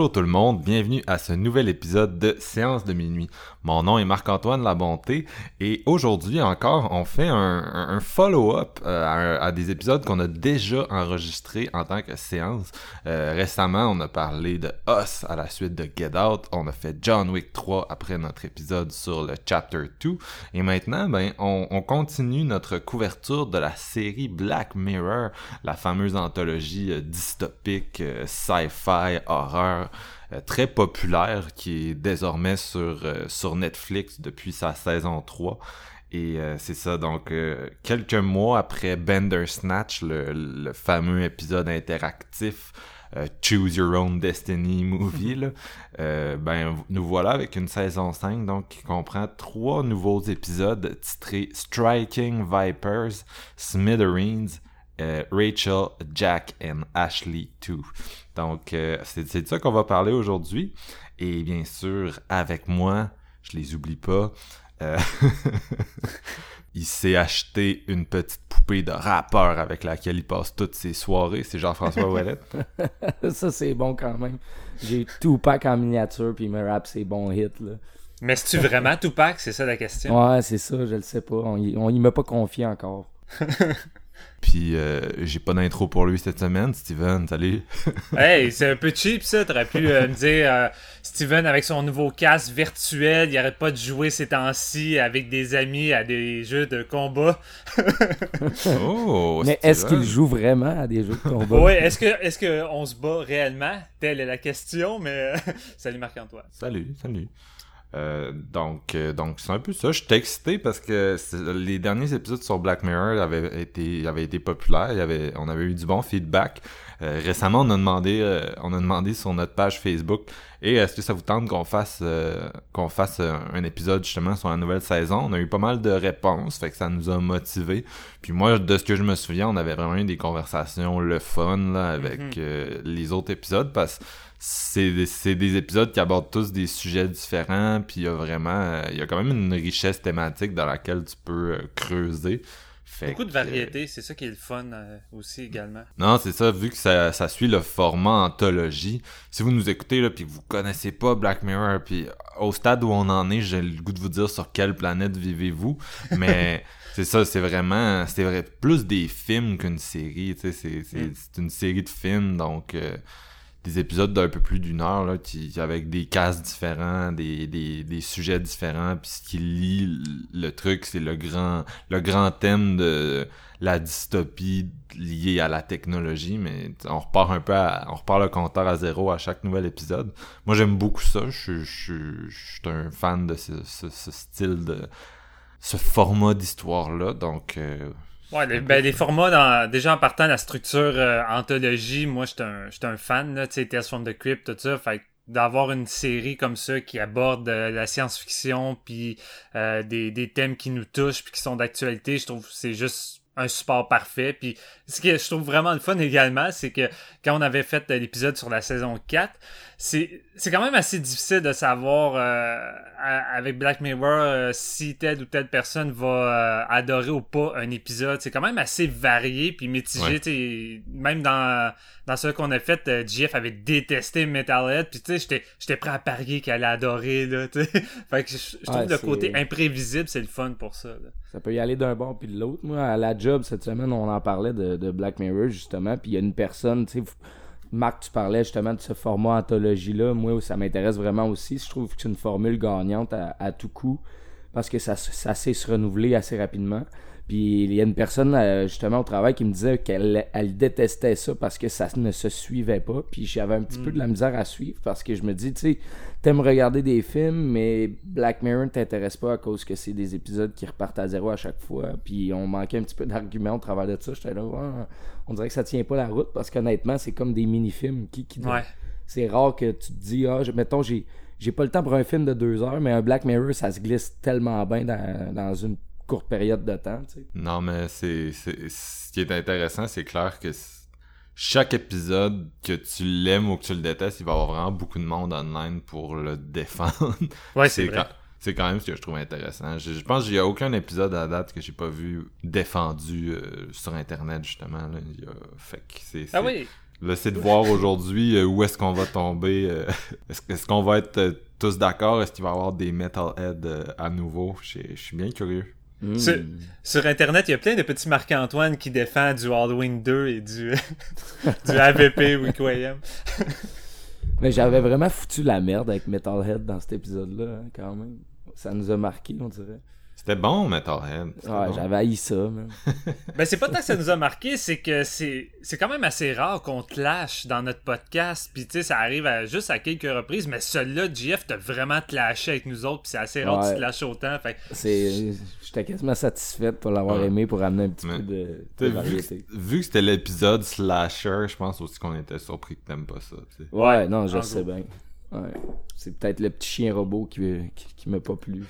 Bonjour tout le monde, bienvenue à ce nouvel épisode de Séance de minuit. Mon nom est Marc-Antoine Labonté et aujourd'hui encore on fait un, follow-up euh, à, des épisodes qu'on a déjà enregistrés en tant que séance. Euh, récemment on a parlé de Us à la suite de Get Out, on a fait John Wick 3 après notre épisode sur le Chapter 2 et maintenant ben on, on continue notre couverture de la série Black Mirror, la fameuse anthologie euh, dystopique, sci-fi, horreur très populaire qui est désormais sur, euh, sur Netflix depuis sa saison 3. Et euh, c'est ça, donc quelques mois après Bender Snatch, le, fameux épisode interactif Choose Your Own Destiny movie, ben nous voilà avec une saison 5 donc qui comprend trois nouveaux épisodes titrés Striking Vipers, Smithereens, Rachel, Jack and Ashley 2. Donc, euh, c'est de ça qu'on va parler aujourd'hui. Et bien sûr, avec moi, je les oublie pas, euh, il s'est acheté une petite poupée de rappeur avec laquelle il passe toutes ses soirées. C'est Jean-François Ouellette. ça, c'est bon quand même. J'ai Tupac en miniature, puis il me rappe ses bons hits. Là. Mais c'est-tu vraiment Tupac? C'est ça la question. Ouais, c'est ça, je le sais pas. On, on y m'a pas confié encore. Puis euh, j'ai pas d'intro pour lui cette semaine. Steven, salut. hey, c'est un peu cheap ça. T'aurais pu euh, me dire euh, Steven avec son nouveau casque virtuel, il arrête pas de jouer ces temps-ci avec des amis à des jeux de combat. oh, Mais est-ce qu'il joue vraiment à des jeux de combat? Oui, est-ce que est-ce qu'on se bat réellement? Telle est la question. Mais salut Marc-Antoine. Salut, salut. Euh, donc, euh, donc c'est un peu ça. Je excité parce que les derniers épisodes sur Black Mirror avaient été, avaient été populaires. Il avait, on avait eu du bon feedback. Euh, récemment, on a demandé, on a demandé sur notre page Facebook, et est-ce que ça vous tente qu'on fasse, qu'on fasse un épisode justement sur la nouvelle saison? On a eu pas mal de réponses, fait que ça nous a motivés. Puis moi, de ce que je me souviens, on avait vraiment eu des conversations le fun là, avec mm-hmm. les autres épisodes parce que c'est des, épisodes qui abordent tous des sujets différents, puis il y a vraiment, il y a quand même une richesse thématique dans laquelle tu peux euh, Beaucoup de variété, c'est ça qui est le fun euh, aussi également. Non, c'est ça, vu que ça, suit le format anthologie. Si vous nous écoutez là, puis que vous connaissez pas Black Mirror, puis au stade où on en est, j'ai le goût de vous dire sur quelle planète vivez-vous, mais c'est ça, c'est vraiment, c'est vrai, plus des films qu'une série, tu sais, c'est mm. une série de films, donc. Euh, des épisodes d'un peu plus d'une heure là, qui, avec des cases différents, des, des, des, sujets différents, puis ce qui lie le truc, c'est le grand le grand thème de la dystopie liée à la technologie, mais on repart un peu à, on repart le compteur à zéro à chaque nouvel épisode. Moi j'aime beaucoup ça, je, je, je, suis un fan de ce, ce, style de ce format d'histoire là, donc euh, Ouais, les, ben, les formats, dans, déjà en partant la structure euh, anthologie, moi, j'étais un, un fan, tu sais, Tales from the Crypt, tout ça. Fait d'avoir une série comme ça qui aborde euh, la science-fiction, puis euh, des, des thèmes qui nous touchent, puis qui sont d'actualité, je trouve que c'est juste un support parfait. Puis ce que je trouve vraiment le fun également, c'est que quand on avait fait l'épisode sur la saison 4, c'est quand même assez difficile de savoir euh, avec Black Mirror euh, si telle ou telle personne va euh, adorer ou pas un épisode. C'est quand même assez varié puis mitigé. Même dans, dans ce qu'on a fait, Jeff avait détesté Metalhead. Puis tu sais, j'étais prêt à parier qu'elle allait adorer. Là, fait que je, trouve le côté imprévisible, c'est le fun pour ça. Ça peut y aller d'un bord puis de l'autre. Moi, à la job cette semaine, on en parlait de, Black Mirror justement. Puis il y a une personne, tu sais Marc, tu parlais justement de ce format anthologie-là. Moi, ça m'intéresse vraiment aussi. Je trouve que c'est une formule gagnante à, tout coup parce que ça, ça sait se renouveler assez rapidement. Puis il y a une personne euh, justement au travail qui me disait qu'elle elle détestait ça parce que ça ne se suivait pas. Puis j'avais un petit peu de la misère à suivre parce que je me dis, tu sais, t'aimes regarder des films, mais Black Mirror ne t'intéresse pas à cause que c'est des épisodes qui repartent à zéro à chaque fois. Puis on manquait un petit peu d'arguments au travers de ça. J'étais là, on dirait que ça tient pas la route parce qu'honnêtement, c'est comme des mini-films qui, qui Ouais. c'est rare que tu te dis, ah, je- mettons, j'ai, j'ai pas le temps pour un film de deux heures, mais un Black Mirror, ça se glisse tellement bien dans, dans une courte période de temps, tu sais. Non, mais c'est, c'est- ce qui est intéressant, c'est clair que chaque épisode, que tu l'aimes ou que tu le détestes, il va y avoir vraiment beaucoup de monde online pour le défendre. Ouais, c'est vrai. quand, c'est quand même ce que je trouve intéressant. Je, je pense qu'il n'y a aucun épisode à date que j'ai pas vu défendu euh, sur Internet, justement. Là. Il y a- Fait que c'est, Ah c'est- oui. Là, c'est de voir aujourd'hui euh, où est-ce qu'on va tomber. euh, est-ce, est-ce qu'on va être euh, tous d'accord? Est-ce qu'il va y avoir des Metalhead euh, à nouveau? Je je suis bien curieux. C'est- Sur Internet, il y a plein de petits Marc-Antoine qui défendent du Halloween 2 et du, du AVP Requiem. Mais j'avais vraiment foutu la merde avec Metalhead dans cet épisode-là, hein, quand même. Ça nous a marqué, on dirait. C'était bon, Metalhead. Ouais, bon. j'avais haï ça, man. Ben, c'est pas tant que ça nous a marqué, c'est que c'est c'est quand même assez rare qu'on te lâche dans notre podcast. Puis, tu sais, ça arrive à- juste à quelques reprises, mais celui-là, JF, t'as vraiment te lâché avec nous autres. Puis, c'est assez rare que Ouais. tu te lâches autant. Fait que C'est... J'étais quasiment satisfaite pour l'avoir Ouais. aimé pour amener un petit Mais- peu de, de vu, variété. que- vu que c'était l'épisode slasher, je pense aussi qu'on était surpris que t'aimes pas ça. Ouais, non, je en sais gros. bien. Ouais. C'est peut-être le petit chien robot qui, qui, qui m'a pas plu.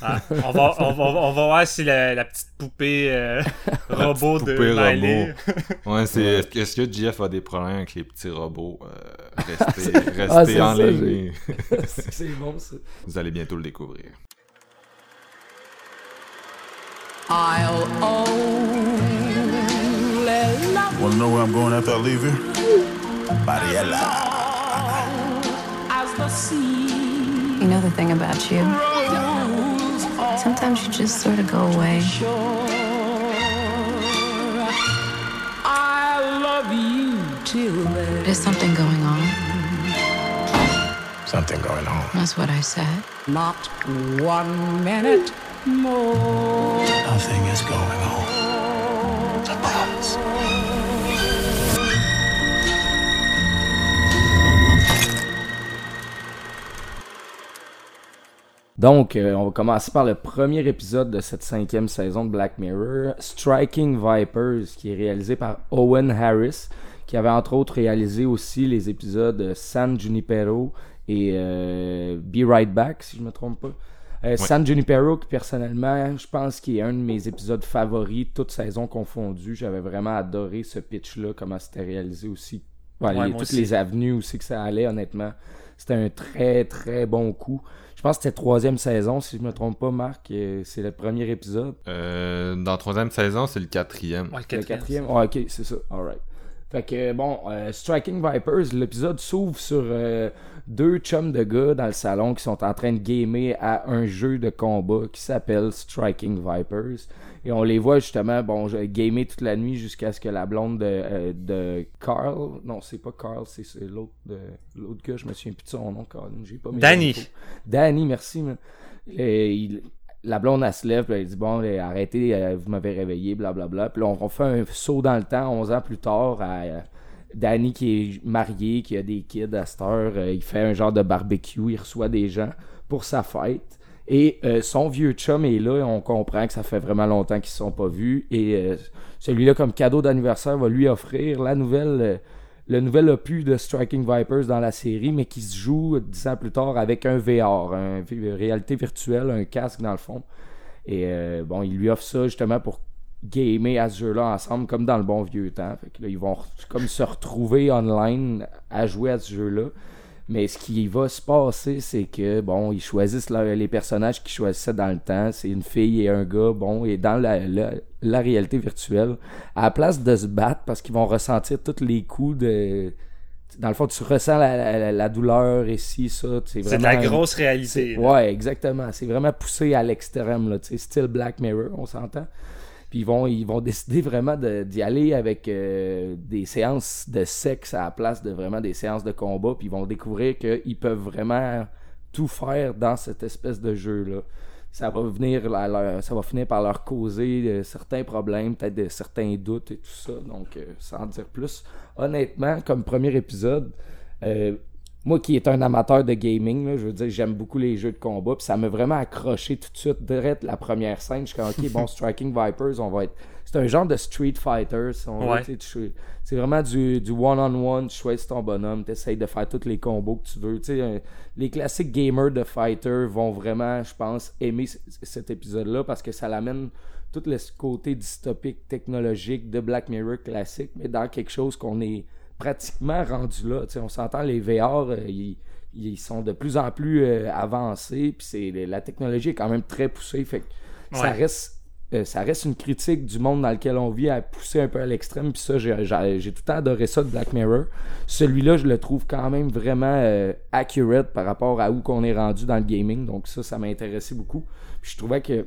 ah, on, va, on, va, on va voir si la, la petite poupée euh, robot de poupée Miley. Ouais, c'est. Ouais. Est-ce que- est-ce que JF a des problèmes avec les petits robots? Euh, restez restez Ah, c'est en ça, ligne. c'est bon, ça. Vous allez bientôt le découvrir. I'll only love Wanna know where I'm going after I leave here? Mariella. As You know the thing about you? Sometimes you just sort of go away. I love you till. There's something going on. Something going on. That's what I said. Not one minute more. Nothing is going on. Donc, euh, on va commencer par le premier épisode de cette cinquième saison de Black Mirror, Striking Vipers, qui est réalisé par Owen Harris, qui avait entre autres réalisé aussi les épisodes San Junipero et euh, Be Right Back, si je me trompe pas. Euh, San Junipero, qui personnellement, je pense qu'il est un de mes épisodes favoris, toute saison confondue. J'avais vraiment adoré ce pitch-là, comment c'était réalisé aussi. Ouais, Ouais, les- moi toutes aussi. les avenues aussi que ça allait, honnêtement. C'était un très, très bon coup. Je pense que c'était troisième saison, si je me trompe pas, Marc. C'est le premier épisode. Euh, dans la troisième saison, c'est le quatrième. Ouais, Le quatrième. Ok, c'est ça. Alright. Fait que, bon, euh, Striking Vipers, l'épisode s'ouvre sur euh, deux chums de gars dans le salon qui sont en train de gamer à un jeu de combat qui s'appelle Striking Vipers. Et on les voit justement, bon, gamer toute la nuit jusqu'à ce que la blonde de, euh, de Carl, non, c'est pas Carl, c'est l'autre de- l'autre gars, je me souviens plus de son nom, Carl, j'ai pas mes Danny. Danny, merci. man. Et il- la blonde, elle se lève, puis elle dit Bon, arrêtez, euh, vous m'avez réveillé, blablabla. Puis là, on, on fait un saut dans le temps, 11 ans plus tard, à euh, Danny qui est marié, qui a des kids à cette heure. euh, il fait un genre de barbecue, il reçoit des gens pour sa fête. Et euh, son vieux chum est là, et on comprend que ça fait vraiment longtemps qu'ils se sont pas vus. Et euh, celui-là, comme cadeau d'anniversaire, va lui offrir la nouvelle. euh, le nouvel opus de Striking Vipers dans la série, mais qui se joue dix ans plus tard avec un VR, un vi- réalité virtuelle, un casque dans le fond. Et bon, il lui offre ça justement pour gamer à ce jeu-là ensemble, comme dans le bon vieux temps. Ils vont comme se retrouver online à jouer à ce jeu-là. Mais ce qui va se passer, c'est que, bon, ils choisissent leur- les personnages qu'ils choisissaient dans le temps. C'est une fille et un gars, bon, et dans la, la, la réalité virtuelle, à la place de se battre, parce qu'ils vont ressentir tous les coups de... Dans le fond, tu ressens la, la- la douleur ici, ça. C'est de la grosse réalité. Ouais, exactement. C'est vraiment poussé à l'extrême, là, tu sais, style Black Mirror, on s'entend. Puis ils vont, ils vont décider vraiment d'y aller avec euh, des séances de sexe à la place de vraiment des séances de combat. Puis ils vont découvrir qu'ils peuvent vraiment tout faire dans cette espèce de jeu-là. ça va venir leur- ça va finir par leur causer euh, certains problèmes, peut-être de certains doutes et tout ça. Donc, euh, sans dire plus, honnêtement, comme premier épisode, moi qui est un amateur de gaming, là, je veux dire, j'aime beaucoup les jeux de combat, puis ça m'a vraiment accroché tout de suite, direct la première scène. Je suis comme, ok, bon, Striking Vipers, on va être. C'est un genre de Street Fighter, si on veut, Ouais. C'est vraiment du du one-on-one, tu choisis ton bonhomme, tu essayes de faire tous les combos que tu veux. Tu sais, euh, les classiques gamers de fighter vont vraiment, je pense, aimer cet épisode-là parce que ça l'amène tout le côté dystopique, technologique de Black Mirror classique, mais dans quelque chose qu'on est pratiquement rendu là. On s'entend, les VR, euh, ils, ils sont de plus en plus euh, avancés, puis la technologie est quand même très poussée, fait que ça reste euh, ça reste une critique du monde dans lequel on vit à pousser un peu à l'extrême puis ça j'ai, tout le temps adoré ça de Black Mirror celui-là je le trouve quand même vraiment accurate par rapport à où qu'on est rendu dans le gaming donc ça ça m'a intéressé beaucoup puis je trouvais que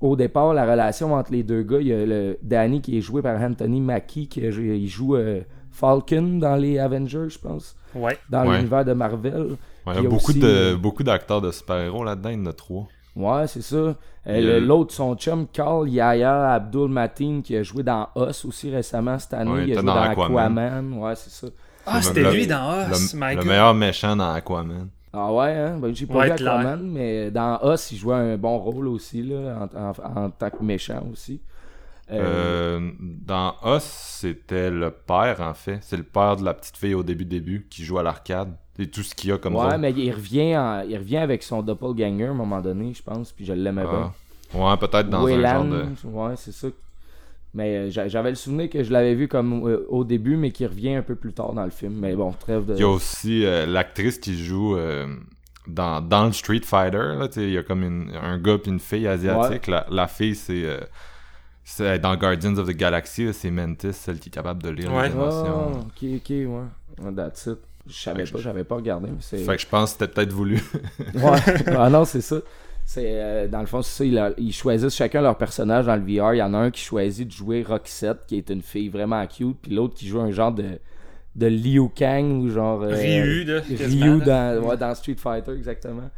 au départ la relation entre les deux gars il y a le Danny qui est joué par Anthony Mackie qui il joue euh, Falcon dans les Avengers je pense Ouais. dans Ouais. l'univers de Marvel Ouais, il y a beaucoup, aussi, de, euh, beaucoup d'acteurs de super-héros là-dedans, il y en a trois. Ouais, c'est ça. Euh, L'autre, son chum, Carl Yaya Abdul Mateen, qui a joué dans Us aussi récemment cette année. Ouais, il a joué dans dans Aquaman. Aquaman. Ouais, c'est ça. Ah, c'était le- lui dans Us, le, le meilleur méchant dans Aquaman. Ah ouais, hein? Ben, j'ai pas Ouais, vu clair. Aquaman, mais dans Us, il jouait un bon rôle aussi, là, en, en- en tant que méchant aussi. Euh, Euh, dans Us, c'était le père, en fait. C'est le père de la petite fille au début-début qui joue à l'arcade. C'est tout ce qu'il y a comme ouais, rôle. mais il revient, en- il revient avec son doppelganger à un moment donné, je pense, puis je l'aimais Ah. bien. Ouais, peut-être dans un genre de... ouais, c'est ça. Mais euh, j'a- j'avais le souvenir que je l'avais vu comme au début, mais qui revient un peu plus tard dans le film. Mais bon, trêve de. Il y a aussi euh, l'actrice qui joue euh, dans, dans le Street Fighter. Il y a comme une- un gars puis une fille asiatique. La, la fille, c'est... euh, c'est dans Guardians of the Galaxy, c'est Mantis, celle qui est capable de lire Ouais. les Ah, émotions. ok, ok, ouais. That's it. Je savais pas, je- j'avais pas regardé, mais c'est. Fait que je pense que c'était peut-être voulu. Ouais. ah non, c'est ça. C'est, euh, dans le fond, c'est ça. Ils, choisissent chacun leur personnage dans le VR. Il y en a un qui choisit de jouer Roxette, qui est une fille vraiment cute, puis l'autre qui joue un genre de, de Liu Kang ou genre. euh, Ryu, quasiment, Ryu dans, ouais, dans Street Fighter, exactement.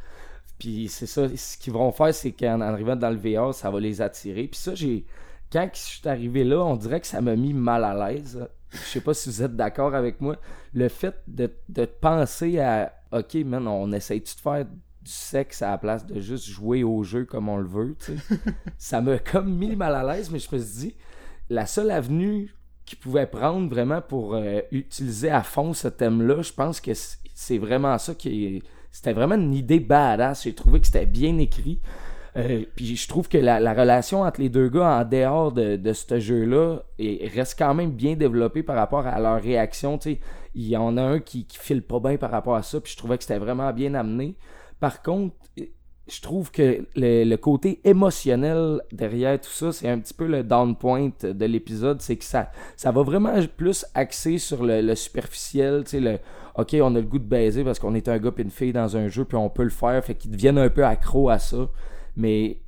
Puis c'est ça. Ce qu'ils vont faire, c'est qu'en arrivant dans le VR, ça va les attirer. Puis ça, j'ai. Quand je suis arrivé là, on dirait que ça m'a mis mal à l'aise. Je sais pas si vous êtes d'accord avec moi. Le fait de, de penser à OK, man, on essaye-tu de faire du sexe à la place de juste jouer au jeu comme on le veut, tu sais? ça m'a comme mis mal à l'aise, mais je me suis dit, la seule avenue qu'ils pouvaient prendre vraiment pour euh, utiliser à fond ce thème-là, je pense que c'est vraiment ça qui est. C'était vraiment une idée badass. J'ai trouvé que c'était bien écrit. Euh, puis je trouve que la, la relation entre les deux gars en dehors de, de ce jeu-là est- reste quand même bien développée par rapport à leur réaction. tu sais. Il y en a un qui, qui file pas bien par rapport à ça, puis je trouvais que c'était vraiment bien amené. Par contre, je trouve que le, côté émotionnel derrière tout ça, c'est un petit peu le down point de l'épisode. C'est que ça, ça va vraiment plus axer sur le, superficiel. Le OK, on a le goût de baiser parce qu'on est un gars et une fille dans un jeu, puis on peut le faire. Fait qu'ils deviennent un peu accros à ça. Mais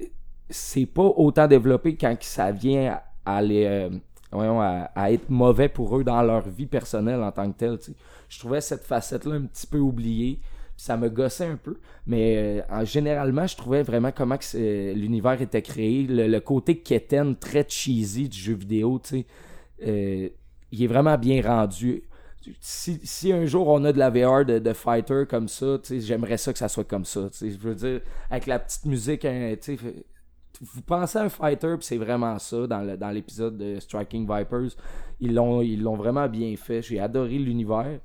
c'est pas autant développé quand ça vient à, les. euh, voyons, à, être mauvais pour eux dans leur vie personnelle en tant que tel. tu sais. Je trouvais cette facette-là un petit peu oubliée. Ça me gossait un peu. Mais euh, en, généralement, je trouvais vraiment comment l'univers était créé. Le, côté quétaine, très cheesy du jeu vidéo, tu euh, il est vraiment bien rendu. Si, si un jour on a de la VR de, de fighter comme ça, j'aimerais ça que ça soit comme ça. Je veux dire, avec la petite musique, hein, vous pensez à un fighter, puis c'est vraiment ça dans dans l'épisode de Striking Vipers. Ils l'ont vraiment bien fait. J'ai adoré l'univers,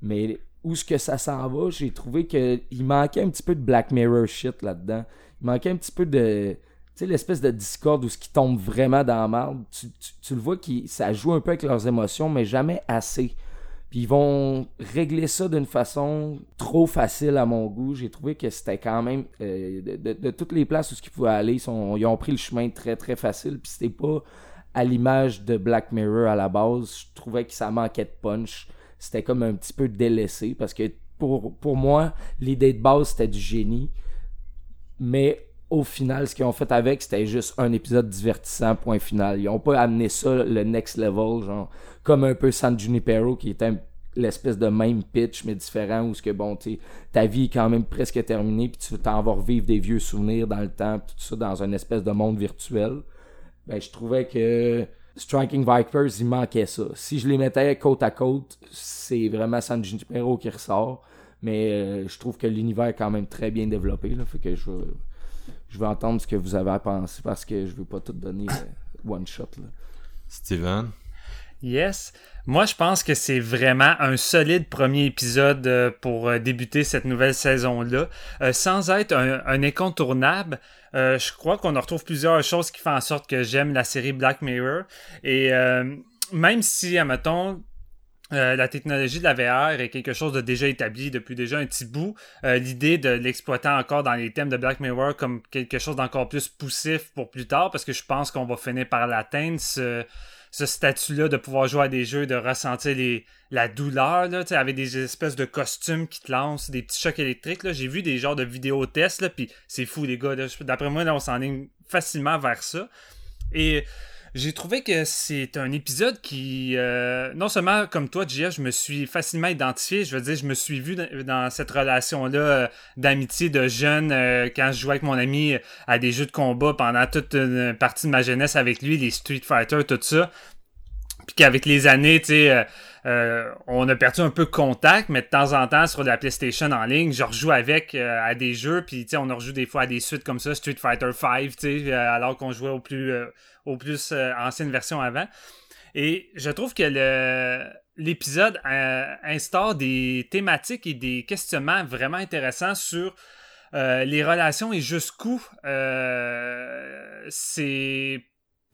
mais où ce que ça s'en va, j'ai trouvé que il manquait un petit peu de Black Mirror shit là-dedans. Il manquait un petit peu de tu sais l'espèce de Discord où ce qui tombe vraiment dans la marde. Tu, tu- tu le vois ça joue un peu avec leurs émotions, mais jamais assez. Ils vont régler ça d'une façon trop facile à mon goût. J'ai trouvé que c'était quand même euh, de, toutes les places où ce pouvaient aller, ils ont pris le chemin très très facile. Puis c'était pas à l'image de Black Mirror à la base. Je trouvais que ça manquait de punch. C'était comme un petit peu délaissé parce que pour, pour moi, l'idée de base c'était du génie. Mais au final, ce qu'ils ont fait avec, c'était juste un épisode divertissant, point final. Ils ont pas amené ça le next level, genre, comme un peu San Junipero, qui était l'espèce de même pitch, mais différent, où ce que, bon, tu ta vie est quand même presque terminée, puis tu t'en vas revivre des vieux souvenirs dans le temps, tout ça dans une espèce de monde virtuel. Ben, je trouvais que Striking Vipers, il manquait ça. Si je les mettais côte à côte, c'est vraiment San Junipero qui ressort. Mais euh, je trouve que l'univers est quand même très bien développé. Là, fait que je je veux entendre ce que vous avez à penser parce que je veux pas tout donner euh, one shot. Là. Steven? Yes. Moi, je pense que c'est vraiment un solide premier épisode euh, pour euh, débuter cette nouvelle saison-là. Euh, sans être un, un incontournable, euh, je crois qu'on en retrouve plusieurs choses qui font en sorte que j'aime la série Black Mirror. Et euh, même si, admettons, euh, la technologie de la VR est quelque chose de déjà établi depuis déjà un petit bout. Euh, L'idée de l'exploiter encore dans les thèmes de Black Mirror comme quelque chose d'encore plus poussif pour plus tard, parce que je pense qu'on va finir par l'atteindre, ce, statut-là de pouvoir jouer à des jeux, de ressentir les, la douleur, là, avec des espèces de costumes qui te lancent, des petits chocs électriques. J'ai vu des genres de vidéos tests, puis c'est fou, les gars. D'après moi, là, on s'enligne facilement vers ça. Et j'ai trouvé que c'est un épisode qui, euh, non seulement comme toi, Gia, je me suis facilement identifié, je veux dire, je me suis vu dans, cette relation-là euh, d'amitié de jeune euh, quand je jouais avec mon ami à des jeux de combat pendant toute une partie de ma jeunesse avec lui, les Street Fighter, tout ça. Puis qu'avec les années, tu sais, on a perdu un peu contact, mais de temps en temps, sur la PlayStation en ligne, je rejoue avec à des jeux, puis tu sais, on rejoue des fois à des suites comme ça, Street Fighter 5, tu sais, euh, alors qu'on jouait au plus, plus euh, ancienne version avant. Et je trouve que l'épisode euh, instaure des thématiques et des questionnements vraiment intéressants sur euh, les relations et jusqu'où euh,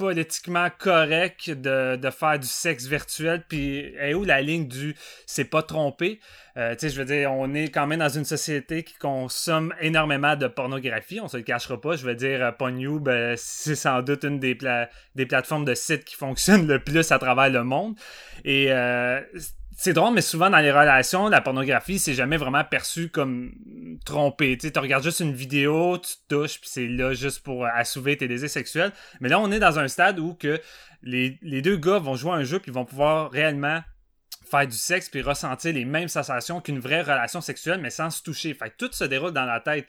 politiquement correct de, de faire du sexe virtuel, puis est où la ligne du c'est pas trompé? Euh, je veux dire, on est quand même dans une société qui consomme énormément de pornographie, on se le cachera pas. Je veux dire, euh, Pornhub, euh, c'est sans doute une des, des plateformes de sites qui fonctionne le plus à travers le monde. Et euh, c'est drôle, mais souvent dans les relations, la pornographie, c'est jamais vraiment perçu comme trompé. Tu regardes juste une vidéo, tu te touches, puis c'est là juste pour euh, assouvir tes désirs sexuels. Mais là, on est dans un stade où que les, les deux gars vont jouer un jeu, puis vont pouvoir réellement faire du sexe puis ressentir les mêmes sensations qu'une vraie relation sexuelle, mais sans se toucher. Fait que tout se déroule dans la tête.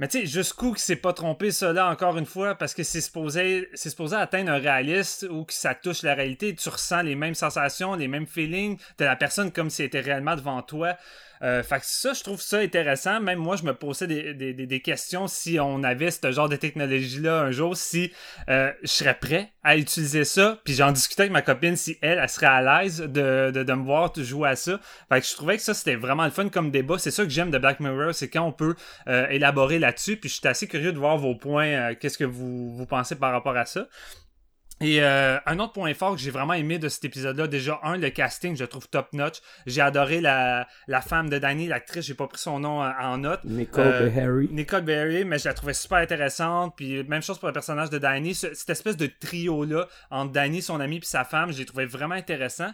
Mais tu sais, jusqu'où que c'est pas trompé là encore une fois, parce que c'est supposé, c'est supposé atteindre un réaliste ou que ça touche la réalité, tu ressens les mêmes sensations, les mêmes feelings de la personne comme si elle était réellement devant toi. Euh, fait que ça, je trouve ça intéressant. Même moi, je me posais des, des, des- questions si on avait ce genre de technologie-là un jour, si euh, je serais prêt à utiliser ça. Puis j'en discutais avec ma copine si elle, elle serait à l'aise de, de, de me voir jouer à ça. Fait que je trouvais que ça, c'était vraiment le fun comme débat. C'est ça que j'aime de Black Mirror, c'est quand on peut euh, élaborer là-dessus. Puis je suis assez curieux de voir vos points. euh, Qu'est-ce que vous, vous pensez par rapport à ça? Et euh, un autre point fort que j'ai vraiment aimé de cet épisode-là, déjà, un, le casting, je le trouve top-notch. J'ai adoré la, la femme de Danny, l'actrice, j'ai pas pris son nom en, en note. Nicole Euh, Beharie. Nicole Berry, mais je la trouvais super intéressante. Puis même chose pour le personnage de Danny. Ce- cette espèce de trio-là, entre Danny, son ami, puis sa femme, je l'ai trouvé vraiment intéressant.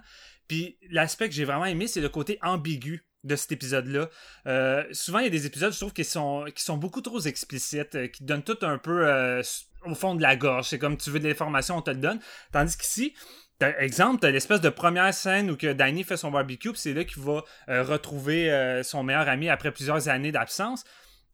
Puis l'aspect que j'ai vraiment aimé, c'est le côté ambigu de cet épisode-là. Euh, souvent, il y a des épisodes, je trouve, qui sont, qui sont beaucoup trop explicites, euh, qui donnent tout un peu euh, au fond de la gorge. C'est comme tu veux de l'information, on te le donne. Tandis qu'ici, exemple, t'as l'espèce de première scène où que Danny fait son barbecue, c'est là qu'il va euh, retrouver euh, son meilleur ami après plusieurs années d'absence.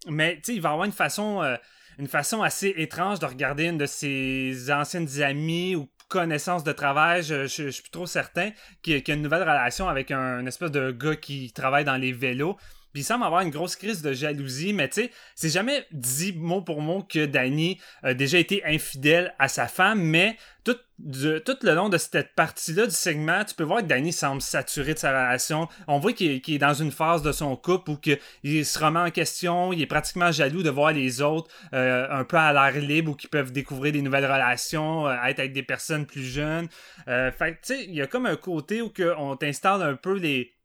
Mais tu il va avoir une façon, euh, une façon assez étrange de regarder une de ses anciennes amies ou connaissances de travail, je, suis plus trop certain, qui, qui a une nouvelle relation avec un, espèce de gars qui travaille dans les vélos. Puis il semble avoir une grosse crise de jalousie, mais tu sais, c'est jamais dit mot pour mot que Danny a déjà été infidèle à sa femme, mais tout, le long de cette partie-là du segment, tu peux voir que Danny semble saturé de sa relation. On voit qu'il est, dans une phase de son couple où il se remet en question, il est pratiquement jaloux de voir les autres euh, un peu à l'air libre ou qui peuvent découvrir des nouvelles relations, euh, être avec des personnes plus jeunes. Euh, fait tu sais, il y a comme un côté où on t'installe un peu les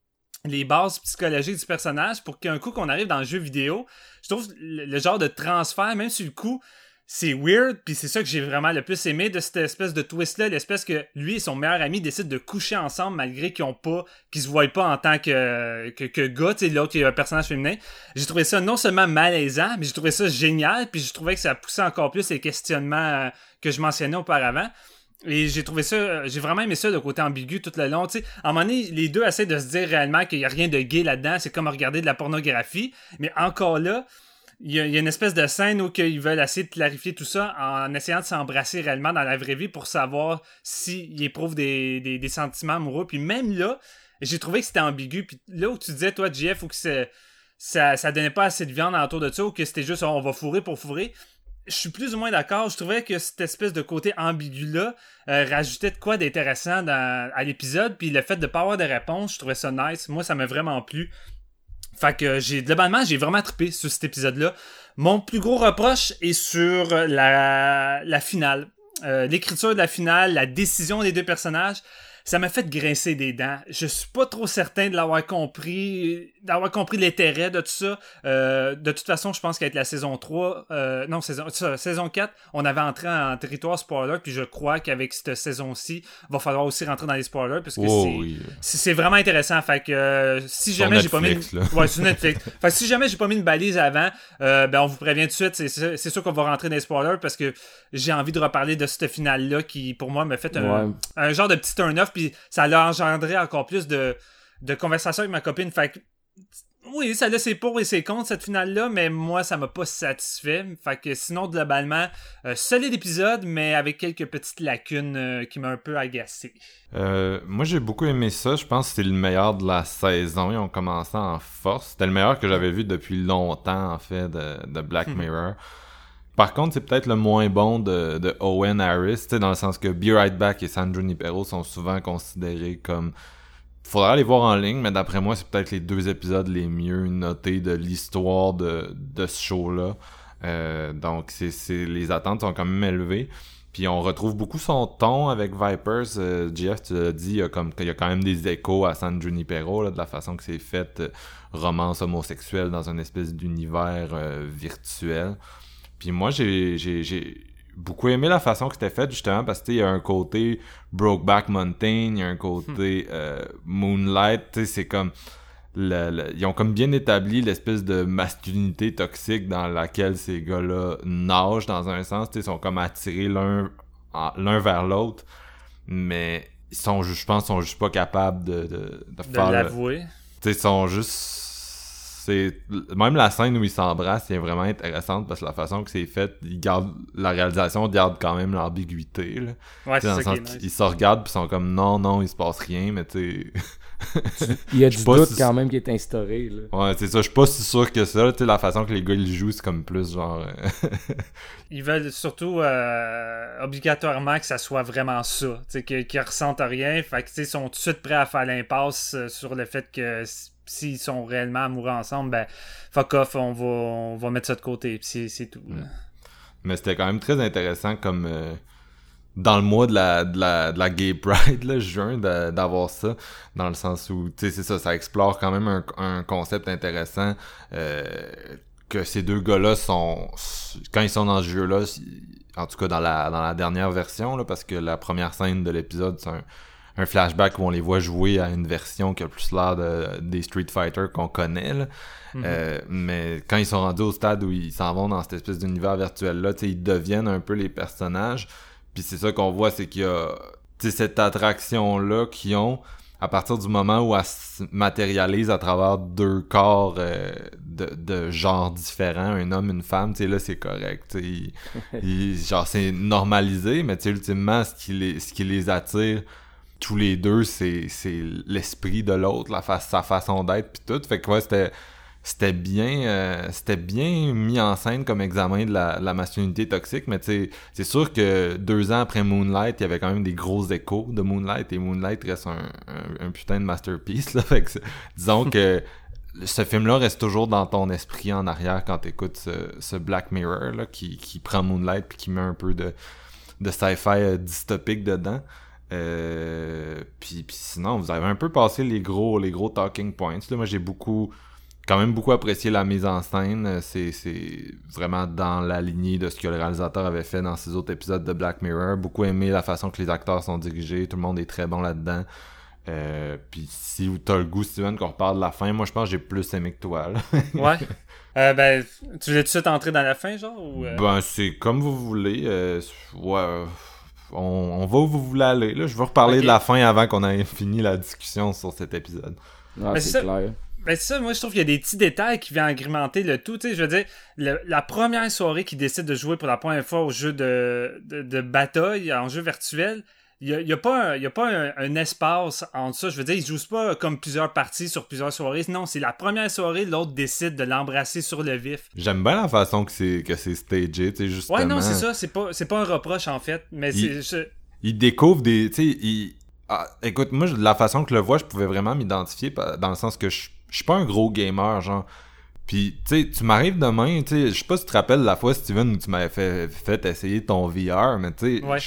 les bases psychologiques du personnage pour qu'un coup qu'on arrive dans le jeu vidéo, je trouve le, genre de transfert, même sur le coup, c'est weird, puis c'est ça que j'ai vraiment le plus aimé de cette espèce de twist-là, l'espèce que lui et son meilleur ami décident de coucher ensemble malgré qu'ils ont pas, qu'ils se voient pas en tant que, que, que gars, tu l'autre qui est un personnage féminin. J'ai trouvé ça non seulement malaisant, mais j'ai trouvé ça génial, puis je trouvais que ça poussait encore plus les questionnements euh, que je mentionnais auparavant. Et j'ai trouvé ça, euh, j'ai vraiment aimé ça, le côté ambigu tout le long. Tu sais, à un moment donné, les deux essaient de se dire réellement qu'il n'y a rien de gay là-dedans. C'est comme regarder de la pornographie. Mais encore là, il y, a, une espèce de scène où ils veulent essayer de clarifier tout ça en essayant de s'embrasser réellement dans la vraie vie pour savoir s'ils éprouvent des, des, des sentiments amoureux. Puis même là, j'ai trouvé que c'était ambigu. Puis là où tu disais, toi, JF, ou que ça, ça donnait pas assez de viande autour de ça, ou que c'était juste on va fourrer pour fourrer. Je suis plus ou moins d'accord. Je trouvais que cette espèce de côté ambigu-là euh, rajoutait de quoi d'intéressant à l'épisode. Puis le fait de pas avoir de réponse, je trouvais ça nice. Moi, ça m'a vraiment plu. Fait que j'ai globalement j'ai vraiment trippé sur cet épisode-là. Mon plus gros reproche est sur la, la finale. Euh, L'écriture de la finale, la décision des deux personnages, ça m'a fait grincer des dents. Je suis pas trop certain de l'avoir compris, d'avoir compris l'intérêt de tout ça. Euh, de toute façon, je pense qu'avec la saison 3, euh, non, saison, ça, saison 4, on avait entré en territoire spoiler, puis je crois qu'avec cette saison-ci, va falloir aussi rentrer dans les spoilers, parce que Oh, c'est oui. c'est vraiment intéressant. Fait que euh, si jamais j'ai pas mis. Là. Ouais, sur Netflix. fait que si jamais j'ai pas mis une balise avant, euh, ben on vous prévient tout de suite. C'est- sûr qu'on va rentrer dans les spoilers parce que j'ai envie de reparler de cette finale-là qui, pour moi, m'a fait un, Ouais. un genre de petit turn-off. Puis ça l'a engendré encore plus de, de conversation avec ma copine. Fait que. Oui, ça a ses pour et ses contre cette finale-là, mais moi, ça m'a pas satisfait. Fait que sinon, globalement, euh, solide épisode, mais avec quelques petites lacunes euh, qui m'ont un peu agacé. Euh, moi, j'ai beaucoup aimé ça. Je pense que c'est le meilleur de la saison. Ils ont commencé en force. C'était le meilleur que j'avais vu depuis longtemps, en fait, de, de Black Mirror. Par contre, c'est peut-être le moins bon de, de Owen Harris, dans le sens que Be Right Back et San Junipero sont souvent considérés comme... Faudra les voir en ligne, mais d'après moi, c'est peut-être les deux épisodes les mieux notés de l'histoire de, de ce show-là. Euh, donc, c'est, les attentes sont quand même élevées. Puis on retrouve beaucoup son ton avec Vipers. Euh, Jeff, tu l'as dit, il y, a comme, il y a quand même des échos à San Junipero, de la façon que c'est fait, euh, romance homosexuelle dans une espèce d'univers virtuel. Puis moi, j'ai, j'ai, j'ai beaucoup aimé la façon que c'était fait, justement, parce que tu sais, il y a un côté Brokeback Mountain, il y a un côté euh, Moonlight, tu sais, c'est comme... le- le- ils ont comme bien établi l'espèce de masculinité toxique dans laquelle ces gars-là nagent dans un sens, ils sont comme attirés l'un l'un vers l'autre, mais ils sont, je pense, sont juste pas capables de, de, de De faire l'avouer. ils sont juste. C'est. Même la scène où ils s'embrassent, c'est vraiment intéressante parce que la façon que c'est fait, ils gardent. La réalisation garde quand même l'ambiguïté. Là. Ouais, c'est le ça sens qui est nice. se regardent puis sont comme non, non, il se passe rien, mais tu sais. Il y a du doute si- quand même qui est instauré. Là. Ouais, c'est ça, je suis pas si sûr que ça. Tu sais, la façon que les gars ils jouent, c'est comme plus genre. euh, Ils veulent surtout euh, obligatoirement que ça soit vraiment ça, tu sais, que- qu'ils ressentent rien. Fait que tu sais, ils sont tout de suite prêts à faire l'impasse euh, sur le fait que s'ils sont réellement amoureux ensemble, ben fuck off, on va, on va mettre ça de côté. Puis c'est- tout. Mais c'était quand même très intéressant comme euh, dans le mois de la, de la, de la Gay Pride, là, juin, d'avoir ça, dans le sens où, tu sais, c'est ça, ça explore quand même un, un concept intéressant, euh, que ces deux gars-là sont, quand ils sont dans ce jeu-là, en tout cas dans la, dans la dernière version, là, parce que la première scène de l'épisode, c'est un, un flashback où on les voit jouer à une version qui a plus l'air de, des Street Fighter qu'on connaît, là. Euh, mais quand ils sont rendus au stade où ils s'en vont dans cette espèce d'univers virtuel-là, ils deviennent un peu les personnages. Puis c'est ça qu'on voit, c'est qu'il y a cette attraction-là qu'ils ont à partir du moment où elle se matérialise à travers deux corps euh, de, de genres différents, un homme, une femme, tu sais, là, c'est correct. genre, c'est normalisé, mais tu sais, ultimement, ce qui les, ce qui les attire tous les deux, c'est l'esprit de l'autre, la sa façon d'être, puis tout. Fait que ouais, c'était c'était bien euh, c'était bien mis en scène comme examen de la, la masculinité toxique mais c'est sûr que deux ans après Moonlight il y avait quand même des gros échos de Moonlight et Moonlight reste un, un, putain de masterpiece là fait que disons que ce film-là reste toujours dans ton esprit en arrière quand t'écoutes ce, ce Black Mirror là, qui, qui prend Moonlight puis qui met un peu de, de sci-fi euh, dystopique dedans. Euh, puis, puis sinon, vous avez un peu passé les gros, les gros talking points. Là, moi, j'ai beaucoup, quand même beaucoup apprécié la mise en scène. C'est, vraiment dans la lignée de ce que le réalisateur avait fait dans ses autres épisodes de Black Mirror. Beaucoup aimé la façon que les acteurs sont dirigés. Tout le monde est très bon là-dedans. Euh, puis si t'as le goût, Steven, qu'on reparle de la fin, moi je pense que j'ai plus aimé que toi. là. Ouais. Euh, ben, tu voulais tout de suite entrer dans la fin, genre ou, euh? Ben, c'est comme vous voulez. ouais. On, on va où vous voulez aller. Là, je veux reparler de la fin avant qu'on ait fini la discussion sur cet épisode. Ah, c'est ça- clair. Ben c'est ça, moi je trouve qu'il y a des petits détails qui viennent agrémenter le tout. Tu sais, je veux dire, le- la première soirée qu'il décide de jouer pour la première fois au jeu de, de, de bataille, en jeu virtuel, n'y a, y a pas, un, y a pas un, un espace entre ça. Je veux dire, ils jouent pas comme plusieurs parties sur plusieurs soirées. Non, c'est la première soirée, l'autre décide de l'embrasser sur le vif. J'aime bien la façon que c'est que c'est stagé, tu sais, justement. Ouais, non, c'est ça. C'est pas, c'est pas un reproche en fait. Mais Il- c'est. je- il découvre des. Tu sais, il. ah, écoute, moi, de la façon que je le vois, je pouvais vraiment m'identifier dans le sens que je je suis pas un gros gamer, genre. Puis, tu sais, tu m'arrives demain, tu sais, je sais pas si tu te rappelles la fois, Steven, où tu m'avais fait, fait essayer ton VR, mais tu sais, Ouais.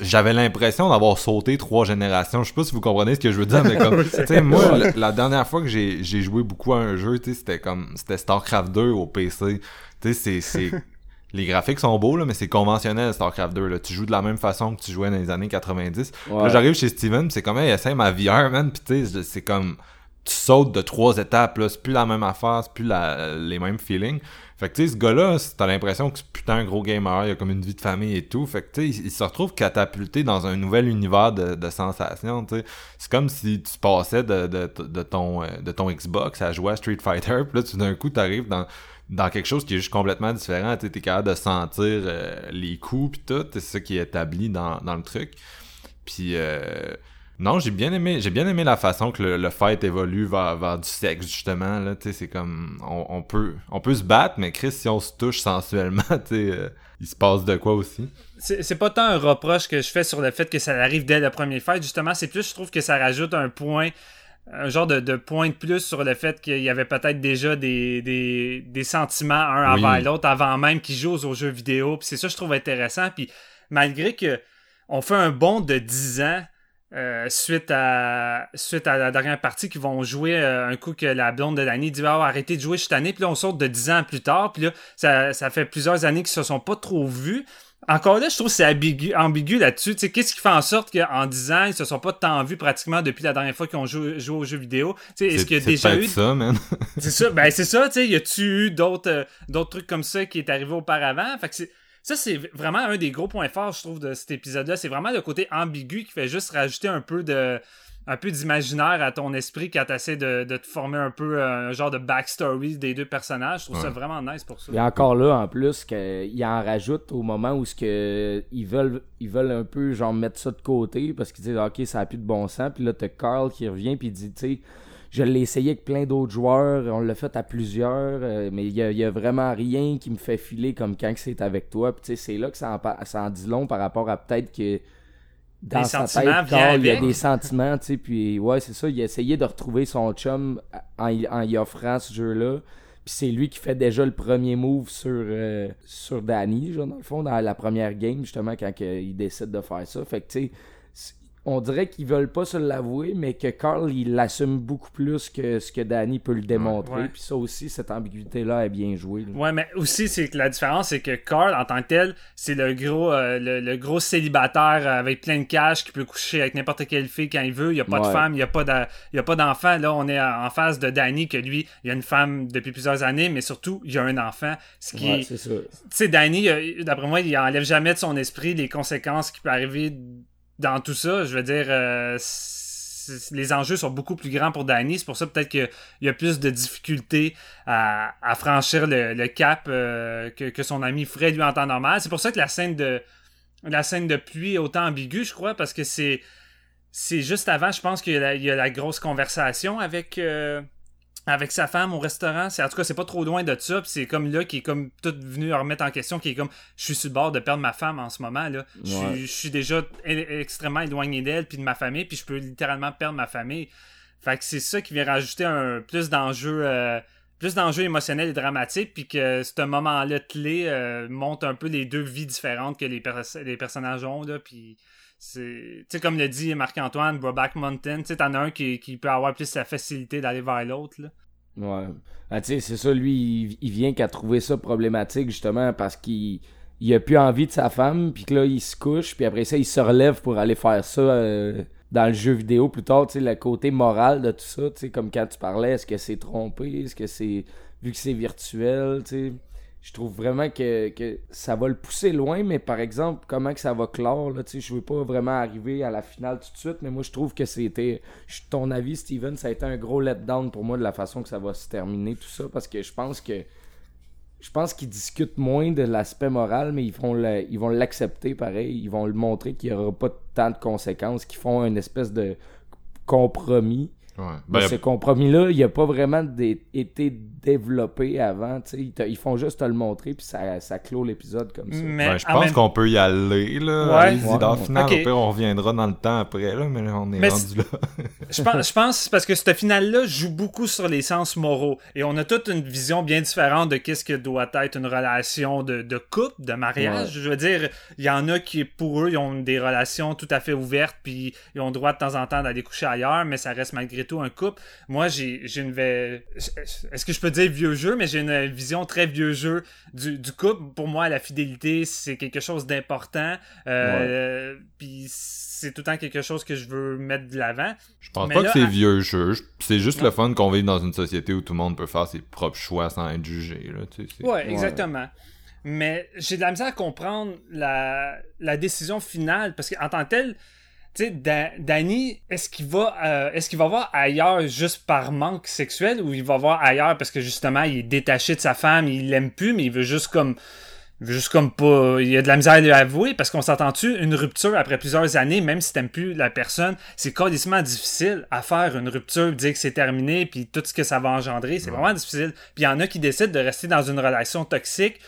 J'avais l'impression d'avoir sauté trois générations. Je sais pas si vous comprenez ce que je veux dire, mais comme, tu sais, moi, la, la dernière fois que j'ai joué beaucoup à un jeu, tu sais, c'était comme, c'était StarCraft 2 au PC. Tu sais, c'est-. Les graphiques sont beaux, là, mais c'est conventionnel, StarCraft 2. Là. Tu joues de la même façon que tu jouais dans les années 90. Ouais. Là, j'arrive chez Steven, pis c'est comme, hey, essaye ma VR, man. Pis tu sais, c'est comme, tu sautes de trois étapes, là. C'est plus la même affaire, c'est plus la- les mêmes feelings. Fait que, tu sais, ce gars-là, t'as l'impression que c'est putain un gros gamer, il a comme une vie de famille et tout. Fait que, tu sais, il, se retrouve catapulté dans un nouvel univers de, de sensations, tu sais. C'est comme si tu passais de, de, de ton, euh, de ton Xbox à jouer à Street Fighter, pis là, tout d'un coup, t'arrives dans, dans quelque chose qui est juste complètement différent. Tu t'es capable de sentir euh, les coups pis tout. C'est ça qui est établi dans, dans le truc. Puis euh, non, j'ai bien aimé, j'ai bien aimé la façon que le, le fight évolue vers, vers du sexe justement. Là, tu sais, c'est comme on, on peut, on peut se battre, mais Chris, si on se touche sensuellement, tu sais, euh, il se passe de quoi aussi. C'est pas tant un reproche que je fais sur le fait que ça arrive dès le premier fight. Justement, c'est plus, je trouve que ça rajoute un point, un genre de, de point de plus sur le fait qu'il y avait peut-être déjà des, des, des sentiments un Oui. envers l'autre avant même qu'ils jouent aux jeux vidéo. Puis c'est ça, je trouve intéressant. Puis malgré que on fait un bond de 10 ans. Euh, suite à suite à la dernière partie qu'ils vont jouer euh, un coup que la blonde de l'année dit ah, arrêtez de jouer cette année puis là on saute de 10 ans plus tard puis là ça, ça fait plusieurs années qu'ils se sont pas trop vus encore là, je trouve que c'est ambigu, ambigu là-dessus. Tu sais, qu'est-ce qui fait en sorte qu'en 10 ans, ils se sont pas tant vus pratiquement depuis la dernière fois qu'ils ont joué, joué aux jeux vidéo? Tu sais, est-ce qu'il y a déjà eu. ça, man. C'est ça, ben c'est ça, tu sais, y a-tu eu d'autres euh, d'autres trucs comme ça qui est arrivé auparavant? Fait que c'est. Ça, c'est vraiment un des gros points forts, je trouve, de cet épisode-là. C'est vraiment le côté ambigu qui fait juste rajouter un peu de un peu d'imaginaire à ton esprit quand tu essaies de, de te former un peu euh, un genre de backstory des deux personnages. Je trouve ça vraiment nice pour ça. Et encore là, en plus, qu'ils en rajoutent au moment où ce que ils veulent ils veulent un peu genre mettre ça de côté parce qu'ils disent ok ça a plus de bon sens. Puis là t'as Carl qui revient puis il dit tu sais je l'ai essayé avec plein d'autres joueurs, on l'a fait à plusieurs, euh, mais il y a, il y a vraiment rien qui me fait filer comme quand c'est avec toi. Puis c'est là que ça en, pa- ça en dit long par rapport à peut-être que dans Des sa sentiments tête, il y a des sentiments, tu sais, puis ouais, c'est ça, il a essayé de retrouver son chum en, en y offrant ce jeu-là. Puis c'est lui qui fait déjà le premier move sur, euh, sur Danny, genre, dans le fond, dans la première game, justement, quand il décide de faire ça. Fait que, tu sais, on dirait qu'ils veulent pas se l'avouer, mais que Carl, il l'assume beaucoup plus que ce que Danny peut le démontrer. Puis ça aussi, cette ambiguïté-là est bien jouée. là. Ouais, mais aussi, c'est que la différence, c'est que Carl, en tant que tel, c'est le gros euh, le, le gros célibataire avec plein de cash qui peut coucher avec n'importe quelle fille quand il veut. Il n'y a pas de femme, il n'y a pas d'a- il y a pas d'enfant. Là, on est en face de Danny, que lui, il a une femme depuis plusieurs années, mais surtout, il a un enfant. Ce qui Ouais, c'est ça. tu sais, Danny, d'après moi, il enlève jamais de son esprit les conséquences qui peuvent arriver dans tout ça. Je veux dire, euh, les enjeux sont beaucoup plus grands pour Danny. C'est pour ça peut-être qu'il y a plus de difficultés à, franchir le, cap euh, que, son ami ferait lui en temps normal. C'est pour ça que la scène de la scène de pluie est autant ambiguë, je crois, parce que c'est c'est juste avant, je pense qu'il y, y a la grosse conversation avec euh, avec sa femme au restaurant. C'est en tout cas c'est pas trop loin de ça. puis c'est comme là qui est comme tout venu remettre en question, qui est comme je suis sur le bord de perdre ma femme en ce moment là. Je suis- Ouais. je suis déjà extrêmement éloigné d'elle puis de ma famille, puis je peux littéralement perdre ma famille. Fait que c'est ça qui vient rajouter un plus d'enjeux euh, plus d'enjeux émotionnels et dramatiques puis que ce moment-là clé euh, montre un peu les deux vies différentes que les, pers- les personnages ont là puis c'est comme le dit Marc-Antoine Broback Mountain. Tu t'en as un qui, qui peut avoir plus la facilité d'aller vers l'autre Ouais. Ah, tu sais, c'est ça, lui, il, il vient qu'à trouver ça problématique, justement, parce qu'il il a plus envie de sa femme, puis que là, il se couche, puis après ça, il se relève pour aller faire ça euh, dans le jeu vidéo plus tard, tu sais, le côté moral de tout ça, tu sais, comme quand tu parlais, est-ce que c'est trompé, est-ce que c'est, vu que c'est virtuel, tu sais, je trouve vraiment que, que ça va le pousser loin, mais par exemple, comment que ça va clore, là, je veux pas vraiment arriver à la finale tout de suite, mais moi, je trouve que c'était, ton avis, Steven, ça a été un gros letdown pour moi de la façon que ça va se terminer, tout ça, parce que je pense que, je pense qu'ils discutent moins de l'aspect moral, mais ils vont le- ils vont l'accepter pareil, ils vont le montrer qu'il y aura pas tant de conséquences, qu'ils font une espèce de compromis. Ouais. Ben, ce compromis-là, il a pas vraiment été développé avant. tu sais. Ils, te- ils font juste te le montrer, puis ça, ça clôt l'épisode comme ça. Mais ben, je en pense même- qu'on peut y aller, là. Ouais. Ouais. dans final, pire, on reviendra dans le temps après, là, mais là, on est Mais rendu là. Je pense, je pense parce que ce final-là joue beaucoup sur les sens moraux. Et on a toute une vision bien différente de qu'est-ce que doit être une relation de, de couple, de mariage. Ouais. Je veux dire, il y en a qui, pour eux, ils ont des relations tout à fait ouvertes, puis ils ont le droit de temps en temps d'aller coucher ailleurs, mais ça reste malgré tout un couple. Moi, j'ai j'ai une... ve- Est-ce que je peux dire vieux jeu, mais j'ai une vision très vieux jeu du, du couple. Pour moi, la fidélité, c'est quelque chose d'important. Euh, Puis c'est tout le temps quelque chose que je veux mettre de l'avant. Je pense Mais pas là, que c'est à- vieux jeu. Je- C'est juste le fun qu'on vive dans une société où tout le monde peut faire ses propres choix sans être jugé, là, tu sais. Ouais, exactement. Mais j'ai de la misère à comprendre la, la décision finale parce qu'en tant que tel, tu sais, Danny, est-ce qu'il va, euh, est-ce qu'il va voir ailleurs juste par manque sexuel ou il va voir ailleurs parce que justement il est détaché de sa femme, il l'aime plus, mais il veut juste comme, il veut juste comme pas, il a de la misère à lui avouer parce qu'on s'entend-tu, une rupture après plusieurs années, même si t'aimes plus la personne, c'est carrément difficile à faire une rupture, dire que c'est terminé, puis tout ce que ça va engendrer, c'est vraiment difficile. Puis il y en a qui décident de rester dans une relation toxique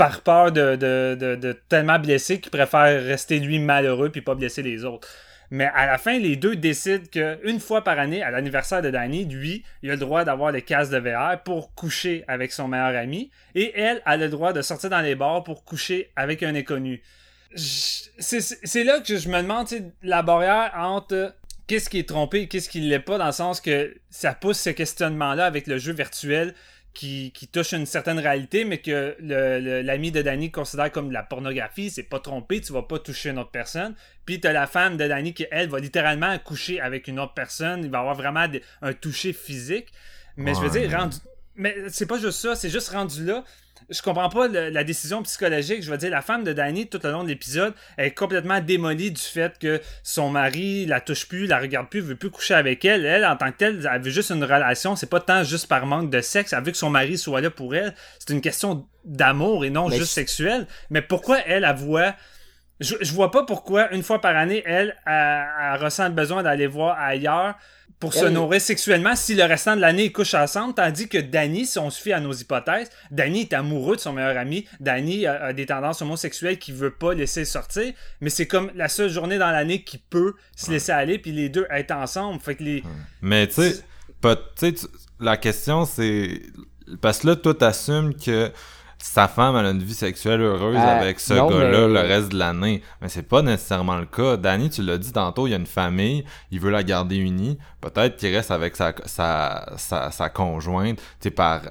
par peur de, de, de, tellement blesser qu'il préfère rester lui malheureux puis pas blesser les autres. Mais à la fin, les deux décident qu'une fois par année, à l'anniversaire de Danny, lui, il a le droit d'avoir le casque de VR pour coucher avec son meilleur ami, et elle a le droit de sortir dans les bars pour coucher avec un inconnu. C'est là que je me demande, la barrière entre qu'est-ce qui est trompé et qu'est-ce qui l'est pas, dans le sens que ça pousse ce questionnement-là avec le jeu virtuel qui, qui touche une certaine réalité, mais que l'ami de Danny considère comme de la pornographie, c'est pas trompé, tu vas pas toucher une autre personne. Puis t'as la femme de Danny qui, elle, va littéralement coucher avec une autre personne, il va avoir vraiment des- un toucher physique. Mais je veux dire, rendu... Mais c'est pas juste ça, c'est juste rendu là. Je comprends pas le- la décision psychologique. Je veux dire, la femme de Danny, tout le long de l'épisode, est complètement démolie du fait que son mari la touche plus, la regarde plus, veut plus coucher avec elle. Elle, en tant que telle, elle veut juste une relation. C'est pas tant juste par manque de sexe. Elle veut que son mari soit là pour elle. C'est une question d'amour et non Mais juste sexuelle. Mais pourquoi elle, elle voit... Je, je vois pas pourquoi, une fois par année, elle, elle, elle ressent le besoin d'aller voir ailleurs pour se nourrir sexuellement si le restant de l'année ils couchent ensemble, tandis que Danny, si on se fie à nos hypothèses, Danny est amoureux de son meilleur ami, Danny a, a des tendances homosexuelles qu'il veut pas laisser sortir, mais c'est comme la seule journée dans l'année qu'il peut se laisser aller puis les deux être ensemble. Fait que les Mais tu sais, la question c'est. Parce que là, toi, t'assumes que sa femme elle a une vie sexuelle heureuse Ah, avec ce gars-là mais- le reste de l'année. Mais c'est pas nécessairement le cas. Danny, tu l'as dit tantôt, il y a une famille, il veut la garder unie. Peut-être qu'il reste avec sa, sa, sa, sa conjointe, tu sais, par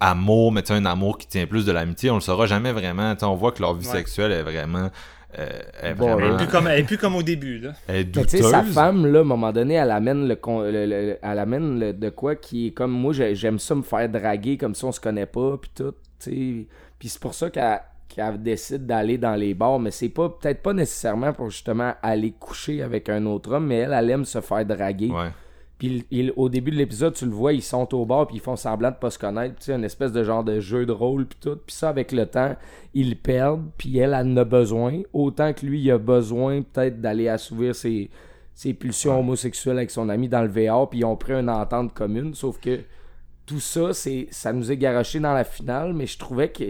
amour, mais tu sais, un amour qui tient plus de l'amitié. On le saura jamais vraiment. Tu sais, on voit que leur vie Ouais. sexuelle est vraiment. euh, est Bon, elle, vraiment. est plus comme, elle est plus comme au début. Là. elle est Mais sais, sa douteuse. femme, là, à un moment donné, elle amène le, con- le- le- elle amène le- de quoi qui est comme moi, j'ai- j'aime ça me faire draguer comme si on se connaît pas, puis tout. Puis c'est pour ça qu'elle décide d'aller dans les bars, mais c'est pas peut-être pas nécessairement pour justement aller coucher avec un autre homme, mais elle, elle aime se faire draguer. Ouais. Puis au début de l'épisode, tu le vois, ils sont au bar puis ils font semblant de pas se connaître, tu sais, une espèce de genre de jeu de rôle puis tout. Puis ça, avec le temps, ils le perdent, puis elle, elle en a besoin. Autant que lui, il a besoin peut-être d'aller assouvir ses, ses pulsions homosexuelles avec son ami dans le VR, puis ils ont pris une entente commune. Sauf que tout ça, c'est ça nous est garoché dans la finale, mais je trouvais que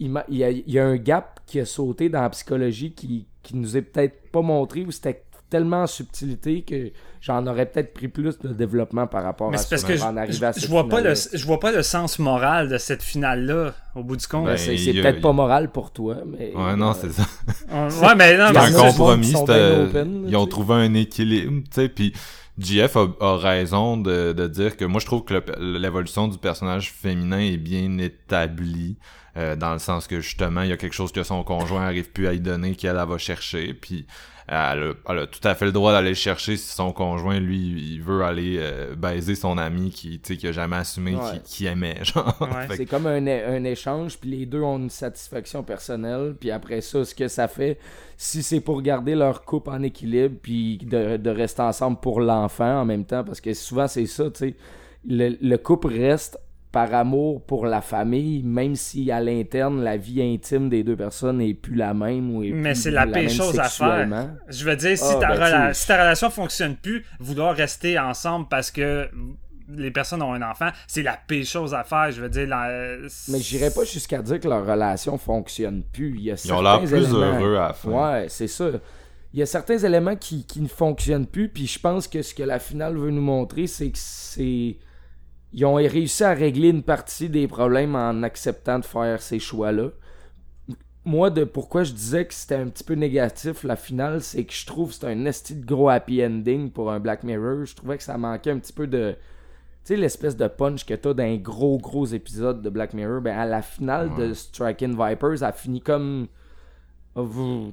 il, y, a, il y a un gap qui a sauté dans la psychologie qui, qui nous est peut-être pas montré ou c'était tellement en subtilité que j'en aurais peut-être pris plus de développement par rapport Mais à c'est parce ça que je, à cette je vois pas le, je vois pas le sens moral de cette finale-là au bout du compte. Ben, C'est il c'est a- peut-être pas moral pour toi, mais. Ouais, non, euh, c'est ça. ouais, mais non, C'est un compromis, là, ils ont trouvé un équilibre, tu sais, puis JF a, a raison de, dire que moi je trouve que l'évolution du personnage féminin est bien établie, euh, dans le sens que justement il y a quelque chose que son conjoint arrive plus à y donner qu'elle elle va chercher, puis elle a, elle a tout à fait le droit d'aller le chercher si son conjoint, lui, il veut aller euh, baiser son ami qui, tu sais, qui a jamais assumé Ouais. qu'il qu'il aimait, genre. Ouais. Fait que- C'est comme un, échange, puis les deux ont une satisfaction personnelle, puis après ça, ce que ça fait, si c'est pour garder leur couple en équilibre, puis de, de rester ensemble pour l'enfant en même temps, parce que souvent c'est ça, tu sais, le, le couple reste par amour pour la famille, même si à l'interne, la vie intime des deux personnes n'est plus la même ou est Mais plus c'est la pire même chose à faire. sexuellement. Je veux dire, si, Ah, ta ben, rela- tu sais. si ta relation fonctionne plus, vouloir rester ensemble parce que les personnes ont un enfant, c'est la pire chose à faire. Je veux dire, la... Mais j'irais pas jusqu'à dire que leur relation fonctionne plus. Il y a Ils ont l'air plus éléments- heureux à la fin. Ouais, c'est ça. Il y a certains éléments qui, qui ne fonctionnent plus, puis je pense que ce que la finale veut nous montrer, c'est que c'est. Ils ont réussi à régler une partie des problèmes en acceptant de faire ces choix-là. Moi, de pourquoi je disais que c'était un petit peu négatif la finale, c'est que je trouve que c'est un esti de gros happy ending pour un Black Mirror. Je trouvais que ça manquait un petit peu de. Tu sais, l'espèce de punch que t'as d'un gros, gros épisode de Black Mirror, ben à la finale de Striking Vipers, ça finit comme. Oh, vous-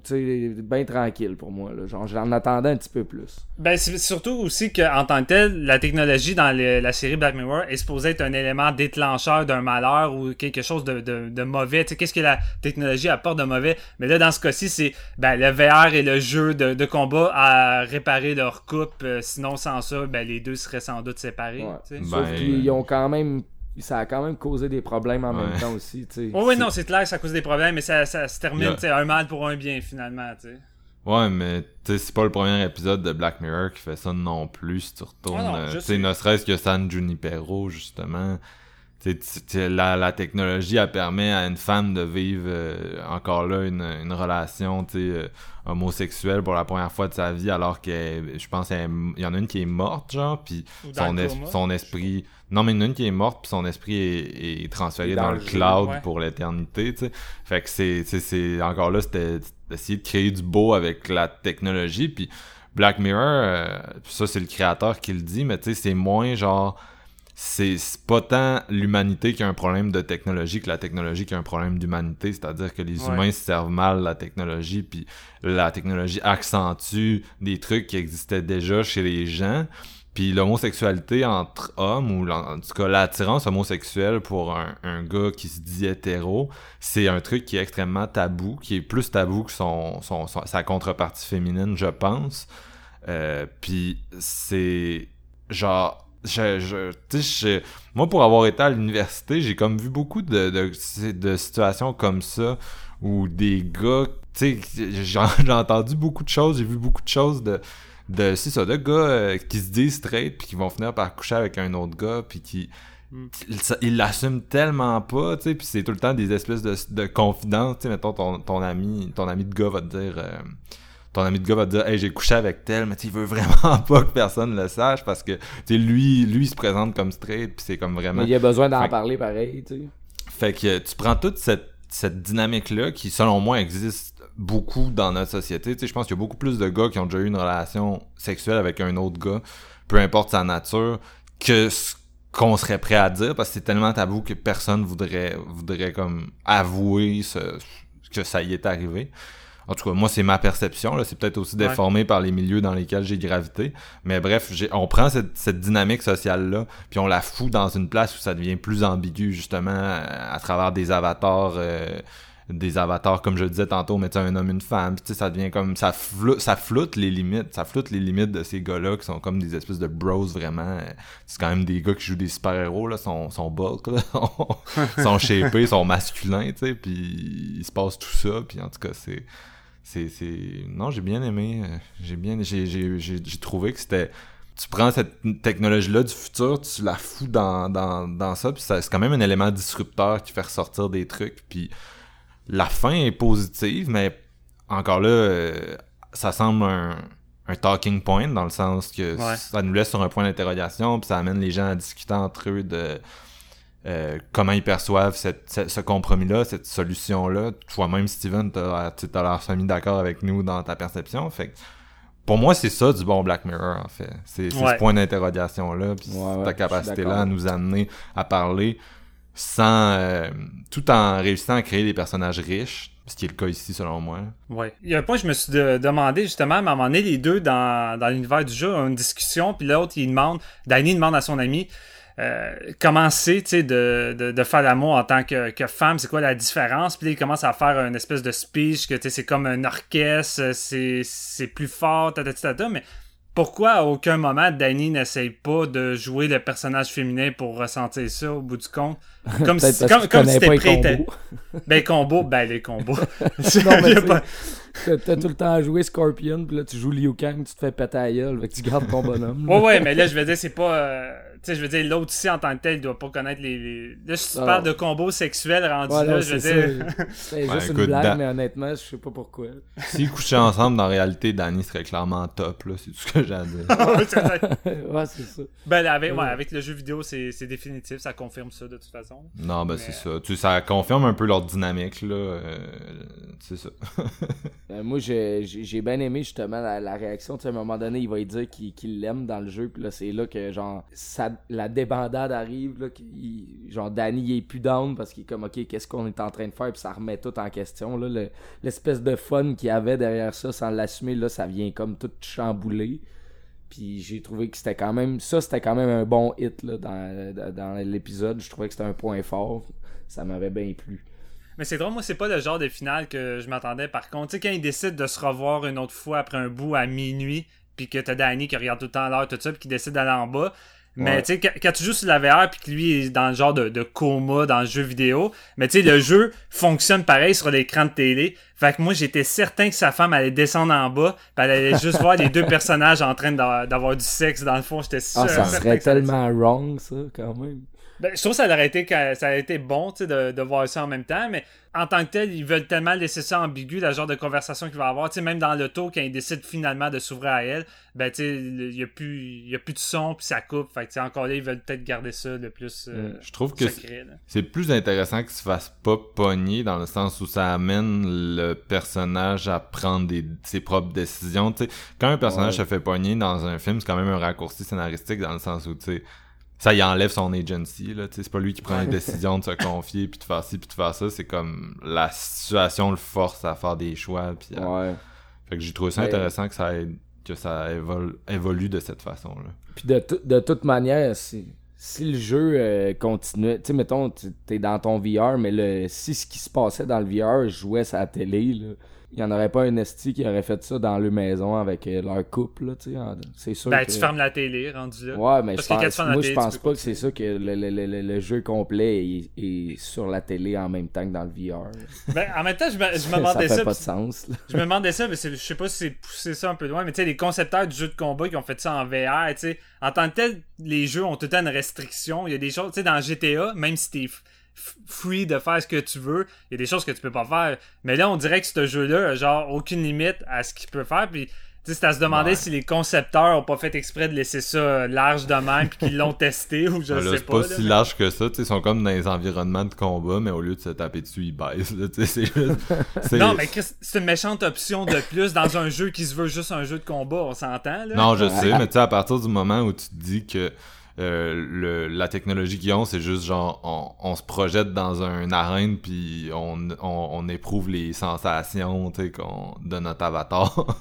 bien tranquille pour moi. Là. Genre, j'en attendais un petit peu plus. Ben, c'est surtout aussi qu'en tant que tel, la technologie dans le- la série Black Mirror est supposée être un élément déclencheur d'un malheur ou quelque chose de, de, de mauvais. Tu sais, qu'est-ce que la technologie apporte de mauvais? Mais là, dans ce cas-ci, c'est ben, le VR et le jeu de, de combat à réparer leur couple. Euh, sinon, sans ça, ben, les deux seraient sans doute séparés. Ouais. sais. Ben, Sauf qu'ils ont quand même. Ça a quand même causé des problèmes en Ouais. même temps aussi. Oh, oui, non, c'est clair que ça cause des problèmes, mais ça, ça se termine, Yeah. un mal pour un bien, finalement, tu sais. Ouais, mais c'est pas le premier épisode de Black Mirror qui fait ça non plus. Si tu retournes, Ah non, euh, ne serait-ce que San Junipero, justement. Tu sais, tu- tu sais, la, la technologie, elle permet à une femme de vivre euh, encore là une, une relation, euh, homosexuelle pour la première fois de sa vie, alors que je pense qu'il y en a une qui est morte, genre, puis son, le es- coma. son esprit... Non, mais il y en a une qui est morte, puis son esprit est, est transféré dans, dans le le jeu, cloud ouais. pour l'éternité, tu. Fait que c'est, encore là, c'était d'essayer de créer du beau avec la technologie. Puis Black Mirror, euh, ça c'est le créateur qui le dit, mais tu sais, c'est moins genre, c'est pas tant l'humanité qui a un problème de technologie que la technologie qui a un problème d'humanité. C'est-à-dire que les Ouais. humains se servent mal la technologie, puis la technologie accentue des trucs qui existaient déjà chez les gens. Puis l'homosexualité entre hommes, ou en tout cas l'attirance homosexuelle pour un, un gars qui se dit hétéro, c'est un truc qui est extrêmement tabou, qui est plus tabou que son, son, son- sa contrepartie féminine, je pense. Euh, puis c'est genre... Je, je, tu sais, je- moi, pour avoir été à l'université, j'ai comme vu beaucoup de, de, de situations comme ça où des gars, tu sais, j'ai entendu beaucoup de choses, j'ai vu beaucoup de choses de, de c'est ça, de gars euh, qui se disent straight puis qui vont finir par coucher avec un autre gars puis qui Mm. ils l'assument tellement pas, tu sais, puis c'est tout le temps des espèces de, de confidences, tu sais, mettons ton, ton ami, ton ami de gars va te dire euh, ton ami de gars va te dire hey j'ai couché avec tel mais tu veut vraiment pas que personne le sache parce que tu lui lui il se présente comme straight puis c'est comme vraiment Mais il y a besoin d'en Fait parler pareil. tu sais. fait que tu prends toute cette, cette dynamique-là qui, selon moi, existe beaucoup dans notre société. Tu sais, je pense qu'il y a beaucoup plus de gars qui ont déjà eu une relation sexuelle avec un autre gars, peu importe sa nature, que ce qu'on serait prêt à dire parce que c'est tellement tabou que personne voudrait, voudrait comme avouer ce, que ça y est arrivé. En tout cas, moi, c'est ma perception. là. C'est peut-être aussi Ouais. déformé par les milieux dans lesquels j'ai gravité. Mais bref, j'ai- on prend cette, cette dynamique sociale-là, puis on la fout dans une place où ça devient plus ambigu, justement, à, à travers des avatars, euh, des avatars, comme je disais tantôt, mais tu un homme, une femme. Puis ça devient comme... Ça, flou- ça floute les limites. Ça floute les limites de ces gars-là qui sont comme des espèces de bros, vraiment. C'est quand même des gars qui jouent des super-héros, là. Sont, sont bulk, là. sont shapés, sont masculins, tu sais. Puis il se passe tout ça. Puis en tout cas, c'est c'est c'est non j'ai bien aimé euh, j'ai bien j'ai j'ai j'ai j'ai trouvé que c'était tu prends cette technologie là du futur tu la fous dans dans dans ça puis ça- c'est quand même un élément disrupteur qui fait ressortir des trucs puis la fin est positive mais encore là euh, ça semble un un talking point dans le sens que Ouais. ça nous laisse sur un point d'interrogation puis ça amène les gens à discuter entre eux de euh, comment ils perçoivent cette, ce, ce compromis-là, cette solution-là. Toi-même, Steven, t'as t'as l'air semi d'accord avec nous dans ta perception. Fait que, pour moi, c'est ça du bon Black Mirror, en fait. C'est Ouais. ce point d'interrogation-là, puis Ouais, ta capacité-là à nous amener à parler sans euh, tout en réussissant à créer des personnages riches, ce qui est le cas ici selon moi. Ouais. Il y a un point que je me suis de- demandé justement, à un moment donné, les deux dans, dans l'univers du jeu ont une discussion, puis l'autre il demande, Danny demande à son ami euh, comment c'est, de, de, de faire l'amour en tant que, que femme, c'est quoi la différence, puis là, il commence à faire une espèce de speech que tu sais, c'est comme un orchestre, c'est c'est plus fort, tata, tata, mais pourquoi à aucun moment Danny n'essaye pas de jouer le personnage féminin pour ressentir ça au bout du compte? Comme si, si c'était les prêt. Ben, combo, ben, les combos. Non, mais pas- T'as t'as tout le temps à jouer Scorpion, puis là tu joues Liu Kang, tu te fais péter à gueule, fait que tu gardes ton bonhomme. Ouais, ouais, mais là, je veux dire, c'est pas. euh, tu sais, je veux dire, l'autre ici, en tant que tel, il doit pas connaître les. les- Là, si tu Ah. parles de combos sexuels rendus Ouais, là, je c'est veux dire. ça. C'est Ben, juste écoute, une blague, Dan- mais honnêtement, je sais pas pourquoi. S'ils couchaient ensemble, dans la réalité, Danny serait clairement top, là, c'est tout ce que j'ai à dire. ouais, c'est ça. ben, là, avec, ouais, avec le jeu vidéo, c'est c'est définitif, ça confirme ça de toute façon. Non, ben Mais- c'est ça. Tu, ça confirme un peu leur dynamique, là. euh, c'est ça. Euh, moi, j'ai bien aimé justement la, réaction. À un moment donné, il va lui dire qu'il l'aime dans le jeu. Puis là, c'est là que, genre, ça, la débandade arrive. Là, genre, Danny, est plus down parce qu'il est comme, OK, qu'est-ce qu'on est en train de faire? Puis ça remet tout en question. L'espèce de fun qu'il avait derrière ça sans l'assumer, là, ça vient comme tout chambouler. Puis j'ai trouvé que c'était quand même. Ça, c'était quand même un bon hit là, dans- dans l'épisode. Je trouvais que c'était un point fort. Ça m'avait bien plu. Mais c'est drôle, moi, c'est pas le genre de finale que je m'attendais. Par contre, tu sais, quand ils décident de se revoir une autre fois après un bout à minuit, puis que t'as Danny qui regarde tout le temps l'heure, tout ça, puis qui décide d'aller en bas. Mais Ouais. tu sais, quand, quand tu joues sur la VR, puis que lui est dans le genre de, de coma dans le jeu vidéo, mais tu sais, le jeu fonctionne pareil sur l'écran de télé. Fait que moi, j'étais certain que sa femme allait descendre en bas, puis elle allait juste voir les deux personnages en train d'a- d'avoir du sexe dans le fond. J'étais sûr. Ah, ça serait ça tellement wrong, ça, quand même. Ben, je trouve que ça aurait été, ça aurait été bon de, de voir ça en même temps, mais en tant que tel, ils veulent tellement laisser ça ambigu, le genre de conversation qu'il va avoir. Même dans l'auto, quand ils décident finalement de s'ouvrir à elle, ben, il n'y a, plus- y a plus de son, puis ça coupe. Fait que, encore là, ils veulent peut-être garder ça le plus euh, Je trouve que c'est plus intéressant qu'il se fasse pas pogner dans le sens où ça amène le personnage à prendre des, ses propres décisions. Quand un personnage Ouais. se fait pogner dans un film, c'est quand même un raccourci scénaristique dans le sens où, tu sais, ça y enlève son agency, là, c'est pas lui qui prend les décisions de se confier, puis de faire ci, puis de faire ça, c'est comme la situation le force à faire des choix, puis à- Ouais. Fait que j'ai trouvé ça Ouais. intéressant que ça, que ça évol- évolue de cette façon-là. Puis de, de toute manière, si, si le jeu euh, continuait, tu sais, mettons, t'es dans ton VR, mais le, si ce qui se passait dans le VR jouait à la télé, là, il n'y en aurait pas un esti qui aurait fait ça dans leur maison avec euh, leur couple, tu sais. C'est sûr Ben, que... tu fermes la télé, rendu là. Ouais, mais Parce je pense, moi, télé, je pense pas que c'est ça que le, le- le- le- jeu complet est, est sur la télé en même temps que dans le VR. Ben, en même temps, je me, je me ça demandais fait ça. pas de sens. là. Je me demandais ça, mais je sais pas si c'est poussé ça un peu loin, mais tu sais, les concepteurs du jeu de combat qui ont fait ça en VR, tu sais, en tant que tel, les jeux ont tout le temps une restriction. Il y a des choses, tu sais, dans GTA, même si t'es free de faire ce que tu veux, il y a des choses que tu peux pas faire. Mais là, on dirait que ce jeu-là, a genre, aucune limite à ce qu'il peut faire, puis. Tu sais, c'est à se demander Ouais. si les concepteurs ont pas fait exprès de laisser ça large de même puis qu'ils l'ont testé ou je Ah, là, sais c'est pas. pas, là, si mais- large que ça, tu sais, ils sont comme dans les environnements de combat, mais au lieu de se taper dessus, ils baissent, là, tu sais, c'est juste... c'est- Non, mais Chris, c'est une méchante option de plus dans un jeu qui se veut juste un jeu de combat, on s'entend là? Non, je sais, mais tu sais, à partir du moment où tu te dis que euh, le, la technologie qu'ils ont, c'est juste genre, on, on se projette dans un arène, puis on, on, on éprouve les sensations, tu sais, qu'on- de notre avatar.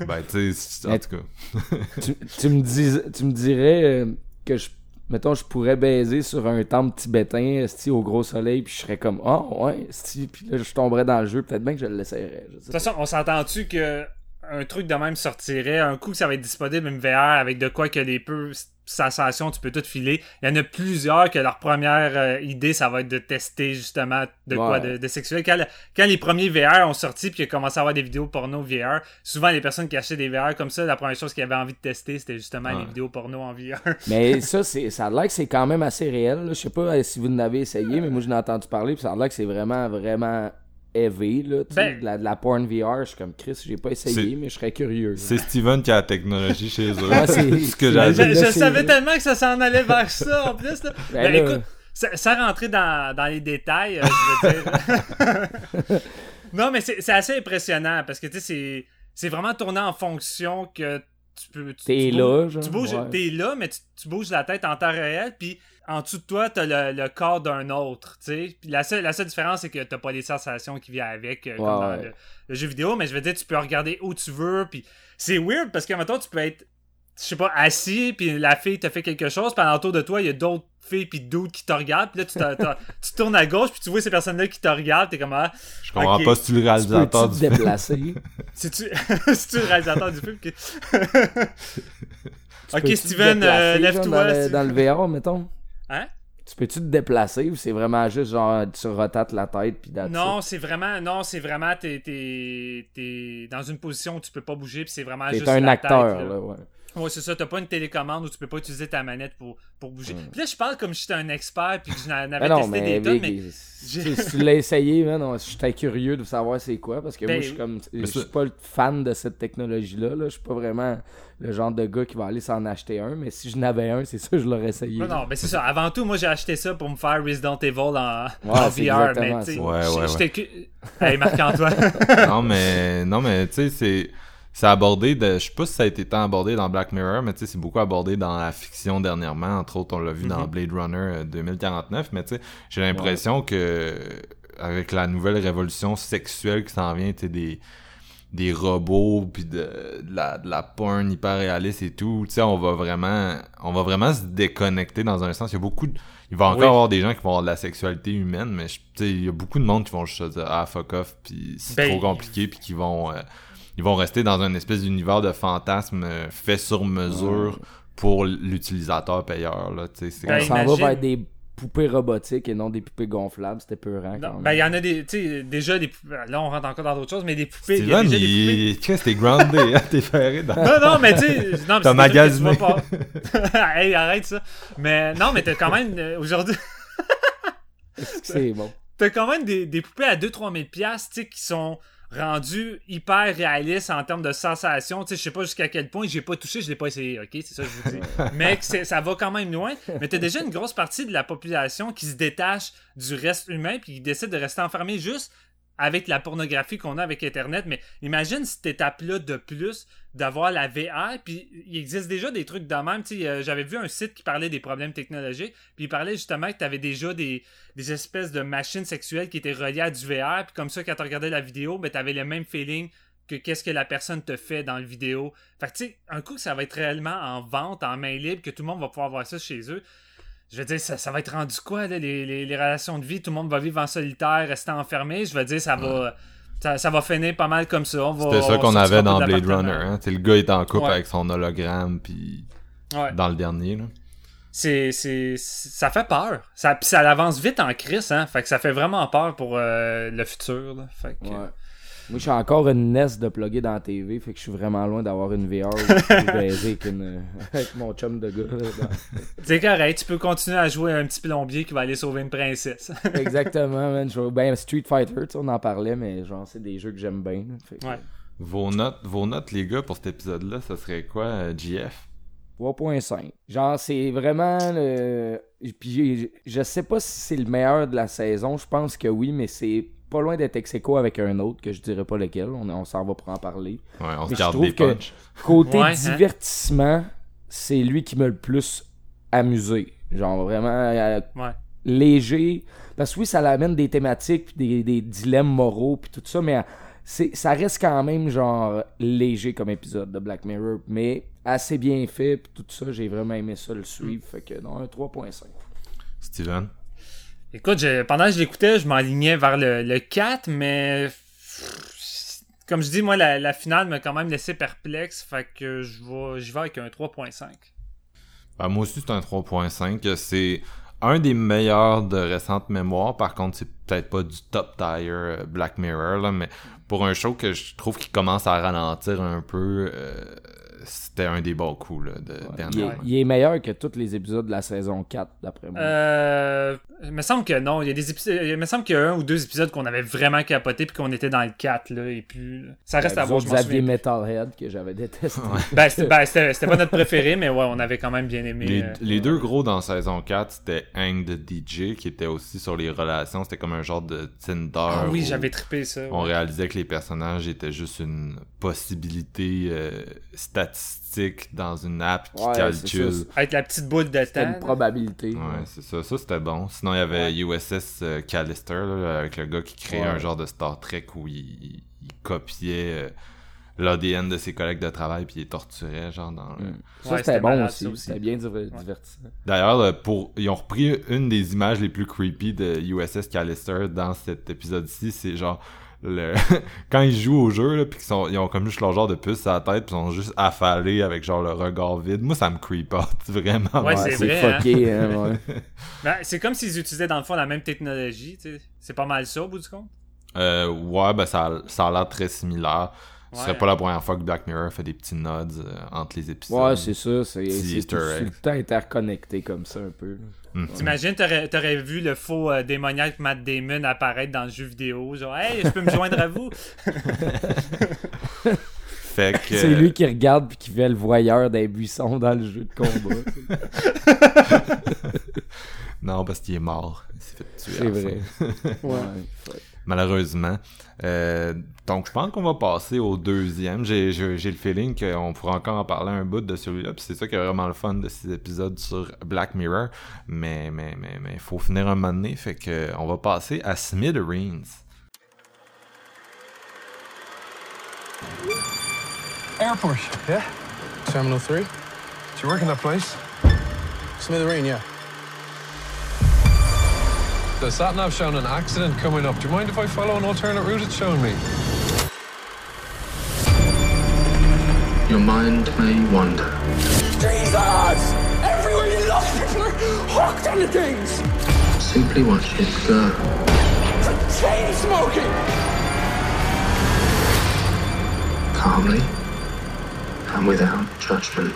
ben, tu sais, en tout cas... tu, tu me dis, tu me dirais euh, que je mettons je pourrais baiser sur un temple tibétain esti, au gros soleil puis je serais comme ah ouais esti puis là je tomberais dans le jeu peut-être bien que je le laisserais je sais De toute façon, on s'entend-tu que un truc de même sortirait, un coup que ça va être disponible une VR avec de quoi que les peu sensations, tu peux tout filer. Il y en a plusieurs que leur première euh, idée, ça va être de tester justement de quoi de, de sexuel. Quand, le- quand les premiers VR ont sorti puis qu'il a commencé à avoir des vidéos porno VR, souvent les personnes qui achetaient des VR comme ça, la première chose qu'ils avaient envie de tester, c'était justement Ouais. les vidéos porno en VR. mais ça c'est ça a l'air que c'est quand même assez réel là. je sais pas euh, si vous n'avez essayé mais moi je l'ai entendu parler puis ça a l'air que c'est vraiment vraiment heavy là tu sais, Ben- de, la, de la porn VR je suis comme Chris j'ai pas essayé C'est- mais je serais curieux. C'est Steven qui a la technologie chez eux. Ouais, c'est- c'est ce que c'est- j'ai je savais tellement que ça s'en allait vers ça en plus. Là. Ben Ben, là- écoute, sa- sans rentrer dans, dans les détails, euh, je veux dire. non, mais c'est assez impressionnant parce que tu sais, c'est- vraiment tourné en fonction que tu peux. tu- T'es là, genre, Tu bouges, ouais. t'es là, mais tu, tu bouges la tête en temps réel, puis en dessous de toi, t'as le, le corps d'un autre, tu sais. Puis la seule, la seule différence, c'est que t'as pas les sensations qui viennent avec, euh, comme Ouais, dans ouais. le, le jeu vidéo, mais je veux dire, tu peux regarder où tu veux, puis c'est weird parce que, maintenant tu peux être, je sais pas, assis, puis la fille te fait quelque chose, puis autour de toi, il y a d'autres filles puis d'autres qui te regardent, puis là, tu, t'as- t'as- tu tournes à gauche, puis tu vois ces personnes-là qui te regardent, t'es comme, ah, Je comprends pas si tu le Tu réalisateur du te déplacer? c'est-tu c'est-tu le réalisateur du film? Tu Ok, Steven, euh, lève-toi, dans le VR, mettons? Hein? Tu peux-tu te déplacer ou c'est vraiment juste genre tu rotates la tête puis Non, c'est vraiment, non, c'est vraiment, t'es, t'es, t'es dans une position où tu peux pas bouger, puis c'est vraiment juste un la acteur, tête, là. là, ouais. Ouais, c'est ça, t'as pas une télécommande où tu peux pas utiliser ta manette pour, pour bouger. Mm. Puis là, je parle comme si j'étais un expert, puis que je n'avais testé mais, des tonnes, mais... si si tu l'as essayé, man, non, j'étais curieux de savoir c'est quoi parce que Ben, moi je suis comme je suis pas le fan de cette technologie là, là. je suis pas vraiment le genre de gars qui va aller s'en acheter un, mais si je n'avais un, c'est ça je l'aurais essayé. Non, non, mais c'est ça. Avant tout, moi, j'ai acheté ça pour me faire Resident Evil en, Ouais, en VR, exactement mais tu sais. Ouais, ouais, cu- Hey, Marc-Antoine. non, mais, non, mais tu sais, c'est. C'est abordé de. Je sais pas si ça a été tant abordé dans Black Mirror, mais tu sais, c'est beaucoup abordé dans la fiction dernièrement. Entre autres, on l'a vu dans Mhm. Blade Runner euh, 2049. Mais tu sais, j'ai l'impression que avec la nouvelle révolution sexuelle qui s'en vient, tu sais, des des robots puis de, de la de la porn hyper réaliste et tout tu sais on va vraiment on va vraiment se déconnecter dans un sens il y a beaucoup de, il va encore Oui. avoir des gens qui vont avoir de la sexualité humaine mais tu sais il y a beaucoup de monde qui vont juste dire ah fuck off puis c'est Ben, trop compliqué puis qui vont euh, ils vont rester dans un espèce d'univers de fantasme euh, fait sur mesure pour l'utilisateur payeur là c'est On Ben, va vers des poupées robotiques et non des poupées gonflables, c'était peurant quand Non, même. ben, il y en a des, tu sais, déjà des poupées. Là, on rentre encore dans d'autres choses, mais des poupées. il y a Steven déjà des poupées. il est Chris, t'es groundé hein, t'es ferré dans Non, non, mais tu sais. non, mais T'as que tu magasiné. vois pas. hey, arrête ça. Mais non, mais t'as quand même. euh, Aujourd'hui, c'est bon? t'as quand même des, des poupées à 2-3 000 piastres, tu sais, qui sont rendues hyper réalistes en termes de sensations. Tu sais, je sais pas jusqu'à quel point, j'ai pas touché, je l'ai pas essayé, ok? C'est ça que je vous dis. Mais ça va quand même loin. Mais t'as déjà une grosse partie de la population qui se détache du reste humain puis qui décide de rester enfermé juste avec la pornographie qu'on a avec Internet. Mais imagine cette étape-là de plus, d'avoir la VR. Puis il existe déjà des trucs de même. Euh, J'avais vu un site qui parlait des problèmes technologiques. Puis il parlait justement que tu avais déjà des, espèces de machines sexuelles qui étaient reliées à du VR. Puis comme ça, quand tu regardais la vidéo, ben, tu avais le même feeling que qu'est-ce que la personne te fait dans le vidéo. Fait tu sais, un coup ça va être réellement en vente, en main libre, que tout le monde va pouvoir voir ça chez eux. Je veux dire, ça, ça va être rendu quoi, là, les relations de vie? Tout le monde va vivre en solitaire, rester enfermé? Je veux dire, ça va, ça, ça va finir pas mal comme ça. C'était ça on qu'on avait dans de Blade. Runner. Hein? Le gars est en couple Ouais. avec son hologramme, puis Ouais. dans le dernier. Là. C'est, c'est, ça fait peur. Ça, puis ça avance vite en crise, hein. Fait que ça fait vraiment peur pour euh, le futur, là. Fait que, Ouais. Moi, j'ai encore une NES de plugger dans la TV, fait que je suis vraiment loin d'avoir une VR où je peux baiser avec, une- avec mon chum de gars. C'est correct, tu peux continuer à jouer un petit plombier qui va aller sauver une princesse. Exactement, man. Je ben Street Fighter, tu sais, on en parlait, mais genre, c'est des jeux que j'aime bien. là, fait que- Ouais. Vos notes, vos notes, les gars, pour cet épisode-là, ça serait quoi, euh, GF? 3.5. Genre, c'est vraiment le. Puis je sais pas si c'est le meilleur de la saison. Je pense que oui, mais c'est pas loin d'être ex avec un autre que je dirais pas lequel. On, on s'en va pour en parler. Ouais, on se Mais je garde trouve des que-. Côté Ouais, hein. divertissement, c'est lui qui m'a le plus amusé. Genre, vraiment euh, Ouais. léger. Parce que oui, ça l'amène des thématiques, des, des dilemmes moraux, puis tout ça, mais c'est, ça reste quand même, genre, léger comme épisode de Black Mirror, mais assez bien fait, puis tout ça, j'ai vraiment aimé ça le suivre, fait que non, un 3.5. Steven? Écoute, pendant que je l'écoutais, je m'alignais vers le, le 4, mais comme je dis, moi, la, finale m'a quand même laissé perplexe, fait que je j'y vais avec un 3.5. Ben, moi aussi, c'est un 3.5. C'est un des meilleurs de récente mémoire. Par contre, c'est peut-être pas du top tier euh, Black Mirror, là, mais pour un show que je trouve qui commence à ralentir un peu, euh, c'était un des bons coups là, de Il est, dernièrement. il est meilleur que tous les épisodes de la saison 4, d'après moi. Euh, il me semble que non. Il y a des épisodes. Il me semble qu'il y a un ou deux épisodes qu'on avait vraiment capoté puis qu'on était dans le 4 là et puis ça reste Ben, à voir. autres, Je m'en vous aviez souviens. Metalhead, que j'avais détesté. Ben, c'était, ben, c'était- pas notre préféré, mais ouais, on avait quand même bien aimé. Les, euh, les deux gros dans saison 4, c'était Hang the DJ, qui était aussi sur les relations. C'était comme un genre de Tinder. Ah oui, j'avais trippé ça. On ouais. réalisait que les personnages étaient juste une possibilité euh, statistiques dans une app qui Ouais, calcule. Avec la petite boule de C'était temps. une probabilité. Ouais, c'est ça. Ça, c'était bon. Sinon, il y avait USS euh, Callister, là, avec le gars qui créait Ouais. un genre de Star Trek où il, il- il copiait euh, l'ADN de ses collègues de travail puis il les torturait, genre, dans le- Mm. Ça, Ouais, c'était bon malade, aussi. C'était bien diver- divertissant. D'ailleurs, euh, pour ils ont repris une des images les plus creepy de USS Callister dans cet épisode-ci, c'est genre le quand ils jouent au jeu là, puis qu'ils sont ils ont comme juste leur genre de puce à la tête, puis ils sont juste affalés avec genre le regard vide. Moi ça me creep out vraiment. Ouais, c'est vrai, hein. fucké, hein, ouais. Ben, c'est comme s'ils utilisaient dans le fond la même technologie. tu sais. C'est pas mal ça au bout du compte? Euh, ouais, ben ça, a- ça a l'air très similaire. Ce serait Ouais. pas la première fois que Black Mirror fait des petits nods euh, entre les épisodes. Ouais, c'est ça. C'est tout, le temps interconnecté comme ça, un peu. Mhm. T'imagines, t'aurais, t'aurais vu le faux euh, démoniaque Matt Damon apparaître dans le jeu vidéo. Genre, hey, je peux me joindre à vous. Fait que C'est lui qui regarde puis qui fait le voyeur des buissons dans le jeu de combat. non parce qu'il est mort. Il s'est fait tuer. à c'est vrai. Ouais. Malheureusement. Euh, donc, je pense qu'on va passer au deuxième. J'ai le feeling qu'on pourra encore en parler un bout de celui-là. Puis c'est ça qui est vraiment le fun de ces épisodes sur Black Mirror. Mais mais mais mais faut finir un moment donné. Fait que on va passer à Smithereens. Airport. Yeah? Terminal 3? Do you work in that place? Smithereen, yeah. The sat nav showing an accident coming up. Do you mind if I follow an alternate route it's showing me? Your mind may wander. Jesus! Everywhere you look, people are hooked on the things! Simply watch it go. For chain smoking! Calmly and without judgment.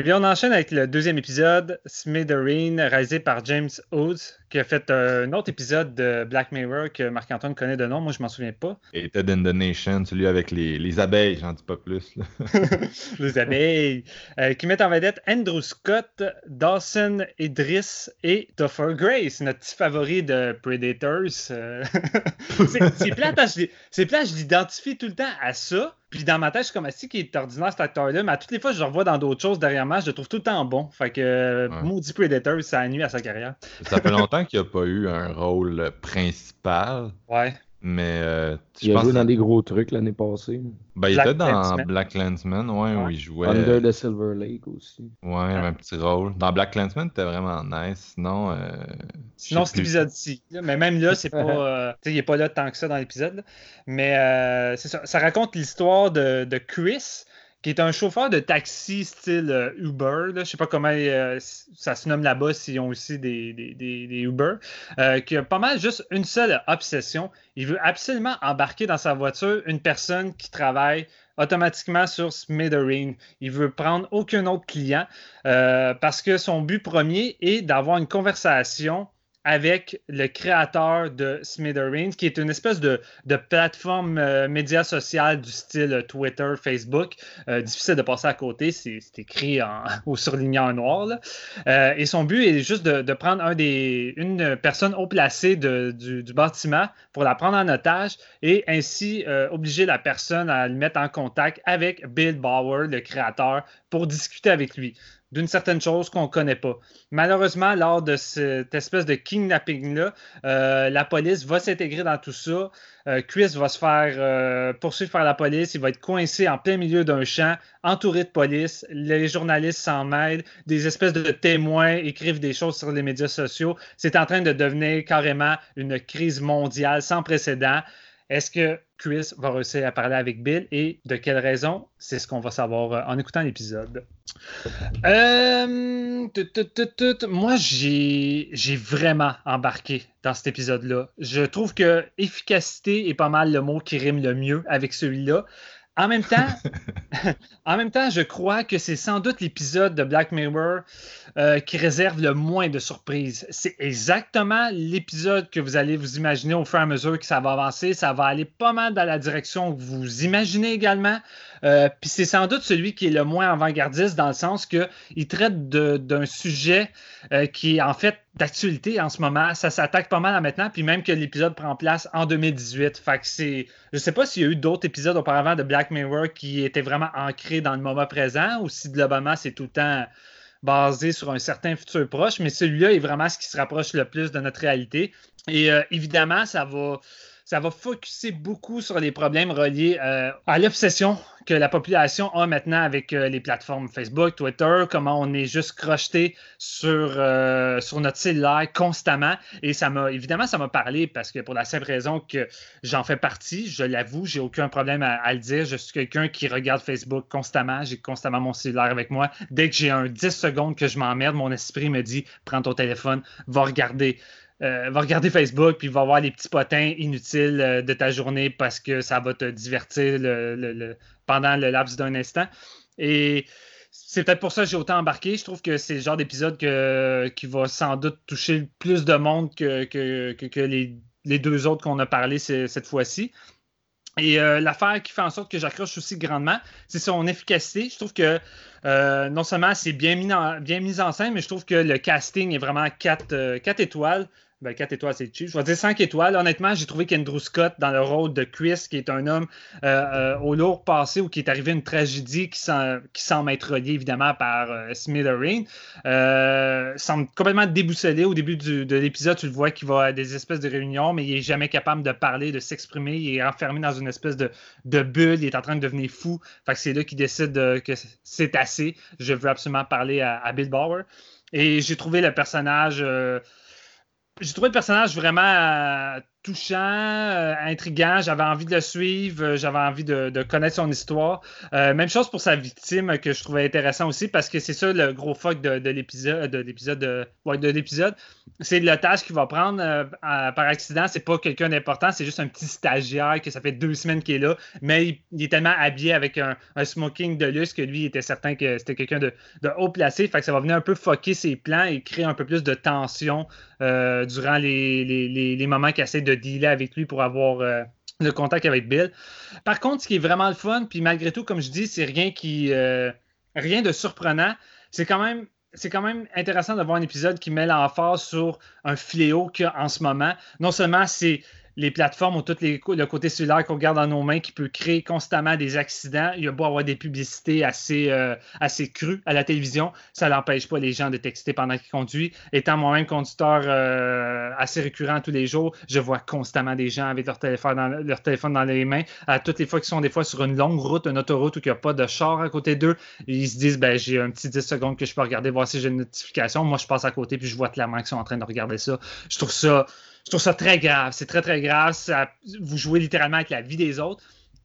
Eh bien, on enchaîne avec le deuxième épisode, Smithereen, réalisé par James Oates, qui a fait un autre épisode de Black Mirror que Marc-Antoine connaît de nom. Moi, je m'en souviens pas. Et Ted in the Nation, celui avec les, les abeilles, j'en dis pas plus. Les abeilles. Euh, qui mettent en vedette Andrew Scott, Dawson Idris et Topher Grace, notre petit favori de Predators. Euh, c'est plate, je plate, je l'identifie tout le temps à ça. Puis dans ma tête, je suis comme assis qui est ordinaire cet acteur-là, mais à toutes les fois, je le revois dans d'autres choses derrière moi, je le trouve tout le temps bon. Fait que euh, Ouais. maudit Predators, ça nuit à sa carrière. ça fait longtemps qu'il a pas eu un rôle principal. Ouais. Mais euh, je Il a joué dans des gros trucs l'année passée. ben, il était dans Landsman. Black Landsman, ouais, où il jouait. Under the Silver Lake aussi. Ouais, un petit rôle. Dans Black Landsman, c'était vraiment nice. Sinon, euh, Sinon, cet épisode-ci. Mais même là, c'est pas. euh, tu sais, il est pas là tant que ça dans l'épisode. Mais euh, c'est ça. Ça raconte l'histoire de, de Chris, qui est un chauffeur de taxi style euh, Uber. Je sais pas comment euh, ça se nomme là-bas s'ils ont aussi des, des, des- Uber. euh, qui a pas mal juste une seule obsession. Il veut absolument embarquer dans sa voiture une personne qui travaille automatiquement sur Smithereen. Il veut prendre aucun autre client parce que son but premier est d'avoir une conversation avec le créateur de Smithereens, qui est une espèce de, plateforme euh, média sociale du style Twitter, Facebook. Euh, difficile de passer à côté, c'est écrit en, au surligné en noir. Euh, et son but est juste de, prendre une personne haut placée du, du bâtiment pour la prendre en otage et ainsi obliger la personne à le mettre en contact avec Bill Bauer, le créateur, pour discuter avec lui d'une certaine chose qu'on ne connaît pas. Malheureusement, lors de cette espèce de kidnapping-là, euh, la police va s'intégrer dans tout ça. Euh, Chris va se faire euh, poursuivre par la police. Il va être coincé en plein milieu d'un champ, entouré de police. Les journalistes s'en mêlent. Des espèces de témoins écrivent des choses sur les médias sociaux. C'est en train de devenir carrément une crise mondiale sans précédent. Est-ce que Chris va réussir à parler avec Bill et de quelle raison? C'est ce qu'on va savoir euh, en écoutant l'épisode? Euh. Moi, j'ai vraiment embarqué dans cet épisode-là. Je trouve que efficacité est pas mal le mot qui rime le mieux avec celui-là. En même temps, en même temps, je crois que c'est sans doute l'épisode de Black Mirror euh, qui réserve le moins de surprises. C'est exactement l'épisode que vous allez vous imaginer au fur et à mesure que ça va avancer. Ça va aller pas mal dans la direction que vous imaginez également. Euh, Puis c'est sans doute celui qui est le moins avant-gardiste dans le sens qu'il traite d'un sujet euh, qui est en fait d'actualité en ce moment. Ça s'attaque pas mal à maintenant, puis même que l'épisode prend place en 2018. Fait que c'est. Je sais pas s'il y a eu d'autres épisodes auparavant de Black Mirror qui étaient vraiment ancrés dans le moment présent ou si globalement c'est tout le temps basé sur un certain futur proche, mais celui-là est vraiment ce qui se rapproche le plus de notre réalité. Et euh, évidemment, ça va ça va focuser beaucoup sur les problèmes reliés euh, à l'obsession que la population a maintenant avec euh, les plateformes Facebook, Twitter, comment on est juste crocheté sur, euh, sur notre cellulaire constamment. Et ça m'a, évidemment, ça m'a parlé parce que pour la simple raison que j'en fais partie, je l'avoue, j'ai aucun problème à, à, le dire. Je suis quelqu'un qui regarde Facebook constamment, j'ai constamment mon cellulaire avec moi. Dès que j'ai un 10 secondes que je m'emmerde, mon esprit me dit prends ton téléphone, va regarder euh, va regarder Facebook puis va voir les petits potins inutiles euh, de ta journée parce que ça va te divertir le, pendant le laps d'un instant. Et c'est peut-être pour ça que j'ai autant embarqué. Je trouve que c'est le genre d'épisode qui va sans doute toucher plus de monde que, que, les, deux autres qu'on a parlé cette fois-ci. Et euh, l'affaire qui fait en sorte que j'accroche aussi grandement, c'est son efficacité. Je trouve que non seulement c'est bien mis, en, bien en scène, mais je trouve que le casting est vraiment 4 étoiles. Ben, 4 étoiles, c'est cheap. Je vais dire 5 étoiles. Honnêtement, j'ai trouvé qu'Andrew Scott, dans le rôle de Chris, qui est un homme euh, euh, au lourd passé ou qui est arrivé à une tragédie qui semble être reliée évidemment par euh, Smithereen, euh, semble complètement déboussolé. Au début de l'épisode, tu le vois qu'il va à des espèces de réunions, mais il n'est jamais capable de parler, de s'exprimer. Il est enfermé dans une espèce de, bulle. Il est en train de devenir fou. Fait que c'est là qu'il décide que c'est assez. Je veux absolument parler à, Bill Bauer. Et j'ai trouvé le personnage j'ai trouvé le personnage vraiment euh, touchant, euh, intriguant. J'avais envie de le suivre, euh, j'avais envie de, connaître son histoire. même chose pour sa victime que je trouvais intéressant aussi parce que c'est ça le gros fuck de, l'épisode, de l'épisode, de, l'épisode. C'est tâche qu'il va prendre par accident. C'est pas quelqu'un d'important, c'est juste un petit stagiaire que ça fait deux semaines qu'il est là, mais il, est tellement habillé avec un, smoking de luxe que lui il était certain que c'était quelqu'un de, haut placé. Fait que ça va venir un peu fucker ses plans et créer un peu plus de tension durant les, les moments qu'il essaie de dealer avec lui pour avoir euh, le contact avec Bill. Par contre, ce qui est vraiment le fun, puis malgré tout, comme je dis, c'est rien qui. Euh, rien de surprenant. C'est quand même. C'est quand même intéressant d'avoir un épisode qui met l'emphase sur un fléau qu'il y a en ce moment. Non seulement c'est les plateformes ont tout le côté cellulaire qu'on garde dans nos mains qui peut créer constamment des accidents. Il y a beau avoir des publicités assez, euh, assez crues à la télévision, ça n'empêche pas les gens de texter pendant qu'ils conduisent. Étant moi-même conducteur euh, assez récurrent tous les jours, je vois constamment des gens avec leur téléphone dans, leur téléphone dans les mains. À toutes les fois qu'ils sont des fois sur une longue route, une autoroute où il n'y a pas de char à côté d'eux, ils se disent ben, j'ai un petit 10 secondes que je peux regarder, voir si j'ai une notification. Moi, je passe à côté puis je vois clairement qu'ils sont en train de regarder ça. Je trouve ça je trouve ça très grave. C'est très, très grave. vous jouez littéralement avec la vie des autres.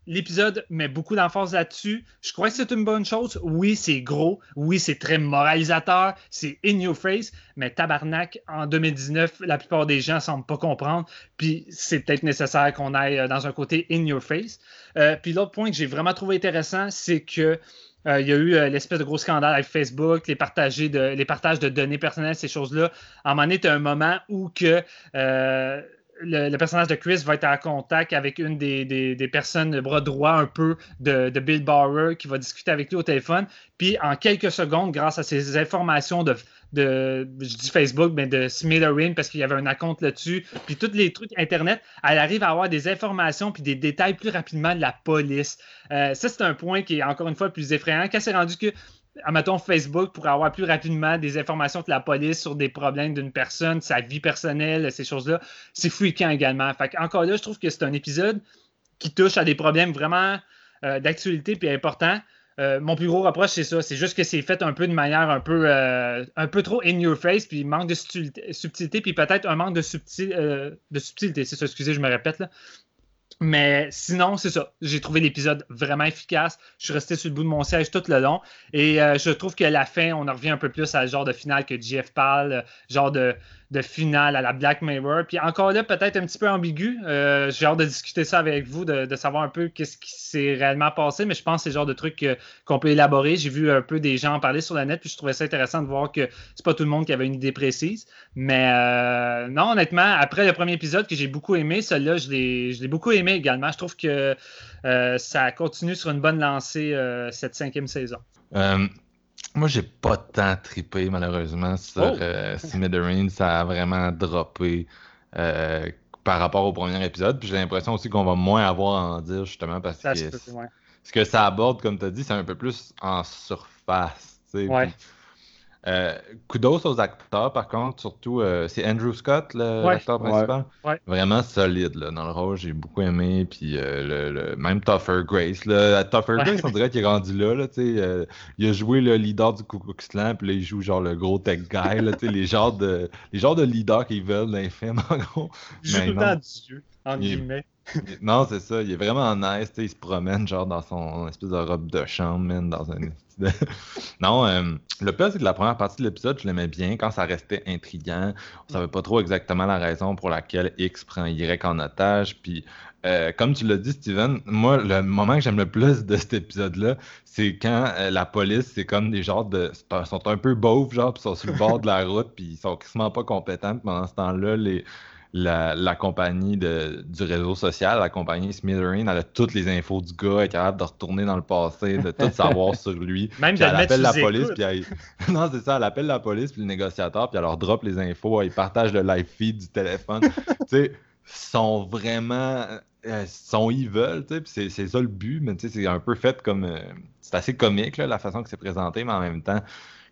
L'épisode met beaucoup d'emphase là-dessus. Je crois que c'est une bonne chose. Oui, c'est gros. Oui, c'est très moralisateur. C'est in your face. Mais tabarnak, en 2019, la plupart des gens ne semblent pas comprendre. Puis c'est peut-être nécessaire qu'on aille euh, dans un côté in your face. Euh, puis l'autre point que j'ai vraiment trouvé intéressant, c'est que euh, il y a eu euh, l'espèce de gros scandale avec Facebook, les, de, partages de données personnelles, ces choses-là. À un moment donné, tu as un moment où que, euh, le, personnage de Chris va être en contact avec une des, personnes de bras droit un peu de, Bill Bauer qui va discuter avec lui au téléphone. Puis en quelques secondes, grâce à ces informations de, de je dis Facebook, mais de Smithereen parce qu'il y avait un compte là-dessus. Puis tous les trucs Internet, elle arrive à avoir des informations puis des détails plus rapidement de la police. ça, c'est un point qui est encore une fois plus effrayant. Quand c'est rendu que mettons, Facebook pour avoir plus rapidement des informations de la police sur des problèmes d'une personne, sa vie personnelle, ces choses-là. C'est fréquent également. Fait encore là, je trouve que c'est un épisode qui touche à des problèmes vraiment euh, d'actualité puis importants. Euh, mon plus gros reproche, c'est ça. C'est juste que c'est fait un peu de manière un peu, euh, un peu trop in your face, puis manque de subtilité, puis peut-être un manque de, de subtilité. C'est ça, excusez, je me répète. Là. Mais sinon, c'est ça. J'ai trouvé l'épisode vraiment efficace. Je suis resté sur le bout de mon siège tout le long. Et euh, je trouve que la fin, on en revient un peu plus à genre de finale que Jeff parle, genre de, de finale à la Black Mirror. Puis encore là, peut-être un petit peu ambigu. Euh, j'ai hâte de discuter ça avec vous, de, savoir un peu qu'est-ce qui s'est réellement passé. Mais je pense que c'est le genre de truc qu'on peut élaborer. J'ai vu un peu des gens en parler sur la net, puis je trouvais ça intéressant de voir que c'est pas tout le monde qui avait une idée précise. Mais euh, non, honnêtement, après le premier épisode que j'ai beaucoup aimé, celui-là, je l'ai beaucoup aimé également. Je trouve que euh, ça continue sur une bonne lancée cette cinquième saison. Moi, j'ai pas tant trippé, malheureusement, sur Oh! euh. Ça a vraiment droppé euh, par rapport au premier épisode. Puis j'ai l'impression aussi qu'on va moins avoir à en dire, justement, parce Ça que ce que ça aborde, comme tu as dit, c'est un peu plus en surface. tu sais. Ouais. Puis, euh, kudos aux acteurs, par contre, surtout, euh, c'est Andrew Scott, Ouais. l'acteur principal? Ouais. Vraiment solide là, dans le rôle, j'ai beaucoup aimé. Puis euh, le, le- même Topher Grace. Là, Topher Ouais. Grace, on dirait qu'il est rendu là. là tu sais, euh, il a joué le leader du Ku Klux Klan, puis là, il joue genre le gros tech guy. Là, tu sais, les, genres de, les genres de leaders qu'ils veulent dans les films, en gros. Il joue temps Dieu, est- guillemets. Non, c'est ça. Il est vraiment nice. Il se promène genre dans son espèce de robe de chambre, man, dans un. non, euh, le pire, c'est que la première partie de l'épisode, je l'aimais bien quand ça restait intriguant. On savait pas trop exactement la raison pour laquelle X prend Y en otage. Puis, euh, comme tu l'as dit, Steven, moi, le moment que j'aime le plus de cet épisode-là, c'est quand euh, la police, c'est comme des genres de. sont un peu beaufs, genre, puis sont sur le bord de la route, puis ils sont quasiment pas compétents. Pendant ce temps-là, les la, la compagnie de, du réseau social, la compagnie Smithereen, elle a toutes les infos du gars, elle est capable de retourner dans le passé, de tout savoir sur lui. Même Puis elle appelle la police, puis elle... Non, c'est ça, elle appelle la police, puis le négociateur, puis elle leur drop les infos, ils partagent le live feed du téléphone. tu sais, sont vraiment... euh, sont ils veulent, tu sais, puis c'est c'est ça le but, mais tu sais, c'est un peu fait comme... euh, c'est assez comique, là, la façon que c'est présenté, mais en même temps,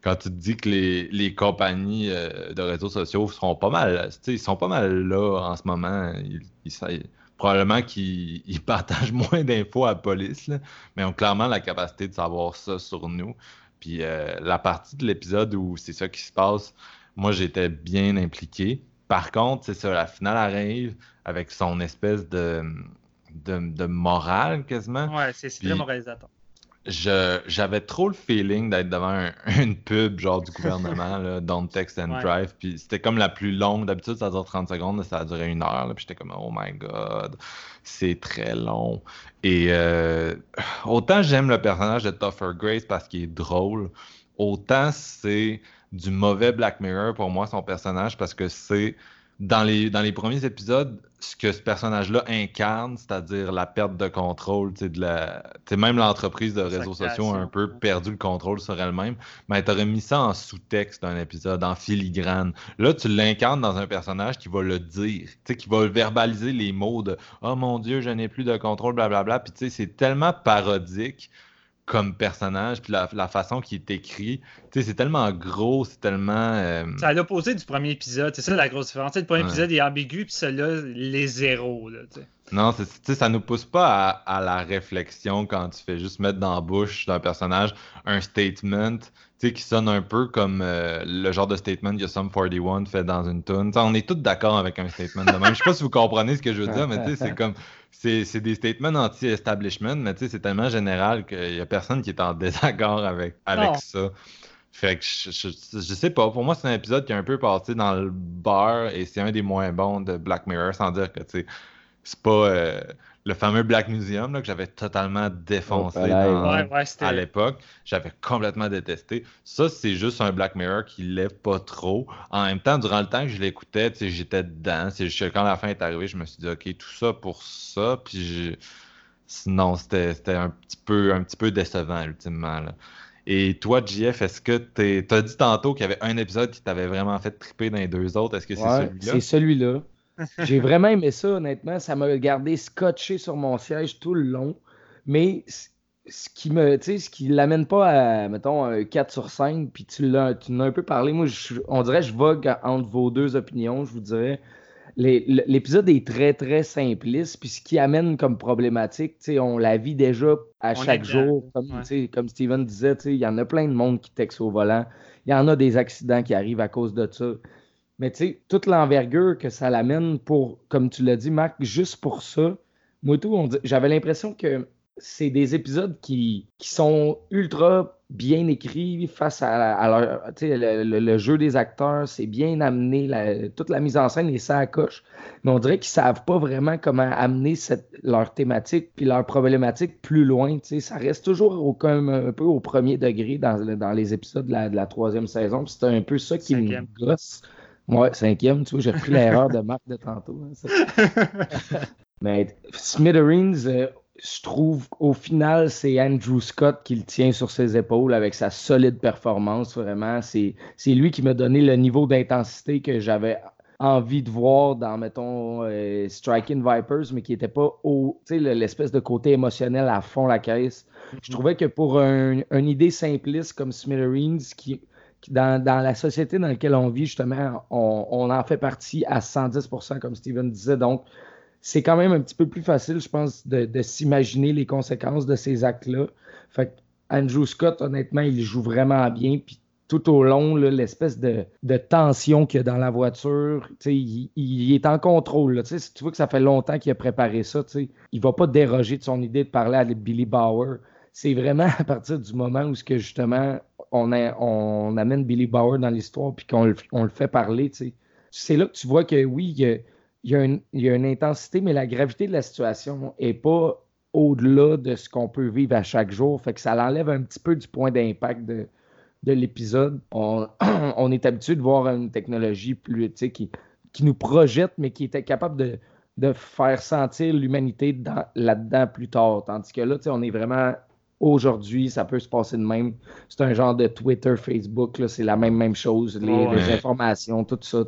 quand tu te dis que les, les compagnies euh, de réseaux sociaux seront pas mal, ils sont pas mal là en ce moment. Ils, ils- ça- probablement qu'ils ils partagent moins d'infos à la police, là, mais ont clairement la capacité de savoir ça sur nous. Puis euh, la partie de l'épisode où c'est ça qui se passe, moi j'étais bien impliqué. Par contre, c'est ça, la finale arrive avec son espèce de, de, de morale quasiment Ouais, c'est très moralisateur. J'avais trop le feeling d'être devant un- une pub genre du gouvernement là, Don't Text and Ouais. Drive puis c'était comme la plus longue d'habitude ça dure 30 secondes ça a duré une heure là, puis j'étais comme oh my god c'est très long et euh, autant j'aime le personnage de Topher Grace parce qu'il est drôle autant c'est du mauvais Black Mirror pour moi son personnage parce que c'est dans les, dans les premiers épisodes, ce que ce personnage-là incarne, c'est-à-dire la perte de contrôle, tu de la, tu même l'entreprise de réseaux sociaux a un peu perdu le contrôle sur elle-même, mais t'aurais mis ça en sous-texte d'un épisode, en filigrane. Là, tu l'incarnes dans un personnage qui va le dire, tu qui va verbaliser les mots de « Oh mon Dieu, je n'ai plus de contrôle, blablabla », puis tu sais, c'est tellement parodique comme personnage, puis la, la façon qu'il est écrit, tu sais, c'est tellement gros, c'est tellement... euh, C'est à l'opposé du premier épisode. C'est ça la grosse différence. Tu sais, le premier Ouais. épisode est ambigu, puis celui-là, les zéros. Là, tu sais. Non, c'est- tu sais, ça nous pousse pas à, à la réflexion quand tu fais juste mettre dans la bouche d'un personnage un statement, tu sais, qui sonne un peu comme euh, le genre de statement que Sum 41 fait dans une tune. On est tous d'accord avec un statement de même. Je sais pas si vous comprenez ce que je veux dire, mais tu sais, c'est comme c'est des statements anti-establishment, mais tu sais, c'est tellement général qu'il y a personne qui est en désaccord avec, avec ça. Fait que je, je, je sais pas, pour moi c'est un épisode qui est un peu passé dans le beurre et c'est un des moins bons de Black Mirror, sans dire que tu sais, c'est pas euh, le fameux Black Museum là, que j'avais totalement défoncé Oh, palais, dans- Ouais, ouais, c'était. à l'époque. J'avais complètement détesté. Ça, c'est juste un Black Mirror qui lève pas trop. En même temps, durant le temps que je l'écoutais, tu sais, j'étais dedans. Quand la fin est arrivée, je me suis dit, OK, tout ça pour ça. Puis j'ai- sinon, c'était c'était un petit peu un petit peu décevant, ultimement. là. Et toi, JF, est-ce que tu as dit tantôt qu'il y avait un épisode qui t'avait vraiment fait triper dans les deux autres? Est-ce que c'est Ouais, celui-là? c'est celui-là. J'ai vraiment aimé ça, honnêtement. Ça m'a gardé scotché sur mon siège tout le long. Mais ce qui me, ce qui l'amène pas à, mettons, un 4 sur 5, puis tu l'as, tu as un peu parlé. Moi, je- on dirait, je vogue entre vos deux opinions. Je vous dirais, l'épisode est très, très simpliste. Puis ce qui amène comme problématique, on la vit déjà à On chaque jour. Comme, ouais. comme Steven disait, il y en a plein de monde qui texte au volant. Il y en a des accidents qui arrivent à cause de ça. Mais tu sais, toute l'envergure que ça l'amène pour, comme tu l'as dit, Marc, juste pour ça, moi tout, j'avais l'impression que c'est des épisodes qui, qui sont ultra bien écrits face à, à leur, le, le- le jeu des acteurs, c'est bien amené, la- toute la mise en scène est ça à coche. Mais on dirait qu'ils savent pas vraiment comment amener cette, leur thématique puis leur problématique plus loin. Ça reste toujours au, comme un peu au premier degré dans, dans les épisodes de la, de la troisième saison. C'est un peu ça qui Cinquième. me gosse. Ouais, cinquième, tu vois, j'ai repris l'erreur de Marc de tantôt. hein, ça. Mais Smithereens, euh, je trouve au final, c'est Andrew Scott qui le tient sur ses épaules avec sa solide performance. Vraiment, c'est lui qui m'a donné le niveau d'intensité que j'avais envie de voir dans, mettons, euh, Striking Vipers, mais qui n'était pas au, l'espèce de côté émotionnel à fond la caisse. Je trouvais que pour un, une idée simpliste comme Smithereens, qui, dans, la société dans laquelle on vit, justement, on, en fait partie à 110%, comme Steven disait. Donc, c'est quand même un petit peu plus facile, je pense, de, s'imaginer les conséquences de ces actes-là. Fait Andrew Scott, honnêtement, il joue vraiment bien. Puis tout au long, l'espèce de, tension qu'il y a dans la voiture, il, il, est en contrôle. Si tu vois que ça fait longtemps qu'il a préparé ça, il ne va pas déroger de son idée de parler à Billy Bauer. C'est vraiment à partir du moment où que justement on, amène Billy Bauer dans l'histoire puis qu'on le, fait parler. C'est là que tu vois que oui, il y, a, une, intensité, mais la gravité de la situation n'est pas au-delà de ce qu'on peut vivre à chaque jour. Fait que ça l'enlève un petit peu du point d'impact de, de l'épisode. On, est habitué de voir une technologie plus, qui, qui nous projette, mais qui était capable de, de faire sentir l'humanité là-dedans plus tard. Tandis que là, on est vraiment aujourd'hui, ça peut se passer de même. C'est un genre de Twitter, Facebook, c'est la même, même chose, les, informations, tout ça.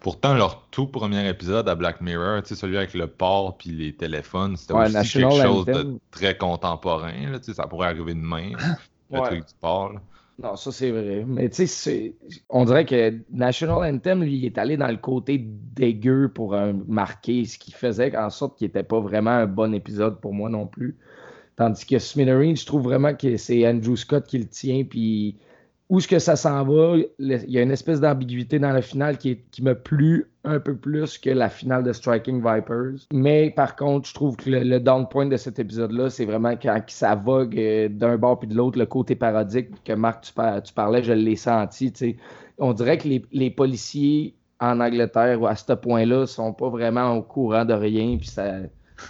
Pourtant, leur tout premier épisode à Black Mirror, celui avec le port puis les téléphones, c'était aussi quelque chose de très contemporain. Là, ça pourrait arriver demain, le truc du port. Non, ça c'est vrai. Mais tu sais, on dirait que National Anthem, lui, il est allé dans le côté dégueu pour marquer ce qui faisait en sorte qu'il n'était pas vraiment un bon épisode pour moi non plus. Tandis que Smithereen, je trouve vraiment que c'est Andrew Scott qui le tient. Puis où est-ce que ça s'en va, il y a une espèce d'ambiguïté dans la finale qui, me plu un peu plus que la finale de Striking Vipers. Mais par contre, je trouve que le, down point de cet épisode-là, c'est vraiment quand ça vogue euh, d'un bord puis de l'autre, le côté parodique que Marc, tu, parlais, je l'ai senti. On dirait que les, policiers en Angleterre, à ce point-là, sont pas vraiment au courant de rien. Puis ça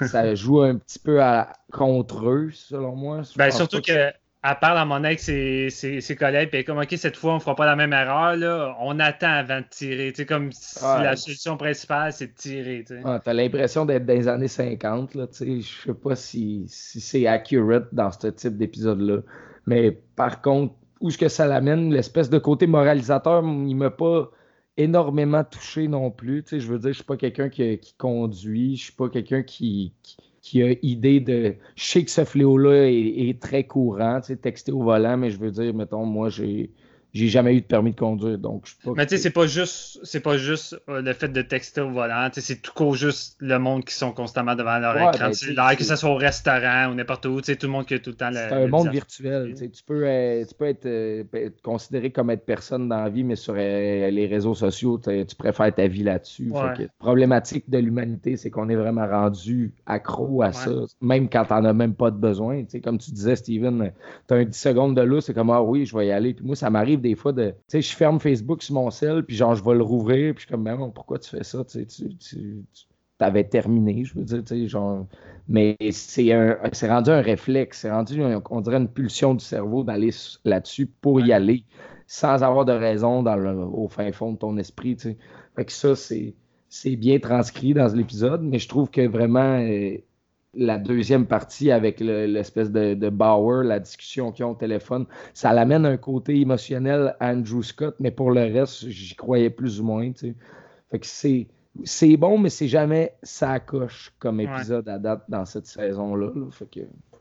ça joue un petit peu à, contre eux, selon moi. Ben, surtout que elle parle à mon ex ses, ses, collègues, puis comme, OK, cette fois, on ne fera pas la même erreur, là. on attend avant de tirer. comme si la solution principale, c'est de tirer. Tu as l'impression d'être dans les années 50. Je ne sais pas si, si c'est accurate dans ce type d'épisode-là. Mais par contre, où est-ce que ça l'amène, l'espèce de côté moralisateur, il ne m'a pas énormément touché non plus. je veux dire, je suis pas quelqu'un qui, conduit, je suis pas quelqu'un qui, qui, a idée de. Je sais que ce fléau-là est, très courant, texter au volant, mais je veux dire, mettons, moi, j'ai j'ai jamais eu de permis de conduire. Donc, je Mais tu sais, c'est pas juste, c'est pas juste euh, le fait de texter au volant. C'est tout court juste le monde qui sont constamment devant leur écran ben, que ce soit au restaurant ou n'importe où. Tout le monde qui a tout le temps C'est un monde virtuel. Tu peux, euh, tu peux être, euh, considéré comme être personne dans la vie, mais sur les réseaux sociaux, tu préfères ta vie là-dessus. La problématique de l'humanité, c'est qu'on est vraiment rendu accro à ça, même quand t'en as même pas de besoin. Comme tu disais, Steven, tu as un 10 secondes de là, c'est comme Ah oui, je vais y aller. Puis moi, ça m'arrive des fois de. Tu sais, je ferme Facebook sur mon cell, puis genre, je vais le rouvrir, puis je suis comme, ben, pourquoi tu fais ça? Tu, tu, tu avais terminé, je veux dire, tu sais, genre. Mais c'est rendu un réflexe, c'est rendu, on dirait, une pulsion du cerveau d'aller là-dessus pour y aller, sans avoir de raison dans le, au fin fond de ton esprit, tu sais. Fait que ça, c'est bien transcrit dans l'épisode, mais je trouve que vraiment, euh, la deuxième partie avec l'espèce de, de, Bauer, la discussion qu'ils ont au téléphone, ça l'amène un côté émotionnel à Andrew Scott, mais pour le reste, j'y croyais plus ou moins. Fait que c'est. C'est bon, mais c'est jamais ça coche comme épisode à date dans cette saison-là. Fait que...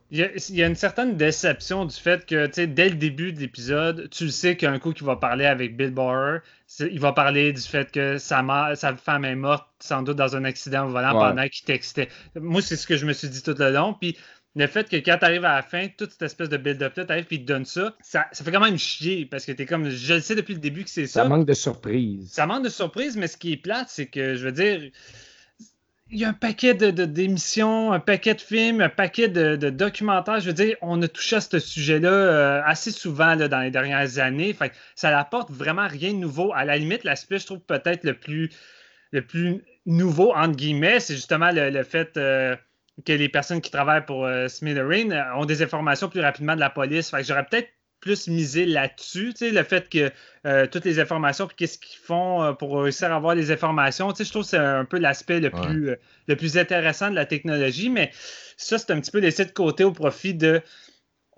Il y, a, une certaine déception du fait que, dès le début de l'épisode, tu le sais qu'un coup qui va parler avec Bill Borer, il va parler du fait que sa, sa femme est morte, sans doute dans un accident volant pendant qu'il textait. Moi, c'est ce que je me suis dit tout le long. Puis le fait que quand tu arrives à la fin, toute cette espèce de build-up-là, tu arrives et il te donne ça, ça, fait quand même chier parce que tu es comme, je le sais depuis le début que c'est ça. Ça manque de surprise. Ça manque de surprise, mais ce qui est plate, c'est que, je veux dire, il y a un paquet de, d'émissions, un paquet de films, un paquet de, documentaires. Je veux dire, on a touché à ce sujet-là euh, assez souvent dans les dernières années. Fait ça n'apporte vraiment rien de nouveau. À la limite, l'aspect, je trouve peut-être le plus, le plus nouveau, entre guillemets, c'est justement le, fait euh, que les personnes qui travaillent pour euh, Smithereen ont des informations plus rapidement de la police. J'aurais peut-être plus misé là-dessus, tu sais, le fait que euh, toutes les informations, puis qu'est-ce qu'ils font euh, pour réussir à avoir les informations, tu sais, je trouve que c'est un peu l'aspect le, Ouais. plus, euh, le plus intéressant de la technologie, mais ça, c'est un petit peu laissé de côté au profit de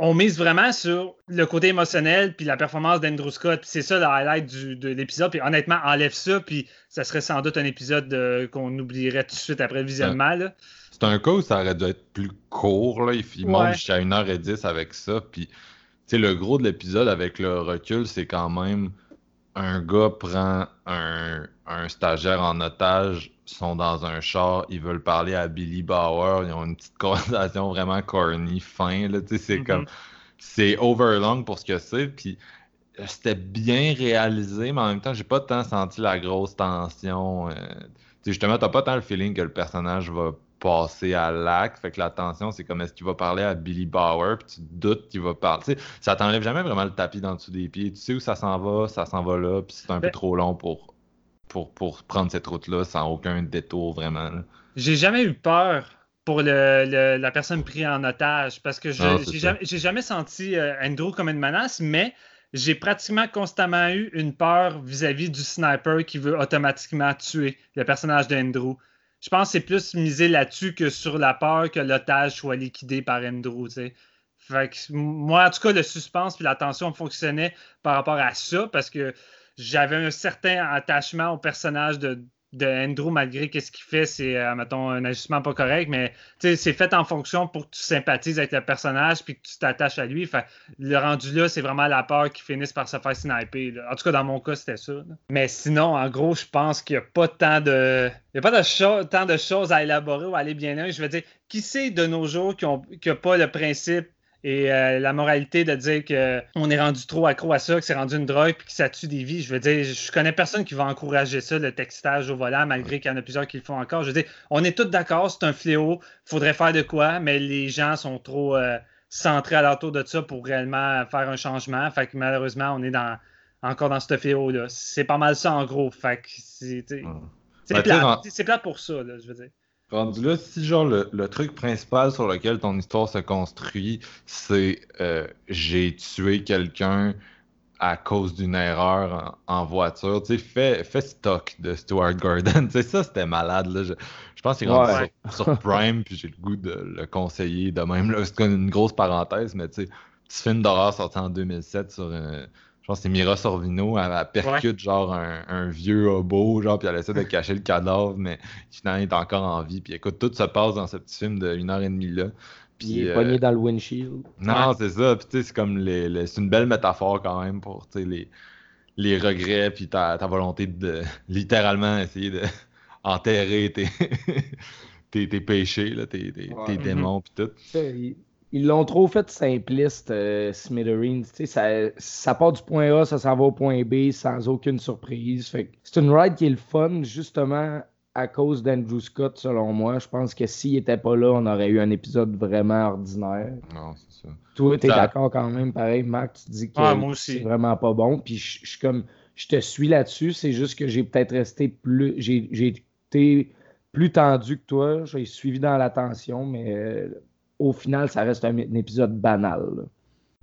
on mise vraiment sur le côté émotionnel puis la performance d'Andrew Scott. Puis c'est ça le highlight du- de l'épisode. Puis honnêtement, enlève ça, puis ça serait sans doute un épisode euh, qu'on oublierait tout de suite après le visionnement. là. C'est un cas où ça aurait dû être plus court. Là. Il, il Ouais. monte jusqu'à 1h10 avec ça. Puis, sais, le gros de l'épisode avec le recul, c'est quand même un gars prend un, un stagiaire en otage, sont dans un char, ils veulent parler à Billy Bauer, ils ont une petite conversation vraiment corny, fin. Là, tu sais, c'est Mhm. comme. C'est overlong pour ce que c'est. Puis euh, c'était bien réalisé, mais en même temps, j'ai pas tant senti la grosse tension. euh, justement, t'as pas tant le feeling que le personnage va passer à l'acte. Fait que la tension, c'est comme est-ce qu'il va parler à Billy Bauer, puis tu te doutes qu'il va parler. Tu sais, ça t'enlève jamais vraiment le tapis dans le dessous des pieds. Tu sais où ça s'en va, ça s'en va là, puis c'est un peu Ben- trop long pour, pour, pour prendre cette route-là sans aucun détour vraiment. J'ai jamais eu peur pour le, le- la personne prise en otage parce que j'ai jamais, jamais senti euh, Andrew comme une menace, mais j'ai pratiquement constamment eu une peur vis-à-vis du sniper qui veut automatiquement tuer le personnage d'Andrew. Je pense que c'est plus misé là-dessus que sur la peur que l'otage soit liquidé par Andrew. tu sais. Fait que, moi, en tout cas, le suspense et la tension fonctionnaient par rapport à ça parce que j'avais un certain attachement au personnage de, de Andrew malgré que ce qu'il fait, c'est, euh, mettons, un ajustement pas correct, mais c'est fait en fonction pour que tu sympathises avec le personnage puis que tu t'attaches à lui. Le rendu là, c'est vraiment la peur qu'il finisse par se faire sniper. là. En tout cas, dans mon cas, c'était ça. Mais sinon, en gros, je pense qu'il n'y a pas tant de. Il y a pas de tant de choses à élaborer ou à aller bien loin. Je veux dire, qui sait de nos jours qui n'a pas le principe et euh, la moralité de dire qu'on est rendu trop accro à ça, que c'est rendu une drogue puis que ça tue des vies. Je veux dire, je connais personne qui va encourager ça, le textage au volant, malgré qu'il y en a plusieurs qui le font encore. Je veux dire, on est tous d'accord, c'est un fléau, faudrait faire de quoi, mais les gens sont trop euh, centrés à l'entour de ça pour réellement faire un changement. Fait que malheureusement, on est dans encore dans ce fléau-là. C'est pas mal ça en gros. Fait que c'est c'est Ben, plate. en- plate pour ça, là, je veux dire. Rendu là, si genre le, le truc principal sur lequel ton histoire se construit, c'est euh, j'ai tué quelqu'un à cause d'une erreur en, en voiture, tu sais, fais, fais stock de Stuart Gordon. Tu sais, ça, c'était malade. Là. Je, je pense qu'il est rendu Ouais. sur, sur Prime, puis j'ai le goût de le conseiller de même. là. C'est une grosse parenthèse, mais tu sais, petit film d'horreur sorti en 2007 sur un. Je pense que c'est Mira Sorvino, elle, elle percute genre un, un vieux hobo, genre, puis elle essaie de cacher le cadavre, mais finalement, il est encore en vie. Puis écoute, tout se passe dans ce petit film de 1h30 là. Puis, Il est euh, pogné dans le windshield. non, c'est ça. Puis tu sais, c'est comme les, les- c'est une belle métaphore quand même pour tu sais, les, les regrets, puis ta, ta volonté de littéralement essayer de enterrer tes, tes, tes péchés, là, tes, tes, Ouais. tes Mhm. démons, puis tout. Tu Ils l'ont trop fait simpliste, euh, Smithereens. Tu sais, Ça, ça part du point A, ça s'en va au point B sans aucune surprise. Fait que c'est une ride qui est le fun, justement, à cause d'Andrew Scott, selon moi. Je pense que s'il était pas là, on aurait eu un épisode vraiment ordinaire. Non, c'est ça. Toi, t'es Ça- d'accord quand même, pareil, Marc, tu dis que Ah, c'est vraiment pas bon. Puis je je suis comme, je te suis là-dessus. C'est juste que j'ai peut-être resté plus, j'ai j'ai été plus tendu que toi. J'ai suivi dans l'attention, mais euh, au final, ça reste un, un épisode banal. là.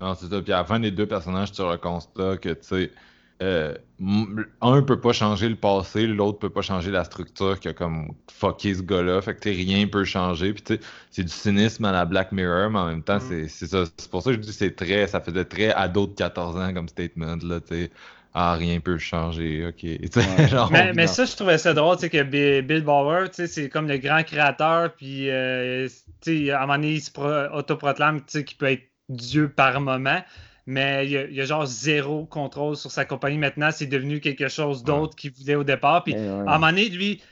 Non, c'est ça. Puis à la fin des deux personnages, tu le constat que, tu sais, euh, un peut pas changer le passé, l'autre peut pas changer la structure qui a comme fucké ce gars-là. Fait que, rien peut changer. Puis, tu sais, c'est du cynisme à la Black Mirror, mais en même temps, c'est c'est ça. C'est pour ça que je dis que c'est très, ça faisait très ado de 14 ans comme statement, là, tu sais. Ah, rien peut changer, ok. Genre, Mais, ça, je trouvais ça drôle, tu sais, que Bi- Bill tu sais, c'est comme le grand créateur, puis, euh, tu sais, à un moment donné, il se pro- autoproclame, tu sais, qu'il peut être Dieu par moment, mais il y, a, il y a genre zéro contrôle sur sa compagnie maintenant, c'est devenu quelque chose d'autre qu'il voulait au départ, puis ouais. à un moment donné, lui,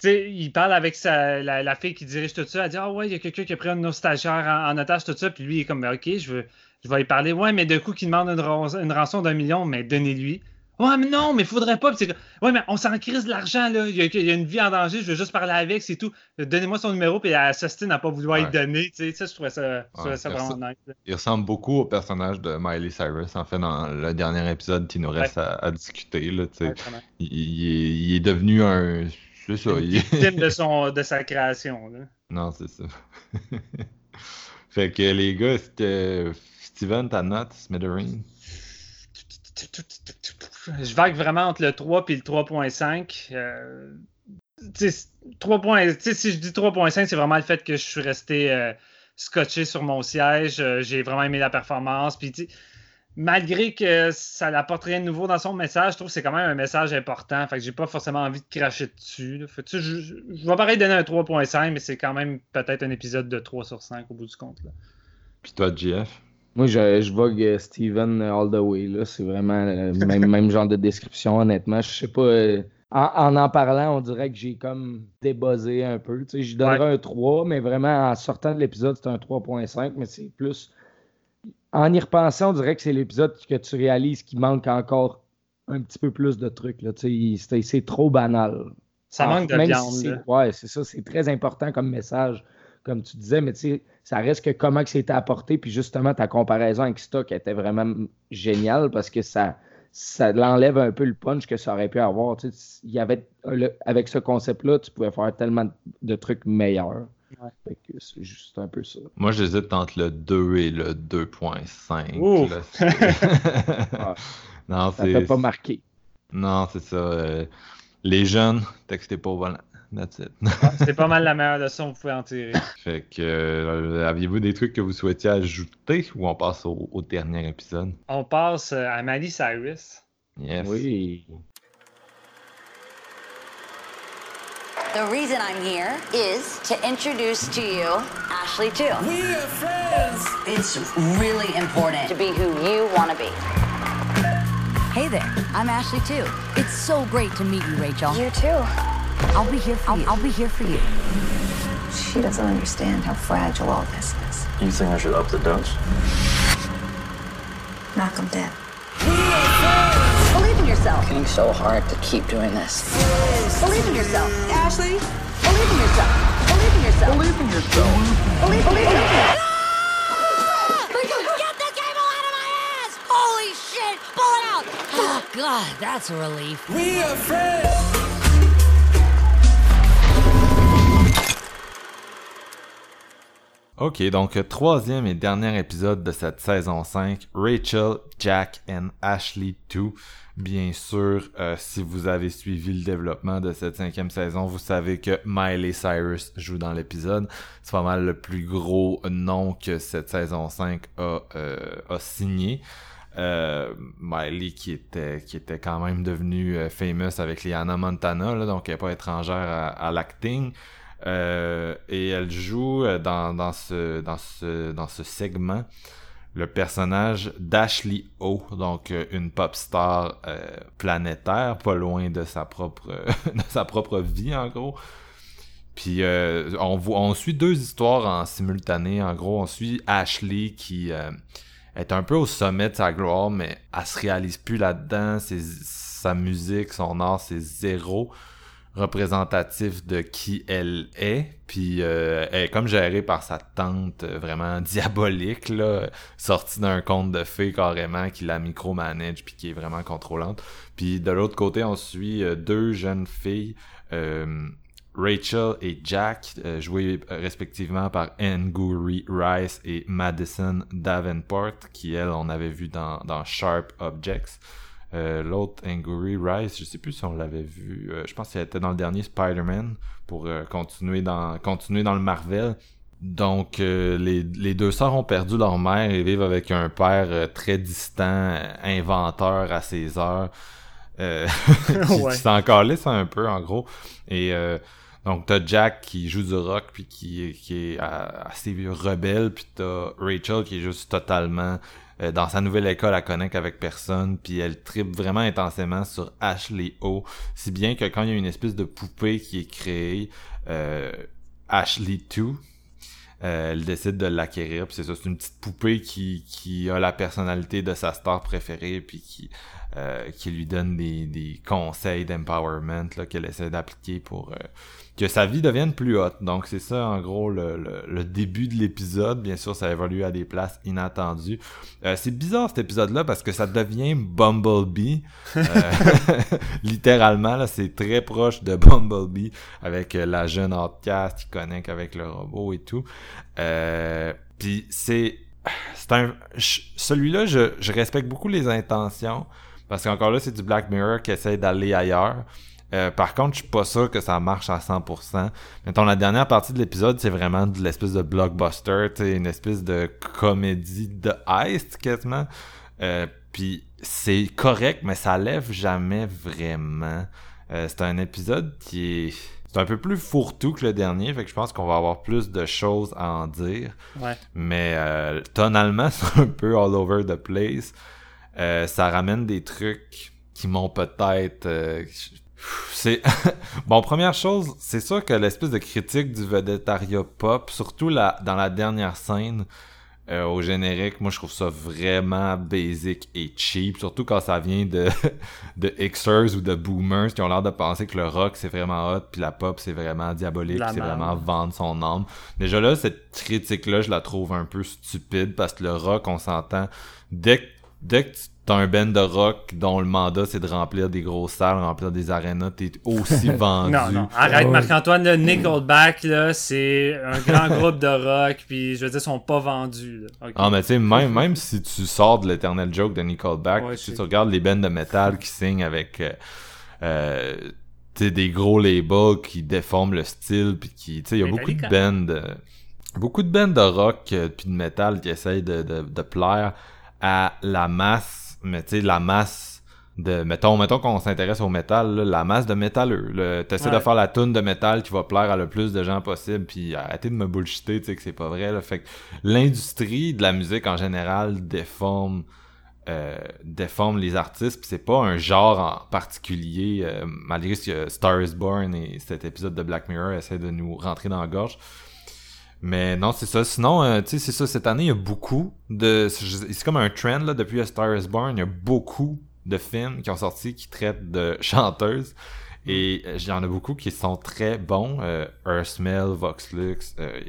tu sais, il parle avec sa, la, la fille qui dirige tout ça. Elle dit Ah ouais, il y a quelqu'un qui a pris un de nos stagiaires en, en otage, tout ça. Puis lui, il est comme Ben, Ok, je, veux, je vais y parler. Ouais, mais de coup, qu'il demande une, ran- une rançon d'un million, mais donnez-lui. Ouais, mais non, mais faudrait pas. C'est ouais, mais on s'en crise de l'argent, là. Il y, a, il y a une vie en danger, je veux juste parler avec, c'est tout. Donnez-moi son numéro, puis elle s'ostine à pas vouloir y donner. Tu sais, ça, je trouvais ça, je trouvais Ouais, ça vraiment nice. là. Il ressemble beaucoup au personnage de Miley Cyrus, en fait, dans le dernier épisode qui nous reste à, à discuter, là, tu sais. Il, il est, il est devenu un. C'est ça. Une victime de, son, de sa création. Là. Non, c'est ça. fait que les gars, c'était. Steven, ta note, Smithereen? Je vague vraiment entre le 3 et le 3.5. Euh, tu sais, 3 points- tu sais, si je dis 3.5, c'est vraiment le fait que je suis resté euh, scotché sur mon siège. Euh, J'ai vraiment aimé la performance. Puis, malgré que ça n'apporte rien de nouveau dans son message, je trouve que c'est quand même un message important. Fait que j'ai pas forcément envie de cracher dessus. Fait que, je, je- vais pareil donner un 3.5, mais c'est quand même peut-être un épisode de 3 sur 5 au bout du compte. là. Puis toi, JF? Moi, je, je vogue euh, Steven all the way. Là. C'est vraiment le même, même genre de description, honnêtement. Je sais pas. euh, en, en en parlant, on dirait que j'ai comme débuzzé un peu. Tu sais, je donnerais un 3, mais vraiment, en sortant de l'épisode, c'est un 3.5, mais c'est plus. En y repensant, on dirait que c'est l'épisode que tu réalises qu'il manque encore un petit peu plus de trucs. Là. Tu sais, c'est, trop banal. Ça manque de si viande. là. ouais, c'est ça, c'est très important comme message, comme tu disais, mais tu sais, ça reste que comment que c'était apporté, puis justement, ta comparaison avec Stock était vraiment géniale parce que ça, ça l'enlève un peu le punch que ça aurait pu avoir. Tu sais, il y avait, le- avec ce concept-là, tu pouvais faire tellement de, trucs meilleurs. Fait c'est juste un peu ça. Moi, j'hésite entre le 2 et le 2.5. Ouf. là, c'est- non, Ça t'a pas marqué. Non, c'est ça. euh, Les jeunes, textez pas au volant. That's it. C'est pas mal la meilleure leçon que vous pouvez en tirer. fait que, euh, aviez-vous des trucs que vous souhaitiez ajouter ou on passe au, au dernier épisode? On passe euh, à Miley Cyrus. Yes. Oui. The reason I'm here is to introduce to you Ashley too. We are friends. It's really important to be who you want to be. Hey there, I'm Ashley too. It's so great to meet you, Rachel. You too. I'll be here for you. I'll be here for you. She doesn't understand how fragile all this is. You think I should up the dose? Knock 'em dead. Believe in yourself. Working so hard to keep doing this. Believe in yourself. Ashley, believe in yourself. Believe in yourself. Believe in yourself. Believe, believe in yourself. Get the cable out of my ass! Holy shit! Pull it out! Oh, God, that's a relief. We are friends. Ok, donc troisième et dernier épisode de cette saison 5, Rachel, Jack and Ashley 2. Bien sûr, euh, si vous avez suivi le développement de cette cinquième saison, vous savez que Miley Cyrus joue dans l'épisode. C'est pas mal le plus gros nom que cette saison 5 a, euh, a signé. Euh, Miley qui était qui était quand même devenue euh, famous avec Hannah Montana, là, donc elle est pas étrangère à, à l'acting. Euh, et elle joue euh, dans, ce, segment le personnage d'Ashley O, donc euh, une pop star planétaire, pas loin de sa propre vie en gros. Puis on, suit deux histoires en simultané. En gros, on suit Ashley qui est un peu au sommet de sa gloire, mais elle se réalise plus là-dedans. Sa musique, son art, c'est zéro représentatif de qui elle est. Puis euh, elle est comme gérée par sa tante euh, vraiment diabolique, là, sortie d'un conte de fées carrément, qui la micromanage puis qui est vraiment contrôlante. Puis de l'autre côté, on suit euh, deux jeunes filles, Rachel et Jack, jouées respectivement par Angourie Rice et Madison Davenport, qui elle, on avait vu dans Sharp Objects. Euh, L'autre, Angourie Rice, je sais plus si on l'avait vu. euh, je pense qu'elle était dans le dernier Spider-Man pour euh, continuer dans continuer dans le Marvel. Donc, euh, les, les deux sœurs ont perdu leur mère et vivent avec un père très distant, inventeur à ses heures, euh, qui, Ouais. s'en calisse un peu, en gros. Et euh, donc, t'as Jack qui joue du rock, puis qui, qui est assez rebelle, puis t'as Rachel qui est juste totalement euh, dans sa nouvelle école, elle connecte avec personne, puis elle tripe vraiment intensément sur Ashley O. Si bien que quand il y a une espèce de poupée qui est créée, euh, Ashley 2, euh, elle décide de l'acquérir, puis c'est ça, c'est une petite poupée qui, qui a la personnalité de sa star préférée, puis qui, euh, qui lui donne des, des conseils d'empowerment là, qu'elle essaie d'appliquer pour euh, que sa vie devienne plus haute. Donc c'est ça en gros le, le, le début de l'épisode. Bien sûr, ça évolue à des places inattendues. Euh, c'est bizarre cet épisode-là parce que ça devient Bumblebee. Euh, littéralement, là, c'est très proche de Bumblebee avec euh, la jeune outcast qui connecte avec le robot et tout. Euh, Puis c'est c'est un celui-là je, je respecte beaucoup les intentions parce qu'encore là c'est du Black Mirror qui essaie d'aller ailleurs euh, par contre, je suis pas sûr que ça marche à 100%. Mettons, la dernière partie de l'épisode, c'est vraiment de l'espèce de blockbuster, une espèce de comédie de heist, quasiment. Euh, Puis c'est correct, mais ça lève jamais vraiment. Euh, c'est un épisode qui est... C'est un peu plus fourre-tout que le dernier, fait que je pense qu'on va avoir plus de choses à en dire. Ouais. Mais euh, tonalement, c'est un peu all over the place. Euh, ça ramène des trucs qui m'ont peut-être c'est bon première chose c'est sûr que l'espèce de critique du vedettariat pop surtout la dans la dernière scène euh, au générique moi je trouve ça vraiment basic et cheap surtout quand ça vient de de Xers ou de boomers qui ont l'air de penser que le rock c'est vraiment hot puis la pop c'est vraiment diabolique c'est vraiment vendre son âme. Déjà là cette critique là je la trouve un peu stupide parce que le rock on s'entend dès que dès que t'as un band de rock dont le mandat c'est de remplir des grosses salles, remplir des arénas, t'es aussi vendu. non, non, arrête Marc-Antoine, le Nickelback, là, c'est un grand groupe de rock, puis je veux dire, ils sont pas vendus. Ah, mais tu sais, même, même si tu sors de l'éternel joke de Nickelback, si tu regardes les bands de métal qui signent avec... Euh, euh des gros labels qui déforment le style puis qui tu sais il y a beaucoup de bands beaucoup de bands de rock euh, puis de métal qui essayent de, de, de plaire à la masse, mais tu sais, la masse de. Mettons, mettons qu'on s'intéresse au métal, la masse de métalleux. T'essaies de faire la toune de métal qui va plaire à le plus de gens possible, puis arrêtez de me bullshiter, tu sais, que c'est pas vrai. Là. Fait que l'industrie de la musique en général déforme. Euh, déforme les artistes, puis c'est pas un genre en particulier, euh, malgré ce que Star is Born et cet épisode de Black Mirror essaie de nous rentrer dans la gorge. Mais non, c'est ça. Sinon, euh, tu sais, c'est ça. Cette année, il y a beaucoup de. C'est comme un trend, là, depuis A Star is Born. Il y a beaucoup de films qui ont sorti qui traitent de chanteuses. Et il y en a beaucoup qui sont très bons. Euh, Earthmell, Voxlux euh,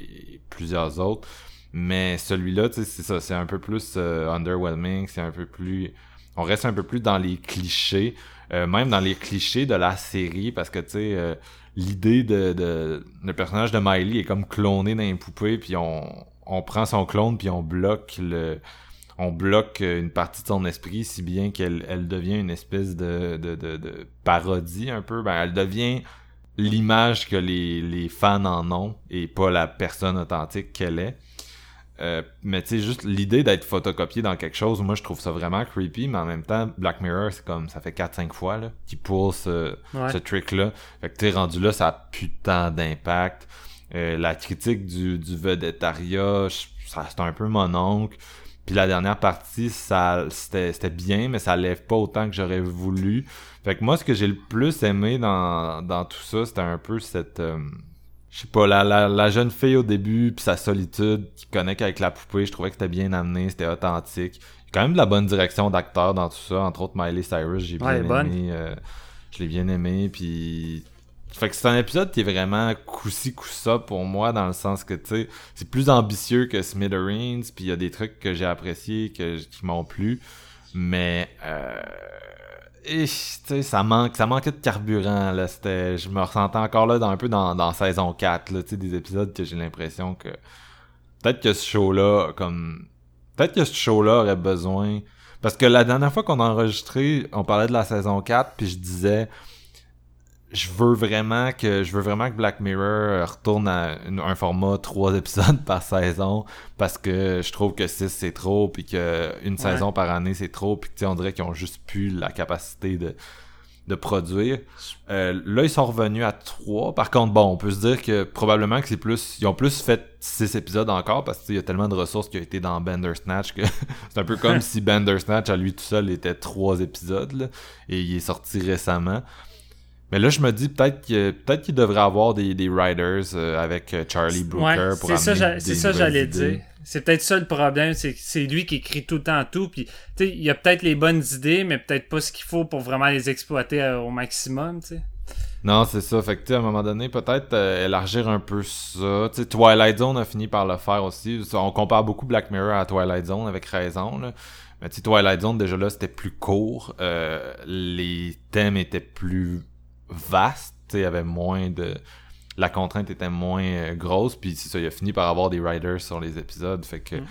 et, plusieurs autres. Mais celui-là, tu sais, c'est ça. C'est un peu plus euh, underwhelming. C'est un peu plus. On reste un peu plus dans les clichés. Même dans les clichés de la série. Parce que, tu sais l'idée de, de, le personnage de Miley est comme cloné dans une poupée puis on, on prend son clone puis on bloque le on bloque une partie de son esprit si bien qu'elle elle devient une espèce de, de, de, de parodie un peu ben elle devient l'image que les, les fans en ont et pas la personne authentique qu'elle est euh, mais tu sais, juste l'idée d'être photocopié dans quelque chose, moi je trouve ça vraiment creepy, mais en même temps, Black Mirror, c'est comme ça fait 4-5 fois là, qu'il pour ce, ce trick-là. Fait que t'es rendu là, ça a plus tant d'impact. Euh, la critique du, du vedettariat, ça c'est un peu mon oncle. Puis la dernière partie, ça c'était bien, mais ça lève pas autant que j'aurais voulu. Fait que moi, ce que j'ai le plus aimé dans, dans tout ça, c'était un peu cette. Euh, je sais pas, la, la, la, jeune fille au début, puis sa solitude, qui connecte avec la poupée, je trouvais que c'était bien amené, c'était authentique. Il y a quand même de la bonne direction d'acteur dans tout ça, entre autres Miley Cyrus, j'ai bien aimé. Euh, je l'ai bien aimé, puis... Fait que c'est un épisode qui est vraiment coussi coussa pour moi, dans le sens que, tu sais, c'est plus ambitieux que Smithereens, puis il y a des trucs que j'ai appréciés, que, qui m'ont plu, mais... Euh et ça manque ça manquait de carburant là. Je me ressentais encore là dans un peu dans, dans saison 4 là des épisodes que j'ai l'impression que peut-être que ce show là comme peut-être que ce show là aurait besoin parce que la dernière fois qu'on a enregistré on parlait de la saison 4 puis je disais je veux vraiment que je veux vraiment que Black Mirror retourne à un format trois épisodes par saison parce que je trouve que 6 c'est trop puis que une saison par année c'est trop puis que on dirait qu'ils ont juste plus la capacité de de produire. Euh, là, ils sont revenus à 3. Par contre, bon, on peut se dire que probablement que c'est plus. Ils ont plus fait 6 épisodes encore parce qu'il y a tellement de ressources qui ont été dans Bandersnatch que c'est un peu comme si Bandersnatch à lui tout seul était 3 épisodes là, et il est sorti récemment. Mais là, je me dis peut-être que peut-être qu'il devrait avoir des, des writers euh, avec euh, Charlie Brooker pour amener ça, C'est ça, j'allais dire. C'est peut-être ça le problème, c'est c'est lui qui écrit tout le temps tout. Puis, tu il y a peut-être les bonnes idées, mais peut-être pas ce qu'il faut pour vraiment les exploiter euh, au maximum, tu sais. Non, c'est ça. Fait que, à un moment donné, peut-être élargir un peu ça. Tu sais, Twilight Zone a fini par le faire aussi. On compare beaucoup Black Mirror à Twilight Zone avec raison, là. Mais tu Twilight Zone, déjà là, c'était plus court. les thèmes étaient plus vaste, il y avait moins de la contrainte était moins euh, grosse, puis c'est ça, il a fini par avoir des writers sur les épisodes, fait que Mm.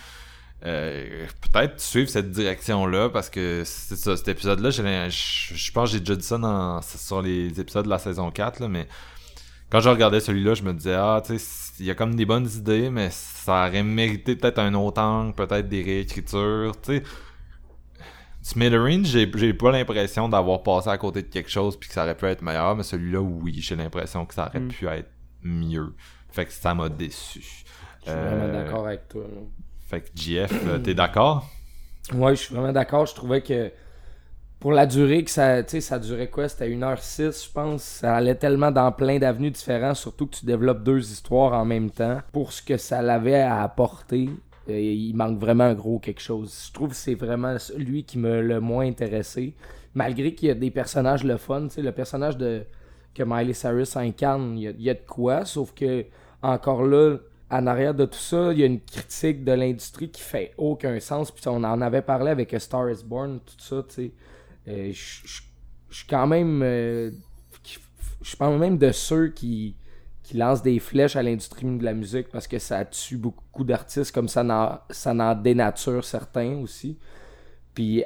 euh, peut-être suivre cette direction-là, parce que c'est ça, cet épisode-là, j'ai l'im- je je pense que j'ai déjà dit ça dans, sur les épisodes de la saison 4, là, mais quand je regardais celui-là, je me disais, ah, tu sais, il y a comme des bonnes idées, mais ça aurait mérité peut-être un autre angle, peut-être des réécritures, tu sais. Smithereens, j'ai j'ai pas l'impression d'avoir passé à côté de quelque chose puis que ça aurait pu être meilleur, mais celui-là, oui, j'ai l'impression que ça aurait Mm. pu être mieux. Fait que ça m'a déçu. Je suis vraiment d'accord avec toi. là. Fait que JF, euh, t'es d'accord? Ouais, je suis vraiment d'accord. Je trouvais que pour la durée que ça, tu sais, ça durait quoi? C'était 1h06, je pense. Ça allait tellement dans plein d'avenues différentes, surtout que tu développes deux histoires en même temps. Pour ce que ça l'avait à apporter, euh, il manque vraiment un gros quelque chose. Je trouve que c'est vraiment lui qui m'a le moins intéressé. Malgré qu'il y a des personnages le fun, le personnage de que Miley Cyrus incarne, il y, a, de quoi, sauf que encore là, en arrière de tout ça, il y a une critique de l'industrie qui fait aucun sens. Puis on en avait parlé avec Star is Born, tout ça, tu sais. Euh, je suis quand même. euh, Je pense même de ceux qui, qui lancent des flèches à l'industrie de la musique parce que ça tue beaucoup d'artistes, comme ça n'en, dénature certains aussi. Puis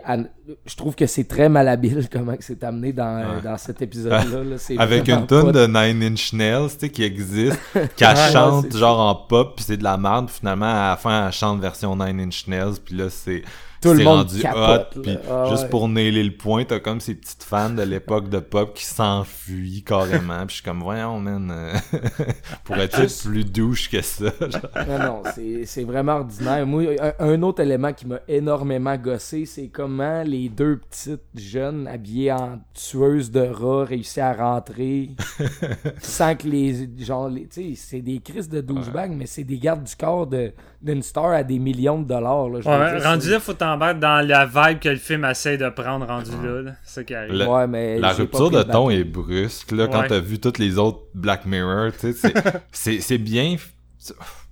je trouve que c'est très malhabile comment c'est amené dans, Ouais. dans cet épisode-là. là. Avec une tonne de Nine Inch Nails, tu sais, qui existe, qu'elle Ouais, chante genre en pop, puis c'est de la merde, finalement, à la fin, elle chante version Nine Inch Nails, puis là, c'est Tout le c'est monde rendu capote, hot, puis Ah juste ouais. pour nailer le point, t'as comme ces petites fans de l'époque de pop qui s'enfuient carrément, puis je suis comme, voyons, man, euh, pourrais-tu être plus douche que ça? genre? Non, non, c'est vraiment ordinaire. Moi, un, un autre élément qui m'a énormément gossé, c'est comment les deux petites jeunes habillées en tueuses de rats réussissent à rentrer sans que les. Genre, les- tu sais, c'est des crises de douchebag, mais c'est des gardes du corps de- d'une star à des millions de dollars. Là, je veux Ouais, dire, rendu là, faut t'embarquer dans la vibe que le film essaie de prendre rendu là. là. C'est ça qui arrive. Le- Ouais, mais la rupture de le ton est brusque là quand Ouais. t'as vu toutes les autres Black Mirror tu sais c'est- bien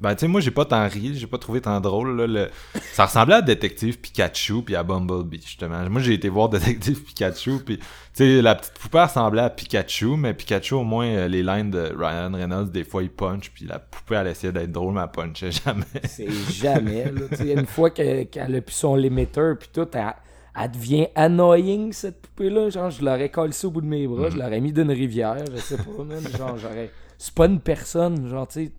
ben tu sais moi j'ai pas tant ri j'ai pas trouvé tant drôle là, le... ça ressemblait à Détective Pikachu puis à Bumblebee justement moi j'ai été voir Détective Pikachu puis tu sais la petite poupée ressemblait à Pikachu mais Pikachu au moins euh, les lines de Ryan Reynolds des fois il punch puis la poupée elle essayait d'être drôle mais elle punchait jamais C'est jamais. Là. Une fois que- qu'elle a pu son limiter, puis tout, elle, elle devient annoying, cette poupée-là. Genre, je l'aurais collé au bout de mes bras, je l'aurais mis d'une rivière, je sais pas, man. Genre, j'aurais. C'est pas une personne, genre, tu sais.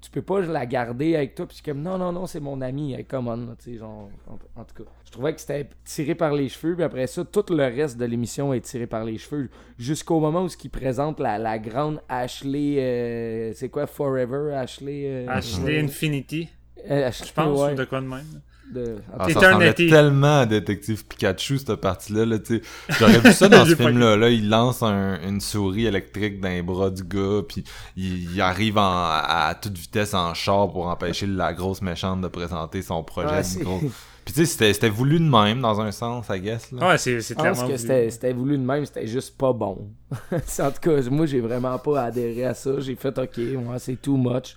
Tu peux pas la garder avec toi, puis comme, non, non, non, c'est mon ami, hey, come on, tu sais, genre, en, en tout cas. Je trouvais que c'était tiré par les cheveux, puis après ça, tout le reste de l'émission est tiré par les cheveux, jusqu'au moment où ce qui présente la, la grande Ashley, euh, c'est quoi, Forever, Ashley... euh, Ashley Infinity, euh, je pense, ouais. ou de quoi de même. De- Ah, ça ressemblait tellement à Détective Pikachu, cette partie-là. Là. J'aurais vu ça dans ce film-là. Là, il lance un- une souris électrique dans les bras du gars, puis il, il arrive en- à, à toute vitesse en char pour empêcher la grosse méchante de présenter son projet. Ouais, gros- Puis tu sais, c'était- voulu de même, dans un sens, I guess. Là. Ouais, c'est c'est Je pense clairement. que c'était c'était voulu de même, c'était juste pas bon. En tout cas, moi, j'ai vraiment pas adhéré à ça. J'ai fait OK, moi, c'est too much.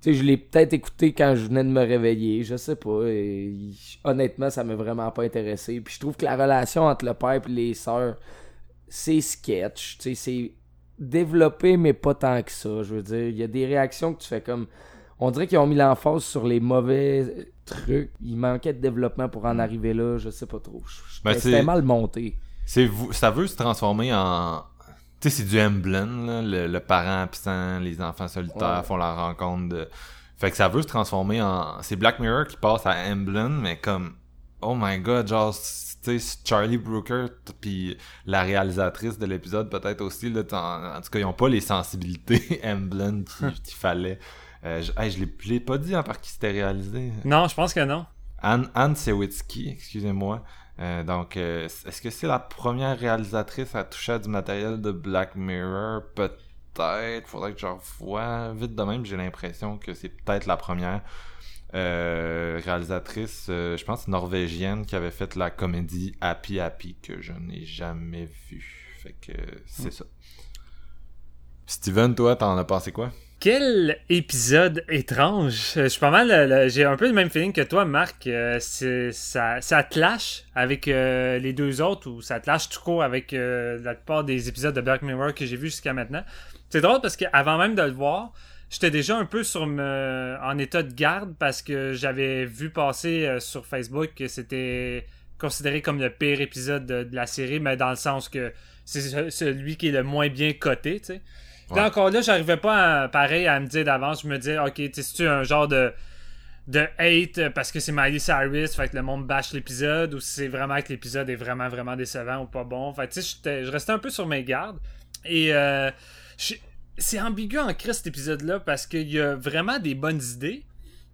Tu sais, je l'ai peut-être écouté quand je venais de me réveiller, je sais pas. et honnêtement, ça m'a vraiment pas intéressé. Puis je trouve que la relation entre le père et les sœurs, c'est sketch. Tu sais, c'est développé, mais pas tant que ça. Je veux dire, il y a des réactions que tu fais comme. On dirait qu'ils ont mis l'emphase sur les mauvais trucs. Il manquait de développement pour en arriver là, je sais pas trop. Ben, C'était mal monté. C'est ça veut se transformer en. Tu sais, c'est du Emblem, là, le, le parent absent, les enfants solitaires Ouais. font la rencontre de. Fait que ça veut se transformer en. C'est Black Mirror qui passe à Emblem, mais comme. Oh my god, genre, tu sais, Charlie Brooker, puis la réalisatrice de l'épisode, peut-être aussi, là, en, en tout cas, ils ont pas les sensibilités Emblem qu'il qu'il fallait. Euh, je, hey, je l'ai pas dit hein, par qui c'était réalisé. Non, je pense que non. Anne, Anne Sewitsky, excusez-moi. Euh, donc, euh, est-ce que c'est la première réalisatrice à toucher à du matériel de Black Mirror? Peut-être. Faudrait que je revoie. Vite de même, j'ai l'impression que c'est peut-être la première euh, réalisatrice, je pense, norvégienne, qui avait fait la comédie Happy Happy, que je n'ai jamais vue. Fait que c'est ça. Steven, toi, t'en as pensé quoi? Quel épisode étrange. Je suis pas mal. J'ai un peu le même feeling que toi, Marc. Euh, ça, ça te lâche avec euh, les deux autres ou ça te lâche tout court avec euh, la plupart des épisodes de Black Mirror que j'ai vu jusqu'à maintenant. C'est drôle parce qu'avant même de le voir, j'étais déjà un peu sur me, en état de garde parce que j'avais vu passer sur Facebook que c'était considéré comme le pire épisode de, de, la série, mais dans le sens que c'est celui qui est le moins bien coté, tu sais encore là, j'arrivais pas à, pareil à me dire d'avance. Je me disais, ok, c'est-tu un genre de, de hate parce que c'est Miley Cyrus, fait que le monde bâche l'épisode, ou si c'est vraiment que l'épisode est vraiment, vraiment décevant ou pas bon. Fait tu sais, je restais un peu sur mes gardes. Et euh, c'est ambigu en Christ cet épisode-là parce qu'il y a vraiment des bonnes idées.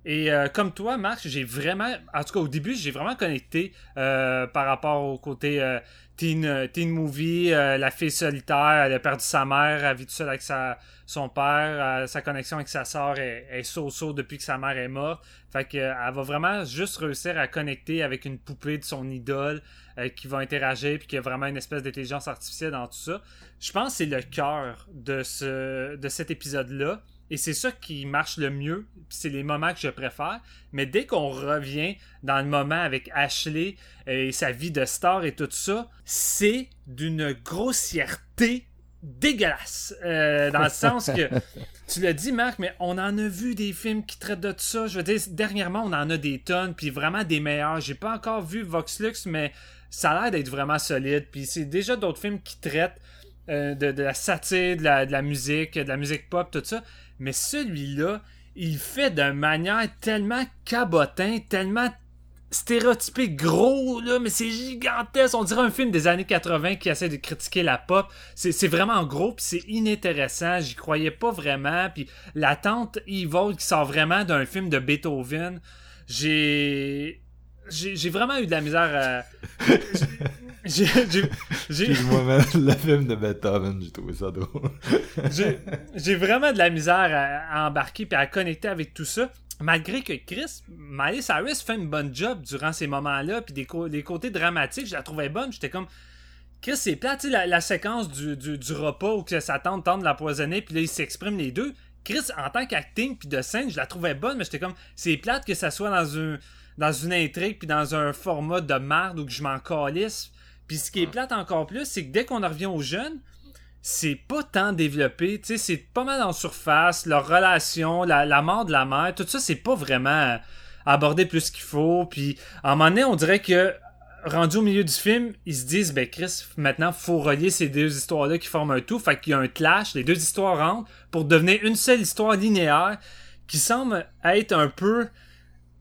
Et euh, comme toi, Marc, j'ai vraiment, en tout cas au début, j'ai vraiment connecté euh, par rapport au côté teen, euh, teen movie, euh, la fille solitaire, elle a perdu sa mère, elle vit tout seul avec sa, son père, euh, sa connexion avec sa soeur est, so-so depuis que sa mère est morte. Fait que, elle va vraiment juste réussir à connecter avec une poupée de son idole qui va interagir puis qui a vraiment une espèce d'intelligence artificielle dans tout ça. Je pense que c'est le cœur de, ce, de cet épisode-là. Et c'est ça qui marche le mieux. C'est les moments que je préfère. Mais dès qu'on revient dans le moment avec Ashley et sa vie de star et tout ça, c'est d'une grossièreté dégueulasse. Euh, dans le sens que, tu l'as dit, Marc, mais on en a vu des films qui traitent de ça. Je veux dire, dernièrement, on en a des tonnes, puis vraiment des meilleurs. J'ai pas encore vu Voxlux, mais ça a l'air d'être vraiment solide. Puis c'est déjà d'autres films qui traitent euh, de, la satire, de la, musique, de la musique pop, tout ça. Mais celui-là, il fait d'une manière tellement cabotin, tellement stéréotypé gros, là, mais c'est gigantesque. On dirait un film des années 80 qui essaie de critiquer la pop. C'est vraiment gros, puis c'est inintéressant. J'y croyais pas vraiment. Puis la tante Evil qui sort vraiment d'un film de Beethoven. J'ai j'ai vraiment eu de la misère. J'ai. moi le film de Beethoven, j'ai trouvé ça drôle. j'ai vraiment de la misère à, embarquer et à connecter avec tout ça. Malgré que Chris, Miley Cyrus fait une bonne job durant ces moments-là, puis des, des, côtés dramatiques, je la trouvais bonne. J'étais comme. Chris, c'est plat, tu sais, la, la, séquence du, du, du, repas où que sa tante tente de l'empoisonner, puis là, ils s'expriment les deux. Chris, en tant qu'acting puis de scène, je la trouvais bonne, mais j'étais comme, c'est plate que ça soit dans un, dans une intrigue puis dans un format de merde où que je m'en calisse. Puis ce qui est plate encore plus, c'est que dès qu'on revient aux jeunes, c'est pas tant développé, tu sais, c'est pas mal en surface, leur relation, la, mort de la mère, tout ça, c'est pas vraiment abordé plus qu'il faut. Puis à un moment donné, on dirait que rendu au milieu du film, ils se disent, ben Chris, maintenant, faut relier ces deux histoires-là qui forment un tout. Fait qu'il y a un clash, les deux histoires rentrent pour devenir une seule histoire linéaire qui semble être un peu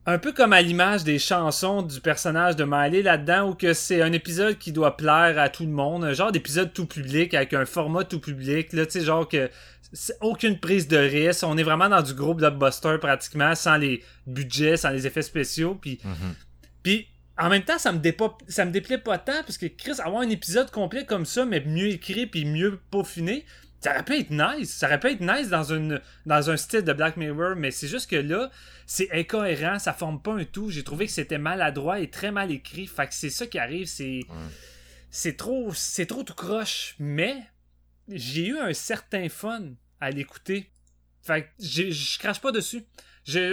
un peu comme à l'image des chansons du personnage de Miley là-dedans, où que c'est un épisode qui doit plaire à tout le monde, un genre d'épisode tout public avec un format tout public, là, tu sais, genre que aucune prise de risque, on est vraiment dans du gros blockbuster pratiquement, sans les budgets, sans les effets spéciaux, puis, mm-hmm. puis en même temps, ça me, ça me déplaît pas tant, parce que Chris, avoir un épisode complet comme ça, mais mieux écrit puis mieux peaufiné, ça aurait pu être nice. Ça aurait pu être nice dans, une, dans un style de Black Mirror, mais c'est juste que là, c'est incohérent, ça forme pas un tout. J'ai trouvé que c'était maladroit et très mal écrit. Fait que c'est ça qui arrive, c'est. C'est trop. C'est trop tout croche. Mais j'ai eu un certain fun à l'écouter. Fait que je crache pas dessus.